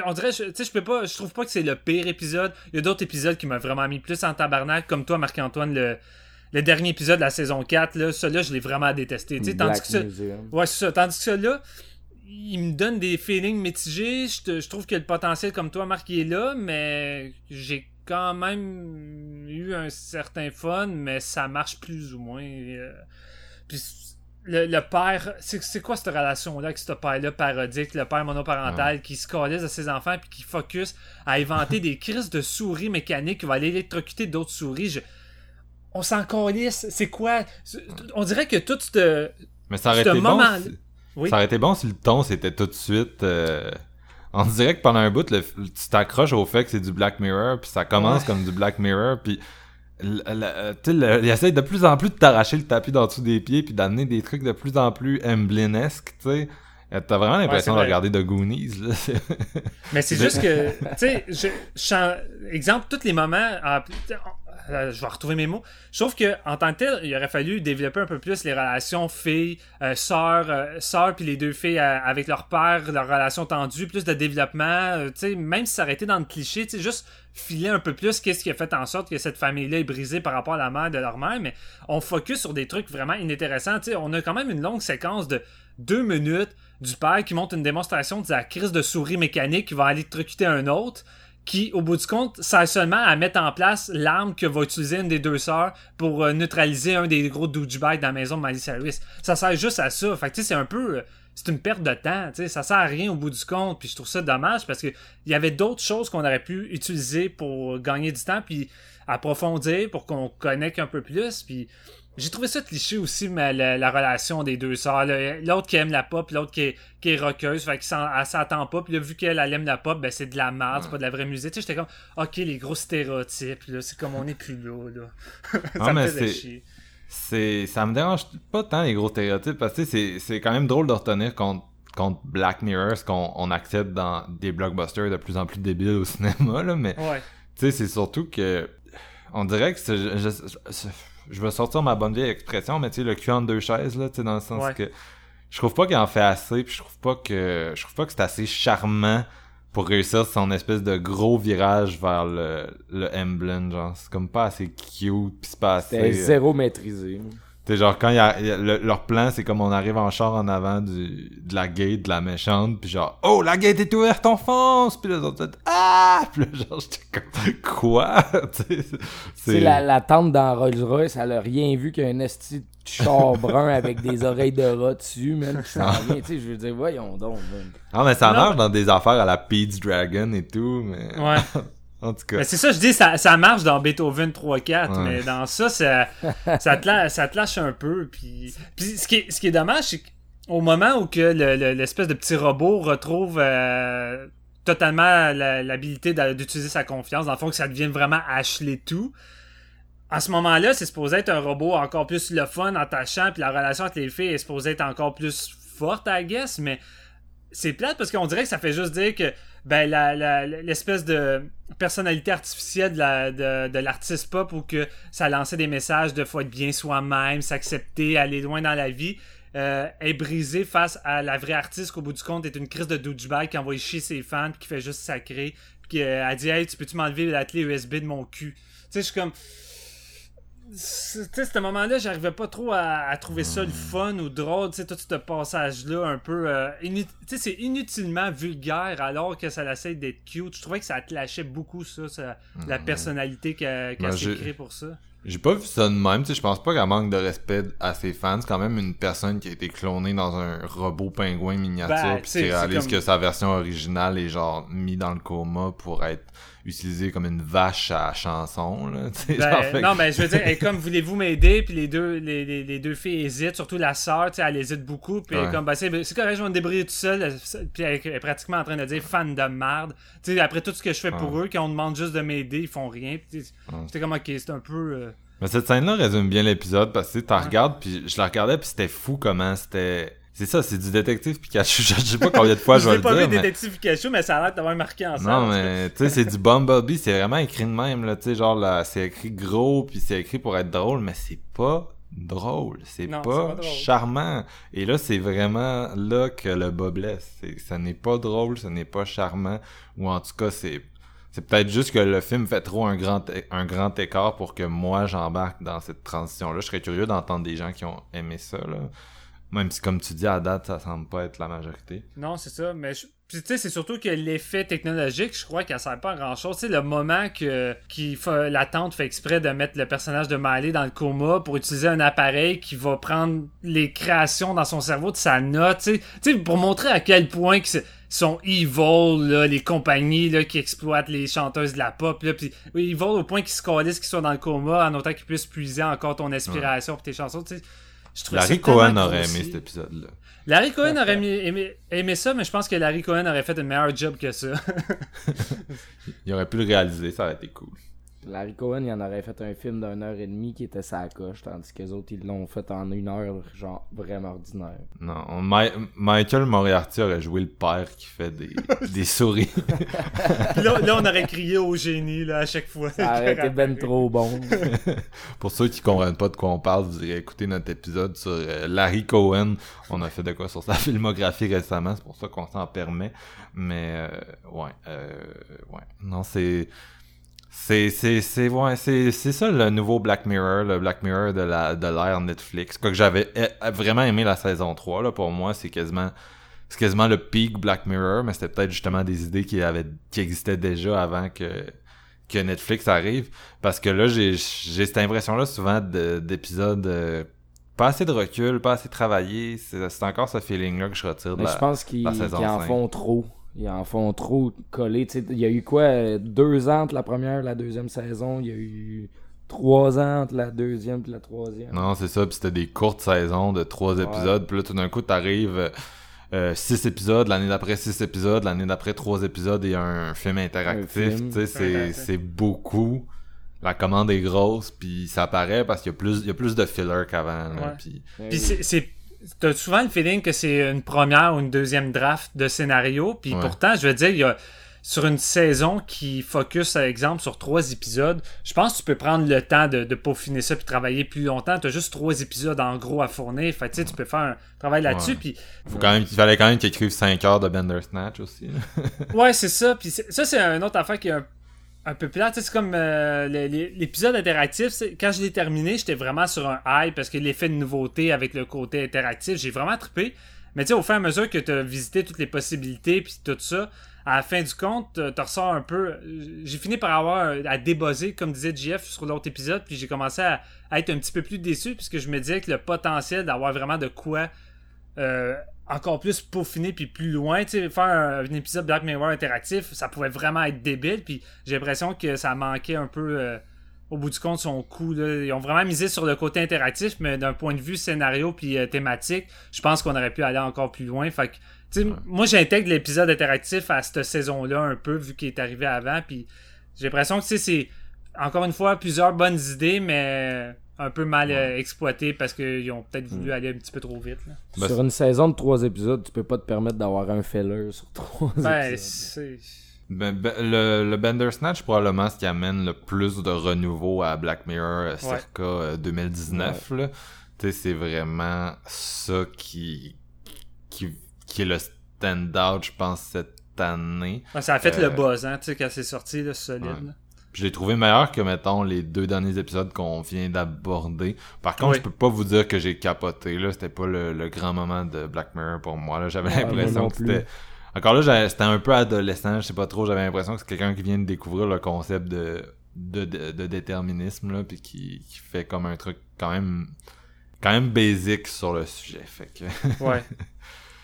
on dirait, tu sais, je peux pas, je trouve pas que c'est le pire épisode. Il y a d'autres épisodes qui m'ont vraiment mis plus en tabarnak, comme toi, Marc-Antoine, le, le dernier épisode de la saison 4, là, celui-là, je l'ai vraiment détesté. Tandis que, ouais, ça. Tandis que celui-là, il me donne des feelings mitigés. Je, trouve que le potentiel, comme toi, Marc, il est là, mais j'ai quand même eu un certain fun, mais ça marche plus ou moins. Euh. Puis le, père, c'est quoi cette relation-là avec ce père-là parodique, le père monoparental qui se calise à ses enfants puis qui focus à inventer des crises de souris mécaniques qui va aller électrocuter d'autres souris? Je, on s'en calisse. C'est quoi? On dirait que tout ce. Mais ça aurait été bon. Si... Ça aurait été bon si le ton c'était tout de suite. Euh... On dirait que pendant un bout, tu t'accroches au fait que c'est du Black Mirror, puis ça commence comme du Black Mirror, puis il essaie de plus en plus de t'arracher le tapis dans dessous des pieds, puis d'amener des trucs de plus en plus emblénesques, tu sais. Euh, t'as vraiment l'impression de regarder The Goonies, là. Mais c'est juste que, tu sais, exemple, tous les moments, je vais retrouver mes mots. Trouve que en tant que tel, il aurait fallu développer un peu plus les relations filles, euh, sœurs, euh, puis les deux filles euh, avec leur père, leur relation tendue, plus de développement. tu même si ça dans le cliché, juste filer un peu plus qu'est-ce qui a fait en sorte que cette famille-là est brisée par rapport à la mère de leur mère, mais on focus sur des trucs vraiment inintéressants. On a quand même une longue séquence de deux minutes du père qui monte une démonstration de la crise de souris mécanique qui va aller trucuter un autre qui, au bout du compte, sert seulement à mettre en place l'arme que va utiliser une des deux sœurs pour euh, neutraliser un des gros douchebags dans la maison de Miley Cyrus. Ça sert juste à ça. Fait que, tu sais, c'est un peu... C'est une perte de temps, tu sais, ça sert à rien au bout du compte, puis je trouve ça dommage parce que il y avait d'autres choses qu'on aurait pu utiliser pour gagner du temps, puis approfondir pour qu'on connecte un peu plus, puis j'ai trouvé ça cliché aussi, mais la, relation des deux sœurs. L'autre qui aime la pop, l'autre qui est, qui est rockeuse, fait qu'elle s'attend pas. Puis là, vu qu'elle aime la pop, ben c'est de la merde, c'est pas de la vraie musique. J'étais comme, ok, les gros stéréotypes, là, c'est comme on est plus là, là. ça me faisait chier. C'est, ça me dérange pas tant les gros stéréotypes parce que c'est, c'est quand même drôle de retenir contre, contre Black Mirror ce qu'on on accepte dans des blockbusters de plus en plus débiles au cinéma, là, mais tu sais, c'est surtout que on dirait que c'est, je vais sortir ma bonne vieille expression, mais tu sais, le cul en deux chaises, là, tu sais, dans le sens que je trouve pas qu'il en fait assez, puis je trouve pas que je trouve pas que c'est assez charmant pour réussir son espèce de gros virage vers le, le emblem, genre, c'est comme pas assez cute, pis c'est pas assez... C'est zéro maîtrisé. C'est genre quand il y a, leur plan c'est comme on arrive en char en avant du, de la gate de la méchante puis genre oh la gate est ouverte on fonce puis les autres ah puis là genre j'étais comme quoi c'est la, la tente dans Rolls Royce elle a rien vu qu'un esti de char brun avec des oreilles de rat dessus même qui tu sais je veux dire voyons donc ah mais ça marche dans des affaires à la Pete's Dragon et tout mais ouais En tout cas. c'est ça, je dis, ça, ça marche dans Beethoven 3-4, mais dans ça, ça, ça, te lâche, ça te lâche un peu. Puis, puis ce, qui est, ce qui est dommage, c'est qu'au moment où que l'espèce de petit robot retrouve euh, totalement l'habilité d'utiliser sa confiance, dans le fond, que ça devienne vraiment Ashley tout, à ce moment-là, c'est supposé être un robot encore plus le fun, attachant, puis la relation entre les filles est supposée être encore plus forte, I guess, mais c'est plate parce qu'on dirait que ça fait juste dire que ben l'espèce de personnalité artificielle de, l'artiste pop ou que ça lançait des messages de faut être bien soi-même, s'accepter, aller loin dans la vie, euh, est brisée face à la vraie artiste qu'au bout du compte est une crise de douchebag qui envoie chier ses fans qui fait juste sacrer qui euh, a dit hey tu peux-tu m'enlever la USB de mon cul tu sais je suis comme ce moment-là, j'arrivais pas trop à, trouver ça le fun ou drôle, tu sais, tout ce passage-là, un peu. Euh, tu sais, c'est inutilement vulgaire alors que ça essaie d'être cute. Je trouvais que ça te lâchait beaucoup, ça, la mm. personnalité qu'elle s'est créée pour ça. J'ai pas vu ça de même, tu sais, je pense pas qu'elle manque de respect à ses fans. C'est quand même une personne qui a été clonée dans un robot pingouin miniature, ben, puis qui réalise que sa version originale est genre mis dans le coma pour être utilisé comme une vache à chanson. Là, ben, Non, mais je veux dire, comme voulez-vous m'aider, puis les deux, les, les, deux filles hésitent, surtout la sœur, elle hésite beaucoup, puis comme, ben, c'est correct, je vais me débrouiller tout seul, puis elle est pratiquement en train de dire fan de merde. après tout ce que je fais pour eux, quand on demande juste de m'aider, ils font rien. C'était comme, ok, c'est un peu. Euh, mais cette scène-là résume bien l'épisode parce que tu regardes, puis je la regardais, puis c'était fou comment c'était c'est ça, c'est du détective Pikachu. Je sais pas combien de fois je vais le dire. J'ai pas vu détective Pikachu, mais ça a l'air d'avoir marqué ensemble. Non, mais tu sais, c'est du Bumblebee. C'est vraiment écrit de même, là. Tu sais, genre, là, c'est écrit gros, puis c'est écrit pour être drôle, mais c'est pas drôle. C'est pas, charmant. Et là, c'est vraiment là que le bas blesse. Ça n'est pas drôle, ce n'est pas charmant. Ou en tout cas, c'est c'est peut-être juste que le film fait trop un grand, un grand écart pour que moi j'embarque dans cette transition-là. Je serais curieux d'entendre des gens qui ont aimé ça. Là. Même si, comme tu dis, à date, ça semble pas être la majorité. Non, c'est ça. Mais tu sais, c'est surtout que l'effet technologique, je crois qu'elle sert pas à grand chose. Tu sais, le moment que qui fait, la tante fait exprès de mettre le personnage de Miley dans le coma pour utiliser un appareil qui va prendre les créations dans son cerveau de sa note, tu sais, pour montrer à quel point que sont evil, là, les compagnies là, qui exploitent les chanteuses de la pop. Là, pis, evil au point qu'ils se calissent qu'ils soient dans le coma en autant qu'ils puissent puiser encore ton inspiration pour tes chansons. Larry Cohen aurait aimé cet épisode-là. Larry Cohen aurait aimé, ça, mais je pense que Larry Cohen aurait fait un meilleur job que ça. il aurait pu le réaliser, ça aurait été cool. Larry Cohen, il en aurait fait un film d'une heure et demie qui était sa coche, tandis que les autres, ils l'ont fait en une heure, genre vraiment ordinaire. Non, Ma- Michael Moriarty aurait joué le père qui fait des, des souris. là, là, on aurait crié au génie là, à chaque fois. Ça aurait été ben trop bon. Pour ceux qui comprennent pas de quoi on parle, vous irez écouter notre épisode sur euh, Larry Cohen. On a fait de quoi sur sa filmographie récemment, c'est pour ça qu'on s'en permet. Mais euh, ouais, euh, ouais. Non, c'est c'est c'est c'est ouais, c'est c'est ça le nouveau Black Mirror, le Black Mirror de la de l'ère Netflix. Quoi que j'avais vraiment aimé la saison 3 là pour moi, c'est quasiment c'est quasiment le peak Black Mirror, mais c'était peut-être justement des idées qui avaient qui existaient déjà avant que que Netflix arrive parce que là j'ai j'ai cette impression là souvent de- d'épisodes euh, pas assez de recul, pas assez travaillé, c'est c'est encore ce feeling là que je retire de Mais la, je pense qu'ils en 5. font trop. Ils en font trop coller. Tu sais, il y a eu quoi Deux ans entre la première et la deuxième saison? Il y a eu trois ans entre la deuxième et la troisième. Non, c'est ça, puis c'était des courtes saisons de trois Ouais. épisodes, puis là tout d'un coup t'arrives euh, euh, six épisodes, l'année d'après six épisodes, l'année d'après trois épisodes et un film interactif, film. tu sais, c'est c'est beaucoup. La commande est grosse, puis ça paraît parce qu'il y a plus il y a plus de filler qu'avant, Ouais. puis Puis c'est- c'est. T'as souvent le feeling que c'est une première ou une deuxième draft de scénario. Puis Ouais. pourtant, je veux dire, il y a. Sur une saison qui focus, par exemple, sur trois épisodes, je pense que tu peux prendre le temps de, de peaufiner ça puis travailler plus longtemps. Tu as juste trois épisodes en gros à fournir. Fait que, tu sais, tu peux faire un travail là-dessus. Puis faut quand même il fallait quand même qu'ils écrivent 5 heures de Bandersnatch aussi. là. Ouais, c'est ça. Puis ça, c'est une autre affaire qui est un, un peu plate. C'est comme euh, l'épisode interactif. Quand je l'ai terminé, j'étais vraiment sur un high parce que l'effet de nouveauté avec le côté interactif, j'ai vraiment trippé. Mais tu sais, au fur et à mesure que tu as visité toutes les possibilités puis tout ça, à la fin du compte, tu ressors un peu. J'ai fini par avoir à débosser, comme disait JF sur l'autre épisode, puis j'ai commencé à, à être un petit peu plus déçu puisque je me disais que le potentiel d'avoir vraiment de quoi euh, encore plus peaufiner puis plus loin. Tu sais, faire un, un épisode Black Mirror interactif, ça pouvait vraiment être débile. Puis j'ai l'impression que ça manquait un peu, euh, au bout du compte, son coup. Là. Ils ont vraiment misé sur le côté interactif, mais d'un point de vue scénario puis euh, thématique, je pense qu'on aurait pu aller encore plus loin. Fait que, tu sais, moi, j'intègre l'épisode interactif à cette saison-là un peu, vu qu'il est arrivé avant. Puis j'ai l'impression que tu sais, c'est encore une fois plusieurs bonnes idées, mais un peu mal euh, exploitées parce qu'ils ont peut-être voulu aller un petit peu trop vite. Là. Ben, sur une saison de trois épisodes, tu peux pas te permettre d'avoir un filler sur trois Ben, épisodes. Ben, ben, le, le Bandersnatch, probablement, ce qui amène le plus de renouveau à Black Mirror euh, circa euh, 2019. là. Tu sais, c'est vraiment ça qui, qui, qui est le stand-out, je pense, cette année. Ouais, ça a fait Euh, le buzz, hein, tu sais, quand c'est sorti, là, solide. Je l'ai trouvé meilleur que, mettons, les deux derniers épisodes qu'on vient d'aborder. Par contre, Oui. je peux pas vous dire que j'ai capoté, là. C'était pas le, le grand moment de Black Mirror pour moi, là. J'avais moi l'impression que c'était... Encore là, c'était un peu adolescent, je sais pas trop. J'avais l'impression que c'est quelqu'un qui vient de découvrir le concept de, de, de, de déterminisme, là, puis qui, qui fait comme un truc quand même... quand même basic sur le sujet. Fait que... Ouais.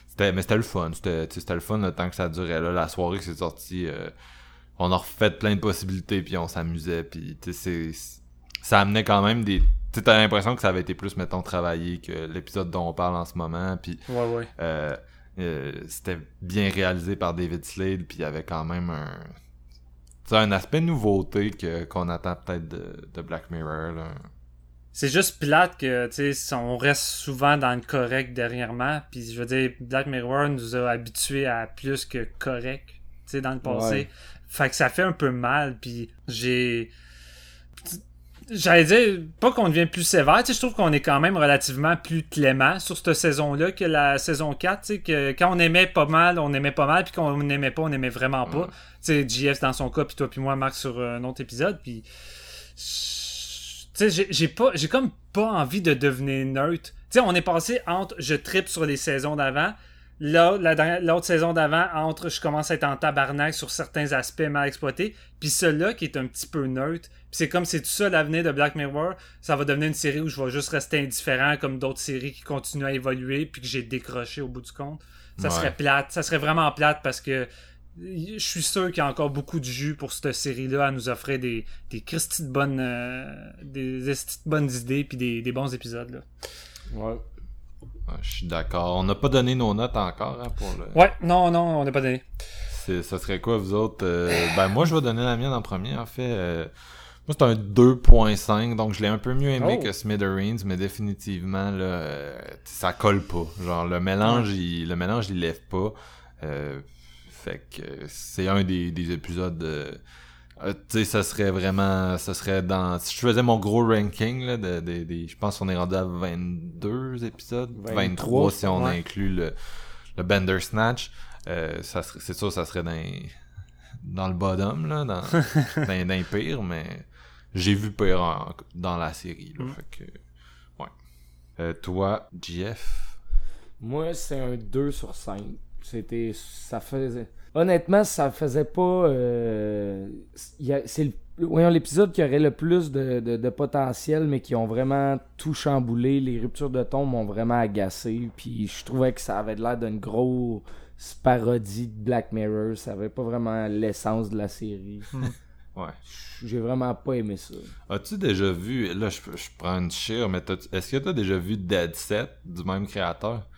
C'était, mais c'était le fun. C'était le fun le temps que ça durait. Là, la soirée que c'est sorti, euh, on a refait plein de possibilités, puis on s'amusait. Puis, tu sais, c'est- ça amenait quand même des... Tu sais, t'as l'impression que ça avait été plus, mettons, travaillé que l'épisode dont on parle en ce moment. Puis, Ouais, ouais. euh, euh, c'était bien réalisé par David Slade, puis il y avait quand même un... tu sais, un aspect nouveauté que, qu'on attend peut-être de, de Black Mirror. Là. C'est juste plate que, tu sais, on reste souvent dans le correct dernièrement. Puis, je veux dire, Black Mirror nous a habitués à plus que correct, tu sais, dans le passé. Ouais. Fait que ça fait un peu mal. Puis, j'ai. J'allais dire, pas qu'on devient plus sévère, tu sais, je trouve qu'on est quand même relativement plus clément sur cette saison-là que la saison 4, tu sais, que quand on aimait pas mal, on aimait pas mal, puis qu'on n'aimait pas, on aimait vraiment pas. Tu sais, JF dans son cas, puis toi puis moi, Marc, sur un autre épisode, puis... Tu sais, j'ai- j'ai pas, j'ai comme pas envie de devenir neutre. Tu sais, on est passé entre je tripe sur les saisons d'avant, là, la l'autre saison d'avant, entre je commence à être en tabarnak sur certains aspects mal exploités, puis celui-là qui est un petit peu neutre. Puis c'est comme c'est tout ça l'avenir de Black Mirror, ça va devenir une série où je vais juste rester indifférent comme d'autres séries qui continuent à évoluer puis que j'ai décroché au bout du compte. Ça Ouais. serait plate, ça serait vraiment plate parce que je suis sûr qu'il y a encore beaucoup de jus pour cette série-là à nous offrir des, des de bonnes, euh, des bonnes idées puis des, des bons épisodes. Là. Ouais. Ouais, je suis d'accord. On n'a pas donné nos notes encore hein, pour le... Ouais, non, non, on n'a pas donné. Ça serait quoi, vous autres? Euh, ben, moi, je vais donner la mienne en premier, en fait. Euh, Moi, c'est un 2.5, donc je l'ai un peu mieux aimé Oh. que Smithereens, mais définitivement, là, euh, ça colle pas. Genre, le mélange, il, le mélange, il lève pas. Euh, fait que c'est un des, des épisodes... euh, tu sais, ça serait vraiment... Ça serait dans... Si je faisais mon gros ranking, là, de, je pense qu'on est rendu à 22 épisodes. 23, 23, si on ouais. inclut le, le Bender Snatch. Euh, ça serait- c'est sûr, ça serait dans, dans le bottom, là, dans, dans, dans les pires, mais j'ai vu pire en- dans la série. Là, fait que, ouais. Euh, toi, JF, Moi, c'est un 2 sur 5. C'était. Ça faisait. Honnêtement, ça faisait pas. euh, C'est l'épisode qui aurait le plus de, de- de potentiel, mais qui ont vraiment tout chamboulé. Les ruptures de ton m'ont vraiment agacé. Puis je trouvais que ça avait l'air d'une grosse parodie de Black Mirror. Ça avait pas vraiment l'essence de la série. ouais. J'ai vraiment pas aimé ça. As-tu déjà vu, là je, je prends une chire, mais est-ce que t'as déjà vu Dead Set du même créateur?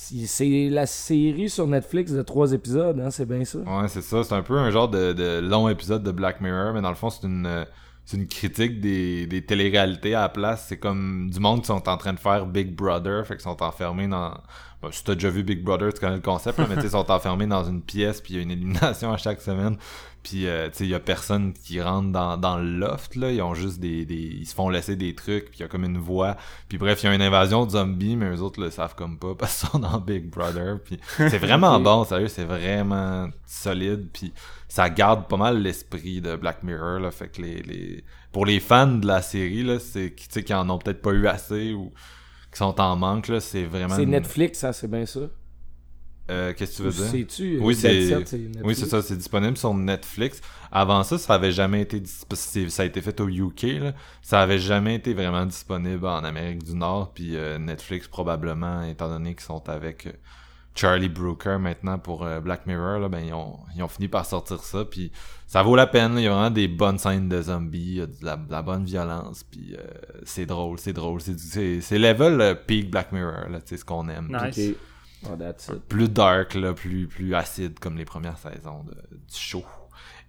C'est la série sur Netflix de trois épisodes, hein, c'est bien ça? Ouais, c'est ça. C'est un peu un genre de, long épisode de Black Mirror, mais dans le fond, c'est une, c'est une critique des, des téléréalités à la place. C'est comme du monde qui sont en train de faire Big Brother, fait qu'ils sont enfermés dans... Bon, si t'as déjà vu Big Brother, tu connais le concept, là, mais ils sont enfermés dans une pièce, puis il y a une élimination à chaque semaine. Puis, euh, tu sais, il y a personne qui rentre dans, dans le loft, là. Ils ont juste des, des... Ils se font laisser des trucs, puis il y a comme une voix. Puis bref, il y a une invasion de zombies, mais eux autres le savent comme pas, parce qu'ils sont dans Big Brother. Puis c'est vraiment bon, sérieux, c'est vraiment solide. Puis ça garde pas mal l'esprit de Black Mirror, là. Fait que les... les... Pour les fans de la série, là, c'est qui, tu sais, qui en ont peut-être pas eu assez ou qui sont en manque, là, c'est vraiment... C'est Netflix, ça, c'est bien ça. euh, Qu'est-ce que tu veux dire? sais-tu, Oui, Dead c'est Set, c'est Netflix? oui, c'est ça, c'est disponible sur Netflix. Avant ça, ça avait jamais été dis- parce que c'est- ça a été fait au UK là. Ça avait jamais été vraiment disponible en Amérique du Nord puis euh, Netflix probablement étant donné qu'ils sont avec euh, Charlie Brooker maintenant pour euh, Black Mirror là, ben ils ont ils ont fini par sortir ça puis ça vaut la peine, là. il y a vraiment des bonnes scènes de zombies, il y a de la, de la bonne violence puis euh, c'est drôle, c'est drôle, c'est du- c'est c'est level euh, peak Black Mirror là, ce qu'on aime. Nice. Oh, that's it. plus dark, là, plus, plus acide comme les premières saisons de- du show.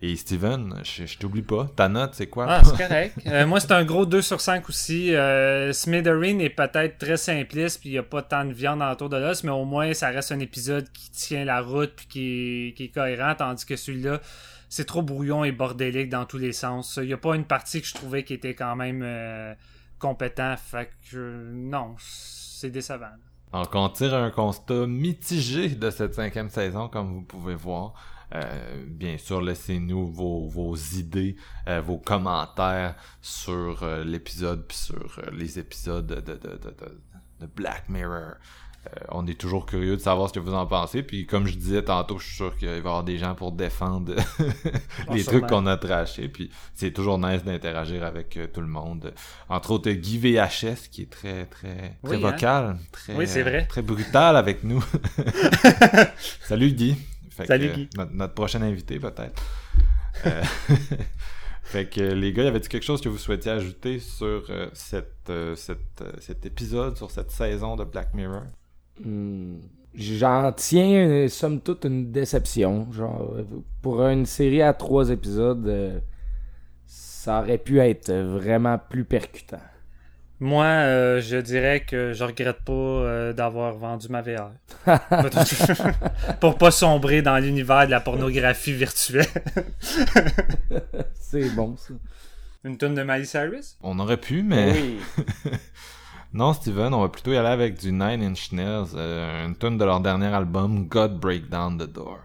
Et Steven, je, je t'oublie pas, ta note c'est quoi? Ah, c'est correct. Euh, moi, c'est un gros 2 sur 5 aussi. Euh, Smithereen est peut-être très simpliste, puis il n'y a pas tant de viande autour de l'os, mais au moins, ça reste un épisode qui tient la route, puis qui est, qui est cohérent, tandis que celui-là, c'est trop brouillon et bordélique dans tous les sens. Il n'y a pas une partie que je trouvais qui était quand même euh, compétent. Fait que, euh, non, c'est décevant. Donc on tire un constat mitigé de cette cinquième saison, comme vous pouvez voir. Euh, bien sûr, laissez-nous vos, vos idées, euh, vos commentaires sur euh, l'épisode puis sur euh, les épisodes de, de, de, de, Black Mirror. Euh, on est toujours curieux de savoir ce que vous en pensez. Puis comme je disais tantôt, je suis sûr qu'il va y avoir des gens pour défendre les sûrement. trucs qu'on a trashés. Puis c'est toujours nice d'interagir avec tout le monde. Entre autres, Guy VHS qui est très très très Oui, hein? vocal, très Oui, c'est vrai. très brutal avec nous. Salut Guy. Fait Salut, que, Guy. Notre, notre prochain invité peut-être. Euh, fait que les gars, y avait-il quelque chose que vous souhaitiez ajouter sur euh, cette, euh, cette, cet épisode, sur cette saison de Black Mirror? Hmm. J'en tiens, somme toute, une déception. Genre, pour une série à trois épisodes, ça aurait pu être vraiment plus percutant. Moi, euh, je dirais que je regrette pas euh, d'avoir vendu ma VR. Pour pas sombrer dans l'univers de la pornographie virtuelle. C'est bon, ça. Une tonne de Miley Cyrus? On aurait pu, mais... Oui. non, Steven, on va plutôt y aller avec du Nine Inch Nails, euh, une tune de leur dernier album, God Break Down the Door.